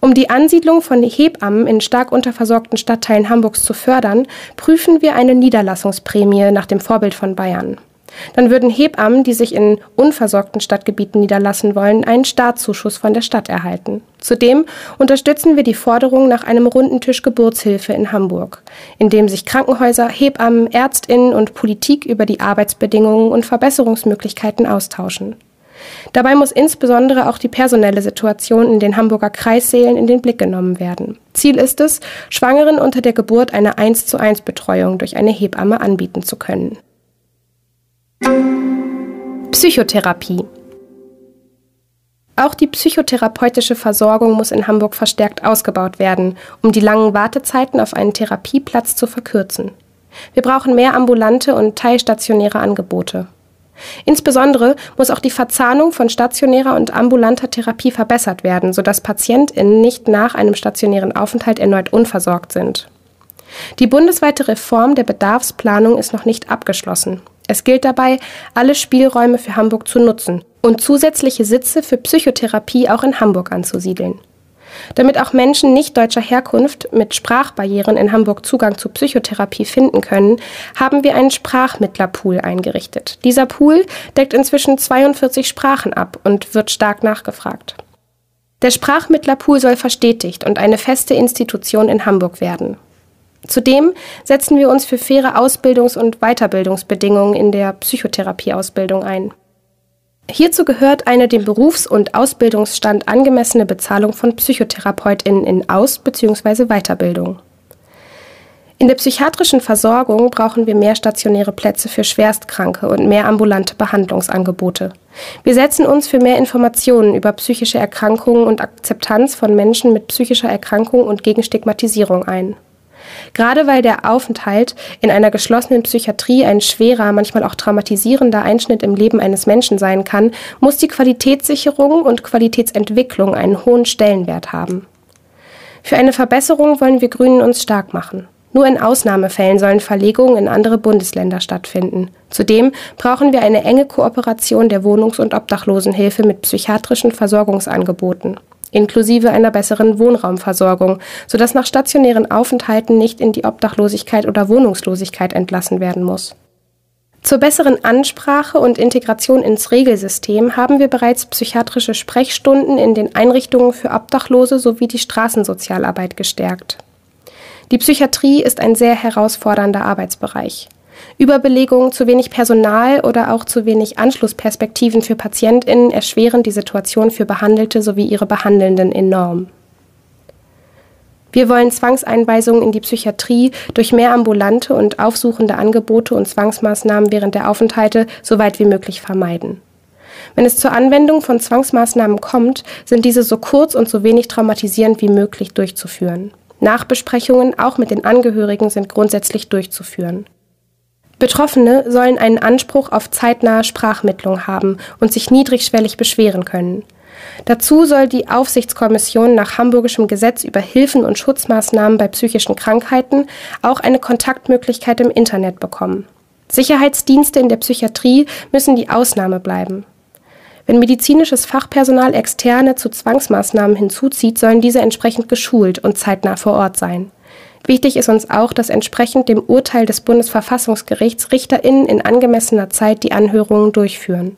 Um die Ansiedlung von Hebammen in stark unterversorgten Stadtteilen Hamburgs zu fördern, prüfen wir eine Niederlassungsprämie nach dem Vorbild von Bayern. Dann würden Hebammen, die sich in unversorgten Stadtgebieten niederlassen wollen, einen Startzuschuss von der Stadt erhalten. Zudem unterstützen wir die Forderung nach einem runden Tisch Geburtshilfe in Hamburg, in dem sich Krankenhäuser, Hebammen, Ärztinnen und Politik über die Arbeitsbedingungen und Verbesserungsmöglichkeiten austauschen. Dabei muss insbesondere auch die personelle Situation in den Hamburger Kreissälen in den Blick genommen werden. Ziel ist es, Schwangeren unter der Geburt eine 1 zu 1 Betreuung durch eine Hebamme anbieten zu können. Psychotherapie auch die psychotherapeutische Versorgung muss in Hamburg verstärkt ausgebaut werden, um die langen Wartezeiten auf einen Therapieplatz zu verkürzen. Wir brauchen mehr ambulante und teilstationäre Angebote. Insbesondere muss auch die Verzahnung von stationärer und ambulanter Therapie verbessert werden, sodass PatientInnen nicht nach einem stationären Aufenthalt erneut unversorgt sind. Die bundesweite Reform der Bedarfsplanung ist noch nicht abgeschlossen. Es gilt dabei, alle Spielräume für Hamburg zu nutzen und zusätzliche Sitze für Psychotherapie auch in Hamburg anzusiedeln. Damit auch Menschen nicht deutscher Herkunft mit Sprachbarrieren in Hamburg Zugang zu Psychotherapie finden können, haben wir einen Sprachmittlerpool eingerichtet. Dieser Pool deckt inzwischen 42 Sprachen ab und wird stark nachgefragt. Der Sprachmittlerpool soll verstetigt und eine feste Institution in Hamburg werden. Zudem setzen wir uns für faire Ausbildungs- und Weiterbildungsbedingungen in der Psychotherapieausbildung ein. Hierzu gehört eine dem Berufs- und Ausbildungsstand angemessene Bezahlung von PsychotherapeutInnen in Aus- bzw. Weiterbildung. In der psychiatrischen Versorgung brauchen wir mehr stationäre Plätze für Schwerstkranke und mehr ambulante Behandlungsangebote. Wir setzen uns für mehr Informationen über psychische Erkrankungen und Akzeptanz von Menschen mit psychischer Erkrankung und gegen Stigmatisierung ein. Gerade weil der Aufenthalt in einer geschlossenen Psychiatrie ein schwerer, manchmal auch traumatisierender Einschnitt im Leben eines Menschen sein kann, muss die Qualitätssicherung und Qualitätsentwicklung einen hohen Stellenwert haben. Für eine Verbesserung wollen wir Grünen uns stark machen. Nur in Ausnahmefällen sollen Verlegungen in andere Bundesländer stattfinden. Zudem brauchen wir eine enge Kooperation der Wohnungs- und Obdachlosenhilfe mit psychiatrischen Versorgungsangeboten. Inklusive einer besseren Wohnraumversorgung, sodass nach stationären Aufenthalten nicht in die Obdachlosigkeit oder Wohnungslosigkeit entlassen werden muss. Zur besseren Ansprache und Integration ins Regelsystem haben wir bereits psychiatrische Sprechstunden in den Einrichtungen für Obdachlose sowie die Straßensozialarbeit gestärkt. Die Psychiatrie ist ein sehr herausfordernder Arbeitsbereich. Überbelegung, zu wenig Personal oder auch zu wenig Anschlussperspektiven für Patientinnen erschweren die Situation für Behandelte sowie ihre Behandelnden enorm. Wir wollen Zwangseinweisungen in die Psychiatrie durch mehr ambulante und aufsuchende Angebote und Zwangsmaßnahmen während der Aufenthalte so weit wie möglich vermeiden. Wenn es zur Anwendung von Zwangsmaßnahmen kommt, sind diese so kurz und so wenig traumatisierend wie möglich durchzuführen. Nachbesprechungen auch mit den Angehörigen sind grundsätzlich durchzuführen. Betroffene sollen einen Anspruch auf zeitnahe Sprachmittlung haben und sich niedrigschwellig beschweren können. Dazu soll die Aufsichtskommission nach hamburgischem Gesetz über Hilfen und Schutzmaßnahmen bei psychischen Krankheiten auch eine Kontaktmöglichkeit im Internet bekommen. Sicherheitsdienste in der Psychiatrie müssen die Ausnahme bleiben. Wenn medizinisches Fachpersonal Externe zu Zwangsmaßnahmen hinzuzieht, sollen diese entsprechend geschult und zeitnah vor Ort sein. Wichtig ist uns auch, dass entsprechend dem Urteil des Bundesverfassungsgerichts RichterInnen in angemessener Zeit die Anhörungen durchführen.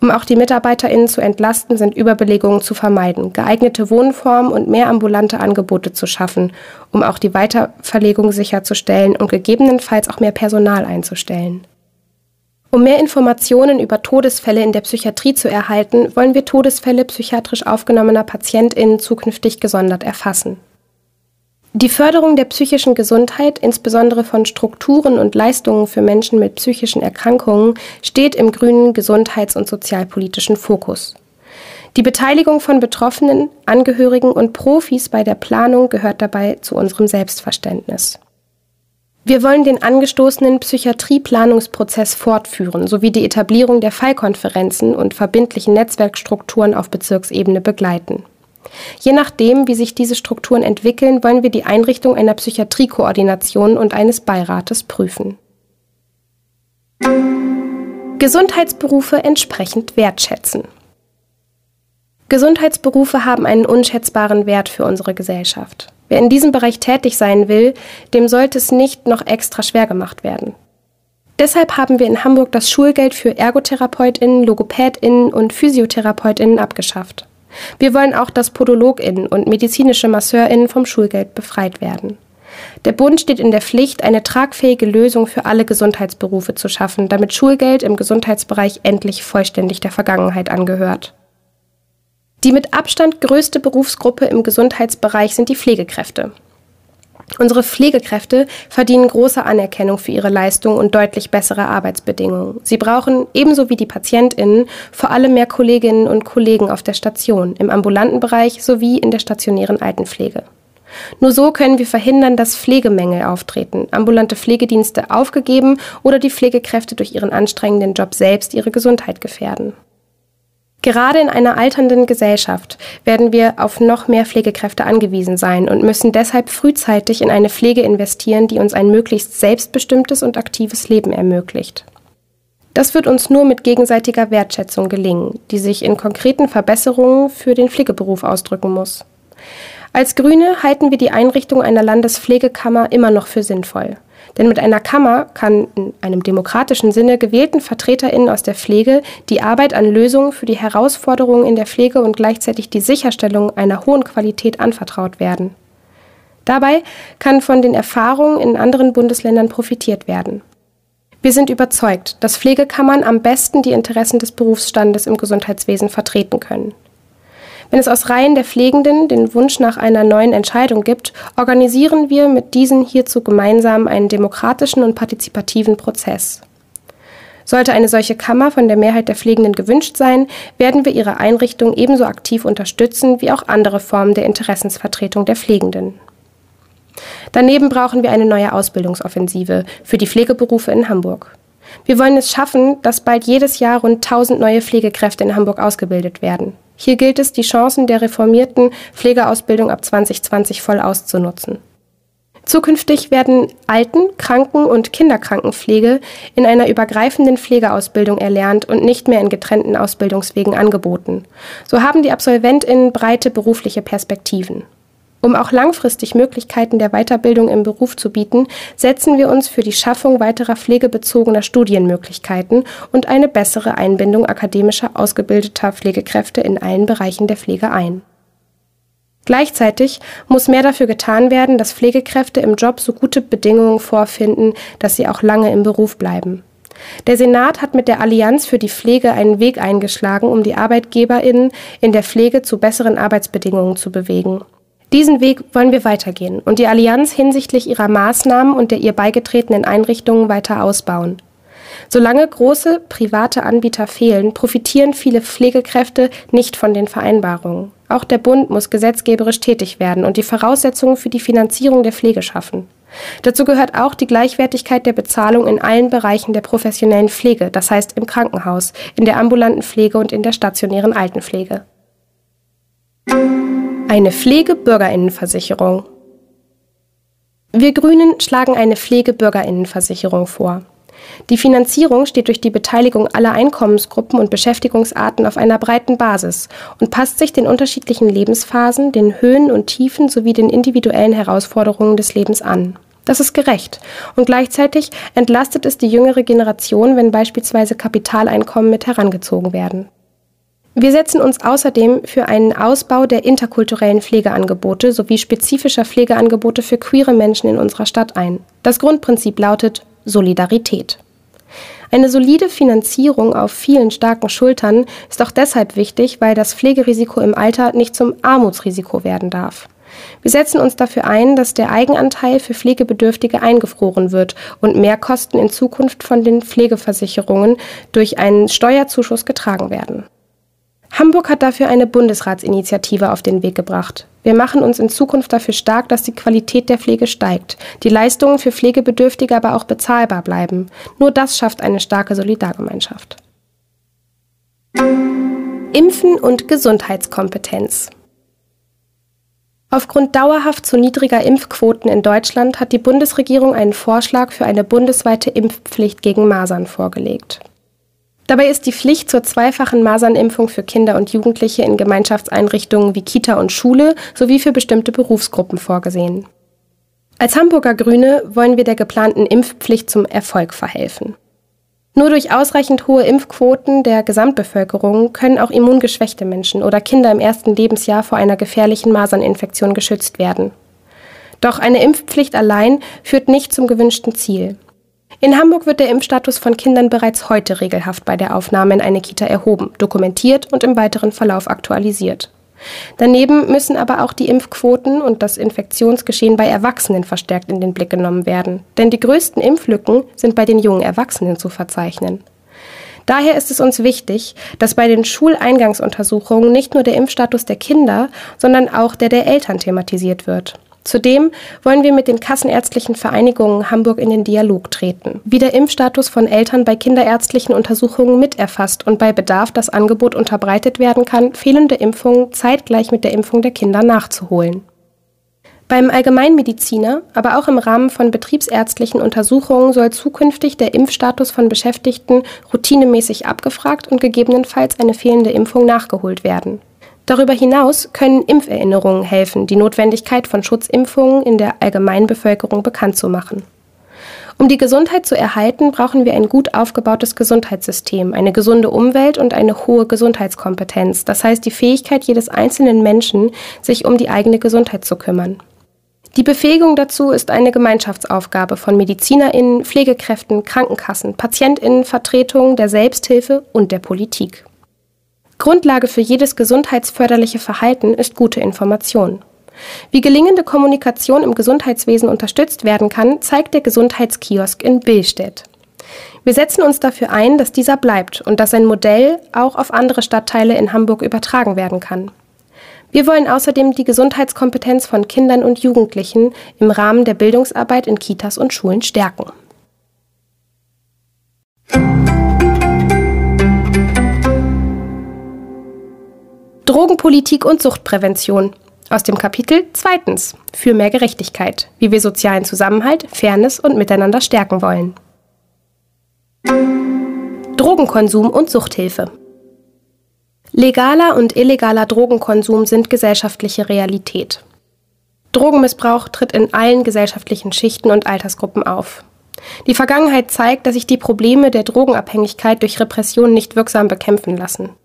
Um auch die MitarbeiterInnen zu entlasten, sind Überbelegungen zu vermeiden, geeignete Wohnformen und mehr ambulante Angebote zu schaffen, um auch die Weiterverlegung sicherzustellen und gegebenenfalls auch mehr Personal einzustellen. Um mehr Informationen über Todesfälle in der Psychiatrie zu erhalten, wollen wir Todesfälle psychiatrisch aufgenommener PatientInnen zukünftig gesondert erfassen. Die Förderung der psychischen Gesundheit, insbesondere von Strukturen und Leistungen für Menschen mit psychischen Erkrankungen, steht im grünen gesundheits- und sozialpolitischen Fokus. Die Beteiligung von Betroffenen, Angehörigen und Profis bei der Planung gehört dabei zu unserem Selbstverständnis. Wir wollen den angestoßenen Psychiatrieplanungsprozess fortführen sowie die Etablierung der Fallkonferenzen und verbindlichen Netzwerkstrukturen auf Bezirksebene begleiten. Je nachdem, wie sich diese Strukturen entwickeln, wollen wir die Einrichtung einer Psychiatriekoordination und eines Beirates prüfen. Gesundheitsberufe entsprechend wertschätzen. Gesundheitsberufe haben einen unschätzbaren Wert für unsere Gesellschaft. Wer in diesem Bereich tätig sein will, dem sollte es nicht noch extra schwer gemacht werden. Deshalb haben wir in Hamburg das Schulgeld für Ergotherapeutinnen, Logopädinnen und Physiotherapeutinnen abgeschafft. Wir wollen auch, dass PodologInnen und medizinische MasseurInnen vom Schulgeld befreit werden. Der Bund steht in der Pflicht, eine tragfähige Lösung für alle Gesundheitsberufe zu schaffen, damit Schulgeld im Gesundheitsbereich endlich vollständig der Vergangenheit angehört. Die mit Abstand größte Berufsgruppe im Gesundheitsbereich sind die Pflegekräfte. Unsere Pflegekräfte verdienen große Anerkennung für ihre Leistung und deutlich bessere Arbeitsbedingungen. Sie brauchen ebenso wie die Patientinnen vor allem mehr Kolleginnen und Kollegen auf der Station, im ambulanten Bereich sowie in der stationären Altenpflege. Nur so können wir verhindern, dass Pflegemängel auftreten, ambulante Pflegedienste aufgegeben oder die Pflegekräfte durch ihren anstrengenden Job selbst ihre Gesundheit gefährden. Gerade in einer alternden Gesellschaft werden wir auf noch mehr Pflegekräfte angewiesen sein und müssen deshalb frühzeitig in eine Pflege investieren, die uns ein möglichst selbstbestimmtes und aktives Leben ermöglicht. Das wird uns nur mit gegenseitiger Wertschätzung gelingen, die sich in konkreten Verbesserungen für den Pflegeberuf ausdrücken muss. Als Grüne halten wir die Einrichtung einer Landespflegekammer immer noch für sinnvoll. Denn mit einer Kammer kann in einem demokratischen Sinne gewählten VertreterInnen aus der Pflege die Arbeit an Lösungen für die Herausforderungen in der Pflege und gleichzeitig die Sicherstellung einer hohen Qualität anvertraut werden. Dabei kann von den Erfahrungen in anderen Bundesländern profitiert werden. Wir sind überzeugt, dass Pflegekammern am besten die Interessen des Berufsstandes im Gesundheitswesen vertreten können. Wenn es aus Reihen der Pflegenden den Wunsch nach einer neuen Entscheidung gibt, organisieren wir mit diesen hierzu gemeinsam einen demokratischen und partizipativen Prozess. Sollte eine solche Kammer von der Mehrheit der Pflegenden gewünscht sein, werden wir ihre Einrichtung ebenso aktiv unterstützen wie auch andere Formen der Interessensvertretung der Pflegenden. Daneben brauchen wir eine neue Ausbildungsoffensive für die Pflegeberufe in Hamburg. Wir wollen es schaffen, dass bald jedes Jahr rund 1000 neue Pflegekräfte in Hamburg ausgebildet werden. Hier gilt es, die Chancen der reformierten Pflegeausbildung ab 2020 voll auszunutzen. Zukünftig werden Alten-, Kranken- und Kinderkrankenpflege in einer übergreifenden Pflegeausbildung erlernt und nicht mehr in getrennten Ausbildungswegen angeboten. So haben die AbsolventInnen breite berufliche Perspektiven. Um auch langfristig Möglichkeiten der Weiterbildung im Beruf zu bieten, setzen wir uns für die Schaffung weiterer pflegebezogener Studienmöglichkeiten und eine bessere Einbindung akademischer ausgebildeter Pflegekräfte in allen Bereichen der Pflege ein. Gleichzeitig muss mehr dafür getan werden, dass Pflegekräfte im Job so gute Bedingungen vorfinden, dass sie auch lange im Beruf bleiben. Der Senat hat mit der Allianz für die Pflege einen Weg eingeschlagen, um die Arbeitgeberinnen in der Pflege zu besseren Arbeitsbedingungen zu bewegen. Diesen Weg wollen wir weitergehen und die Allianz hinsichtlich ihrer Maßnahmen und der ihr beigetretenen Einrichtungen weiter ausbauen. Solange große private Anbieter fehlen, profitieren viele Pflegekräfte nicht von den Vereinbarungen. Auch der Bund muss gesetzgeberisch tätig werden und die Voraussetzungen für die Finanzierung der Pflege schaffen. Dazu gehört auch die Gleichwertigkeit der Bezahlung in allen Bereichen der professionellen Pflege, das heißt im Krankenhaus, in der ambulanten Pflege und in der stationären Altenpflege. Eine Pflegebürgerinnenversicherung. Wir Grünen schlagen eine Pflegebürgerinnenversicherung vor. Die Finanzierung steht durch die Beteiligung aller Einkommensgruppen und Beschäftigungsarten auf einer breiten Basis und passt sich den unterschiedlichen Lebensphasen, den Höhen und Tiefen sowie den individuellen Herausforderungen des Lebens an. Das ist gerecht und gleichzeitig entlastet es die jüngere Generation, wenn beispielsweise Kapitaleinkommen mit herangezogen werden. Wir setzen uns außerdem für einen Ausbau der interkulturellen Pflegeangebote sowie spezifischer Pflegeangebote für queere Menschen in unserer Stadt ein. Das Grundprinzip lautet Solidarität. Eine solide Finanzierung auf vielen starken Schultern ist auch deshalb wichtig, weil das Pflegerisiko im Alter nicht zum Armutsrisiko werden darf. Wir setzen uns dafür ein, dass der Eigenanteil für Pflegebedürftige eingefroren wird und Mehrkosten in Zukunft von den Pflegeversicherungen durch einen Steuerzuschuss getragen werden. Hamburg hat dafür eine Bundesratsinitiative auf den Weg gebracht. Wir machen uns in Zukunft dafür stark, dass die Qualität der Pflege steigt, die Leistungen für Pflegebedürftige aber auch bezahlbar bleiben. Nur das schafft eine starke Solidargemeinschaft. Impfen und Gesundheitskompetenz. Aufgrund dauerhaft zu niedriger Impfquoten in Deutschland hat die Bundesregierung einen Vorschlag für eine bundesweite Impfpflicht gegen Masern vorgelegt. Dabei ist die Pflicht zur zweifachen Masernimpfung für Kinder und Jugendliche in Gemeinschaftseinrichtungen wie Kita und Schule sowie für bestimmte Berufsgruppen vorgesehen. Als Hamburger Grüne wollen wir der geplanten Impfpflicht zum Erfolg verhelfen. Nur durch ausreichend hohe Impfquoten der Gesamtbevölkerung können auch immungeschwächte Menschen oder Kinder im ersten Lebensjahr vor einer gefährlichen Maserninfektion geschützt werden. Doch eine Impfpflicht allein führt nicht zum gewünschten Ziel. In Hamburg wird der Impfstatus von Kindern bereits heute regelhaft bei der Aufnahme in eine Kita erhoben, dokumentiert und im weiteren Verlauf aktualisiert. Daneben müssen aber auch die Impfquoten und das Infektionsgeschehen bei Erwachsenen verstärkt in den Blick genommen werden, denn die größten Impflücken sind bei den jungen Erwachsenen zu verzeichnen. Daher ist es uns wichtig, dass bei den Schuleingangsuntersuchungen nicht nur der Impfstatus der Kinder, sondern auch der der Eltern thematisiert wird. Zudem wollen wir mit den kassenärztlichen Vereinigungen Hamburg in den Dialog treten, wie der Impfstatus von Eltern bei kinderärztlichen Untersuchungen miterfasst und bei Bedarf das Angebot unterbreitet werden kann, fehlende Impfungen zeitgleich mit der Impfung der Kinder nachzuholen. Beim Allgemeinmediziner, aber auch im Rahmen von betriebsärztlichen Untersuchungen soll zukünftig der Impfstatus von Beschäftigten routinemäßig abgefragt und gegebenenfalls eine fehlende Impfung nachgeholt werden. Darüber hinaus können Impferinnerungen helfen, die Notwendigkeit von Schutzimpfungen in der Allgemeinbevölkerung bekannt zu machen. Um die Gesundheit zu erhalten, brauchen wir ein gut aufgebautes Gesundheitssystem, eine gesunde Umwelt und eine hohe Gesundheitskompetenz, das heißt die Fähigkeit jedes einzelnen Menschen, sich um die eigene Gesundheit zu kümmern. Die Befähigung dazu ist eine Gemeinschaftsaufgabe von Medizinerinnen, Pflegekräften, Krankenkassen, Patientinnen, Vertretungen der Selbsthilfe und der Politik. Grundlage für jedes gesundheitsförderliche Verhalten ist gute Information. Wie gelingende Kommunikation im Gesundheitswesen unterstützt werden kann, zeigt der Gesundheitskiosk in Billstedt. Wir setzen uns dafür ein, dass dieser bleibt und dass sein Modell auch auf andere Stadtteile in Hamburg übertragen werden kann. Wir wollen außerdem die Gesundheitskompetenz von Kindern und Jugendlichen im Rahmen der Bildungsarbeit in Kitas und Schulen stärken. Drogenpolitik und Suchtprävention. Aus dem Kapitel zweitens für mehr Gerechtigkeit, wie wir sozialen Zusammenhalt, Fairness und Miteinander stärken wollen. Drogenkonsum und Suchthilfe. Legaler und illegaler Drogenkonsum sind gesellschaftliche Realität. Drogenmissbrauch tritt in allen gesellschaftlichen Schichten und Altersgruppen auf. Die Vergangenheit zeigt, dass sich die Probleme der Drogenabhängigkeit durch Repression nicht wirksam bekämpfen lassen.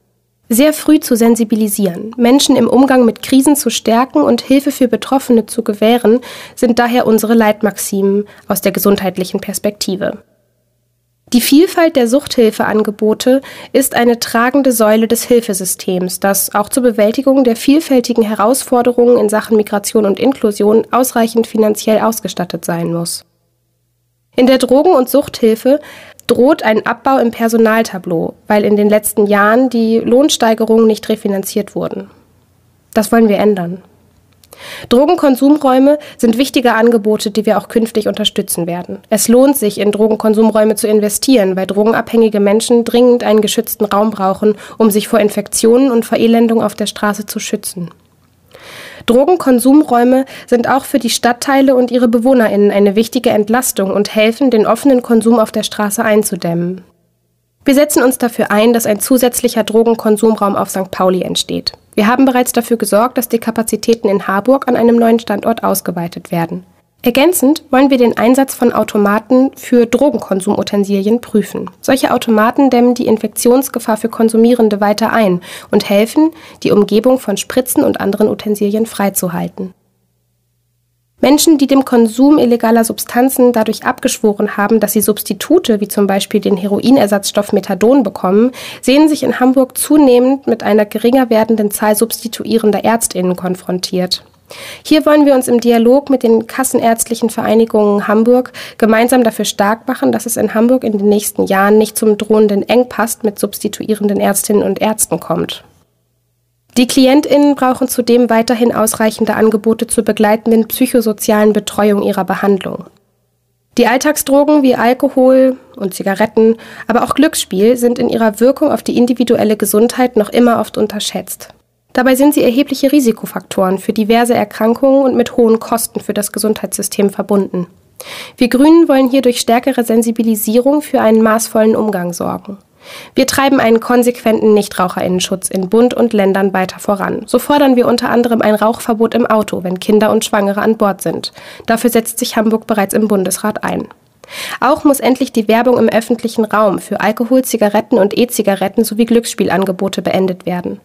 Sehr früh zu sensibilisieren, Menschen im Umgang mit Krisen zu stärken und Hilfe für Betroffene zu gewähren, sind daher unsere Leitmaximen aus der gesundheitlichen Perspektive. Die Vielfalt der Suchthilfeangebote ist eine tragende Säule des Hilfesystems, das auch zur Bewältigung der vielfältigen Herausforderungen in Sachen Migration und Inklusion ausreichend finanziell ausgestattet sein muss. In der Drogen- und Suchthilfe droht ein Abbau im Personaltableau, weil in den letzten Jahren die Lohnsteigerungen nicht refinanziert wurden. Das wollen wir ändern. Drogenkonsumräume sind wichtige Angebote, die wir auch künftig unterstützen werden. Es lohnt sich, in Drogenkonsumräume zu investieren, weil drogenabhängige Menschen dringend einen geschützten Raum brauchen, um sich vor Infektionen und Verelendung auf der Straße zu schützen. Drogenkonsumräume sind auch für die Stadtteile und ihre Bewohnerinnen eine wichtige Entlastung und helfen, den offenen Konsum auf der Straße einzudämmen. Wir setzen uns dafür ein, dass ein zusätzlicher Drogenkonsumraum auf St. Pauli entsteht. Wir haben bereits dafür gesorgt, dass die Kapazitäten in Harburg an einem neuen Standort ausgeweitet werden. Ergänzend wollen wir den Einsatz von Automaten für Drogenkonsumutensilien prüfen. Solche Automaten dämmen die Infektionsgefahr für Konsumierende weiter ein und helfen, die Umgebung von Spritzen und anderen Utensilien freizuhalten. Menschen, die dem Konsum illegaler Substanzen dadurch abgeschworen haben, dass sie Substitute wie zum Beispiel den Heroinersatzstoff Methadon bekommen, sehen sich in Hamburg zunehmend mit einer geringer werdenden Zahl substituierender Ärztinnen konfrontiert. Hier wollen wir uns im Dialog mit den Kassenärztlichen Vereinigungen Hamburg gemeinsam dafür stark machen, dass es in Hamburg in den nächsten Jahren nicht zum drohenden Engpass mit substituierenden Ärztinnen und Ärzten kommt. Die KlientInnen brauchen zudem weiterhin ausreichende Angebote zur begleitenden psychosozialen Betreuung ihrer Behandlung. Die Alltagsdrogen wie Alkohol und Zigaretten, aber auch Glücksspiel sind in ihrer Wirkung auf die individuelle Gesundheit noch immer oft unterschätzt. Dabei sind sie erhebliche Risikofaktoren für diverse Erkrankungen und mit hohen Kosten für das Gesundheitssystem verbunden. Wir Grünen wollen hier durch stärkere Sensibilisierung für einen maßvollen Umgang sorgen. Wir treiben einen konsequenten Nichtraucherinnenschutz in Bund und Ländern weiter voran. So fordern wir unter anderem ein Rauchverbot im Auto, wenn Kinder und Schwangere an Bord sind. Dafür setzt sich Hamburg bereits im Bundesrat ein. Auch muss endlich die Werbung im öffentlichen Raum für Alkohol, Zigaretten und E-Zigaretten sowie Glücksspielangebote beendet werden.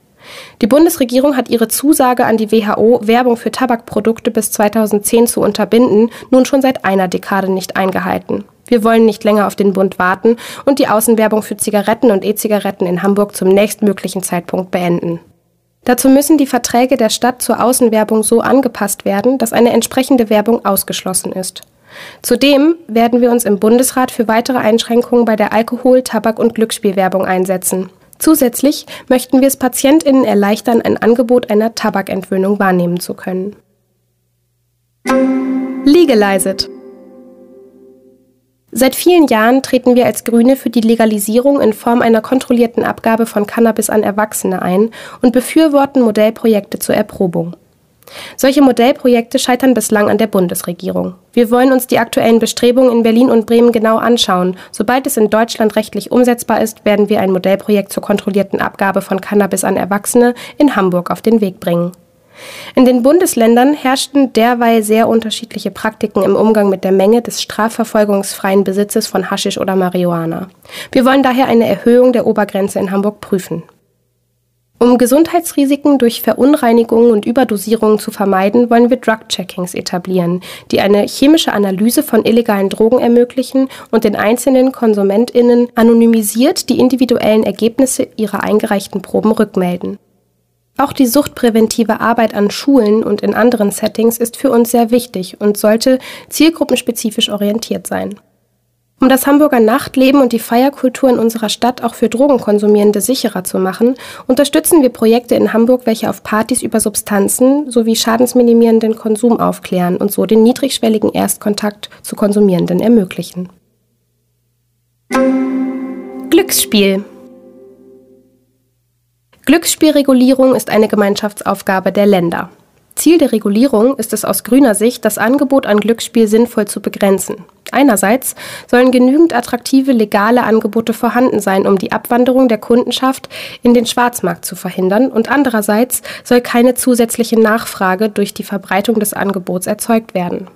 Die Bundesregierung hat ihre Zusage an die WHO, Werbung für Tabakprodukte bis 2010 zu unterbinden, nun schon seit einer Dekade nicht eingehalten. Wir wollen nicht länger auf den Bund warten und die Außenwerbung für Zigaretten und E-Zigaretten in Hamburg zum nächstmöglichen Zeitpunkt beenden. Dazu müssen die Verträge der Stadt zur Außenwerbung so angepasst werden, dass eine entsprechende Werbung ausgeschlossen ist. Zudem werden wir uns im Bundesrat für weitere Einschränkungen bei der Alkohol-, Tabak- und Glücksspielwerbung einsetzen. Zusätzlich möchten wir es PatientInnen erleichtern, ein Angebot einer Tabakentwöhnung wahrnehmen zu können. Legalized. Seit vielen Jahren treten wir als Grüne für die Legalisierung in Form einer kontrollierten Abgabe von Cannabis an Erwachsene ein und befürworten Modellprojekte zur Erprobung. Solche Modellprojekte scheitern bislang an der Bundesregierung. Wir wollen uns die aktuellen Bestrebungen in Berlin und Bremen genau anschauen. Sobald es in Deutschland rechtlich umsetzbar ist, werden wir ein Modellprojekt zur kontrollierten Abgabe von Cannabis an Erwachsene in Hamburg auf den Weg bringen. In den Bundesländern herrschten derweil sehr unterschiedliche Praktiken im Umgang mit der Menge des strafverfolgungsfreien Besitzes von Haschisch oder Marihuana. Wir wollen daher eine Erhöhung der Obergrenze in Hamburg prüfen. Um Gesundheitsrisiken durch Verunreinigungen und Überdosierungen zu vermeiden, wollen wir Drug-Checkings etablieren, die eine chemische Analyse von illegalen Drogen ermöglichen und den einzelnen KonsumentInnen anonymisiert die individuellen Ergebnisse ihrer eingereichten Proben rückmelden. Auch die suchtpräventive Arbeit an Schulen und in anderen Settings ist für uns sehr wichtig und sollte zielgruppenspezifisch orientiert sein. Um das Hamburger Nachtleben und die Feierkultur in unserer Stadt auch für Drogenkonsumierende sicherer zu machen, unterstützen wir Projekte in Hamburg, welche auf Partys über Substanzen sowie schadensminimierenden Konsum aufklären und so den niedrigschwelligen Erstkontakt zu Konsumierenden ermöglichen. Glücksspiel Glücksspielregulierung ist eine Gemeinschaftsaufgabe der Länder. Ziel der Regulierung ist es aus grüner Sicht, das Angebot an Glücksspiel sinnvoll zu begrenzen. Einerseits sollen genügend attraktive legale Angebote vorhanden sein, um die Abwanderung der Kundenschaft in den Schwarzmarkt zu verhindern, und andererseits soll keine zusätzliche Nachfrage durch die Verbreitung des Angebots erzeugt werden.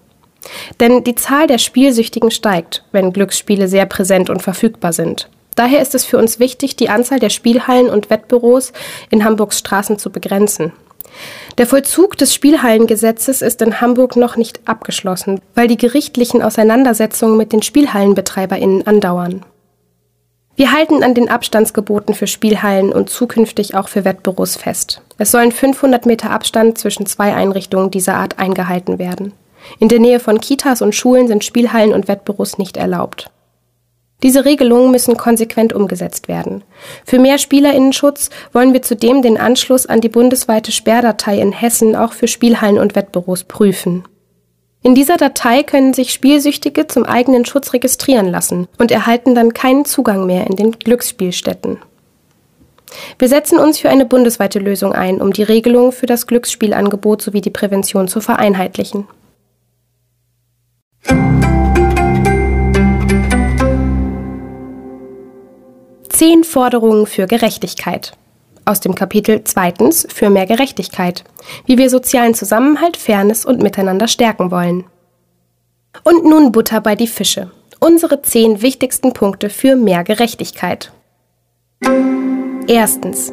Denn die Zahl der Spielsüchtigen steigt, wenn Glücksspiele sehr präsent und verfügbar sind. Daher ist es für uns wichtig, die Anzahl der Spielhallen und Wettbüros in Hamburgs Straßen zu begrenzen. Der Vollzug des Spielhallengesetzes ist in Hamburg noch nicht abgeschlossen, weil die gerichtlichen Auseinandersetzungen mit den Spielhallenbetreiberinnen andauern. Wir halten an den Abstandsgeboten für Spielhallen und zukünftig auch für Wettbüros fest. Es sollen 500 Meter Abstand zwischen zwei Einrichtungen dieser Art eingehalten werden. In der Nähe von Kitas und Schulen sind Spielhallen und Wettbüros nicht erlaubt. Diese Regelungen müssen konsequent umgesetzt werden. Für mehr Spielerinnenschutz wollen wir zudem den Anschluss an die bundesweite Sperrdatei in Hessen auch für Spielhallen und Wettbüros prüfen. In dieser Datei können sich Spielsüchtige zum eigenen Schutz registrieren lassen und erhalten dann keinen Zugang mehr in den Glücksspielstätten. Wir setzen uns für eine bundesweite Lösung ein, um die Regelungen für das Glücksspielangebot sowie die Prävention zu vereinheitlichen. Zehn Forderungen für Gerechtigkeit. Aus dem Kapitel zweitens für mehr Gerechtigkeit. Wie wir sozialen Zusammenhalt, Fairness und Miteinander stärken wollen. Und nun Butter bei die Fische. Unsere zehn wichtigsten Punkte für mehr Gerechtigkeit. Erstens.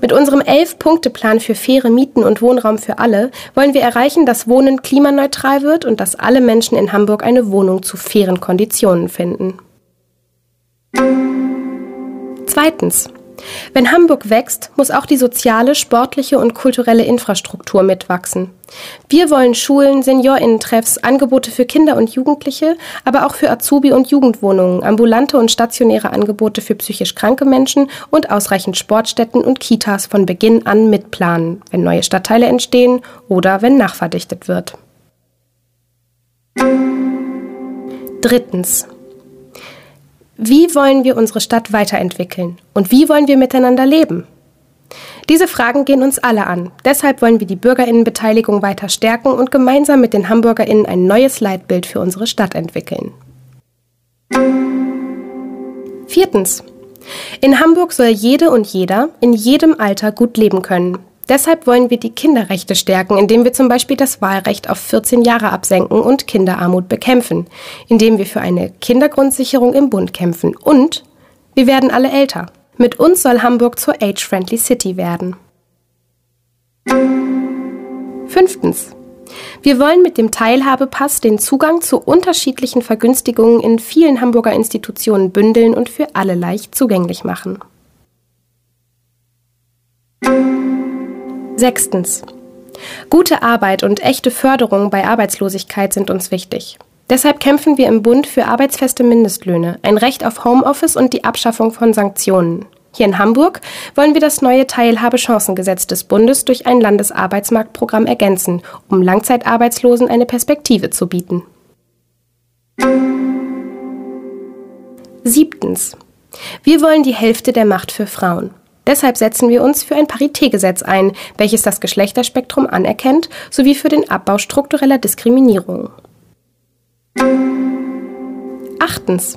Mit unserem Elf-Punkte-Plan für faire Mieten und Wohnraum für alle wollen wir erreichen, dass Wohnen klimaneutral wird und dass alle Menschen in Hamburg eine Wohnung zu fairen Konditionen finden. Zweitens. Wenn Hamburg wächst, muss auch die soziale, sportliche und kulturelle Infrastruktur mitwachsen. Wir wollen Schulen, Seniorinnentreffs, Angebote für Kinder und Jugendliche, aber auch für Azubi- und Jugendwohnungen, ambulante und stationäre Angebote für psychisch kranke Menschen und ausreichend Sportstätten und Kitas von Beginn an mitplanen, wenn neue Stadtteile entstehen oder wenn nachverdichtet wird. Drittens. Wie wollen wir unsere Stadt weiterentwickeln? Und wie wollen wir miteinander leben? Diese Fragen gehen uns alle an. Deshalb wollen wir die Bürgerinnenbeteiligung weiter stärken und gemeinsam mit den Hamburgerinnen ein neues Leitbild für unsere Stadt entwickeln. Viertens. In Hamburg soll jede und jeder in jedem Alter gut leben können. Deshalb wollen wir die Kinderrechte stärken, indem wir zum Beispiel das Wahlrecht auf 14 Jahre absenken und Kinderarmut bekämpfen, indem wir für eine Kindergrundsicherung im Bund kämpfen. Und wir werden alle älter. Mit uns soll Hamburg zur Age-Friendly City werden. Fünftens. Wir wollen mit dem Teilhabepass den Zugang zu unterschiedlichen Vergünstigungen in vielen Hamburger Institutionen bündeln und für alle leicht zugänglich machen. Sechstens. Gute Arbeit und echte Förderung bei Arbeitslosigkeit sind uns wichtig. Deshalb kämpfen wir im Bund für arbeitsfeste Mindestlöhne, ein Recht auf Homeoffice und die Abschaffung von Sanktionen. Hier in Hamburg wollen wir das neue Teilhabechancengesetz des Bundes durch ein Landesarbeitsmarktprogramm ergänzen, um Langzeitarbeitslosen eine Perspektive zu bieten. Siebtens. Wir wollen die Hälfte der Macht für Frauen. Deshalb setzen wir uns für ein Paritätgesetz ein, welches das Geschlechterspektrum anerkennt, sowie für den Abbau struktureller Diskriminierung. Achtens.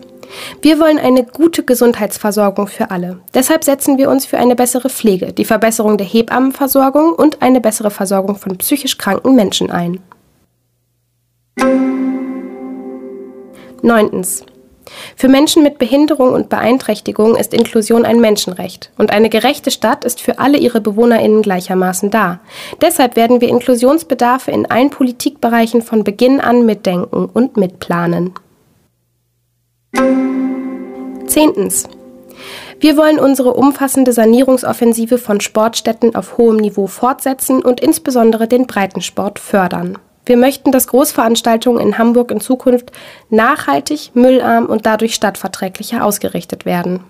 Wir wollen eine gute Gesundheitsversorgung für alle. Deshalb setzen wir uns für eine bessere Pflege, die Verbesserung der Hebammenversorgung und eine bessere Versorgung von psychisch kranken Menschen ein. Neuntens. Für Menschen mit Behinderung und Beeinträchtigung ist Inklusion ein Menschenrecht und eine gerechte Stadt ist für alle ihre Bewohnerinnen gleichermaßen da. Deshalb werden wir Inklusionsbedarfe in allen Politikbereichen von Beginn an mitdenken und mitplanen. Zehntens. Wir wollen unsere umfassende Sanierungsoffensive von Sportstätten auf hohem Niveau fortsetzen und insbesondere den Breitensport fördern. Wir möchten, dass Großveranstaltungen in Hamburg in Zukunft nachhaltig, müllarm und dadurch stadtverträglicher ausgerichtet werden.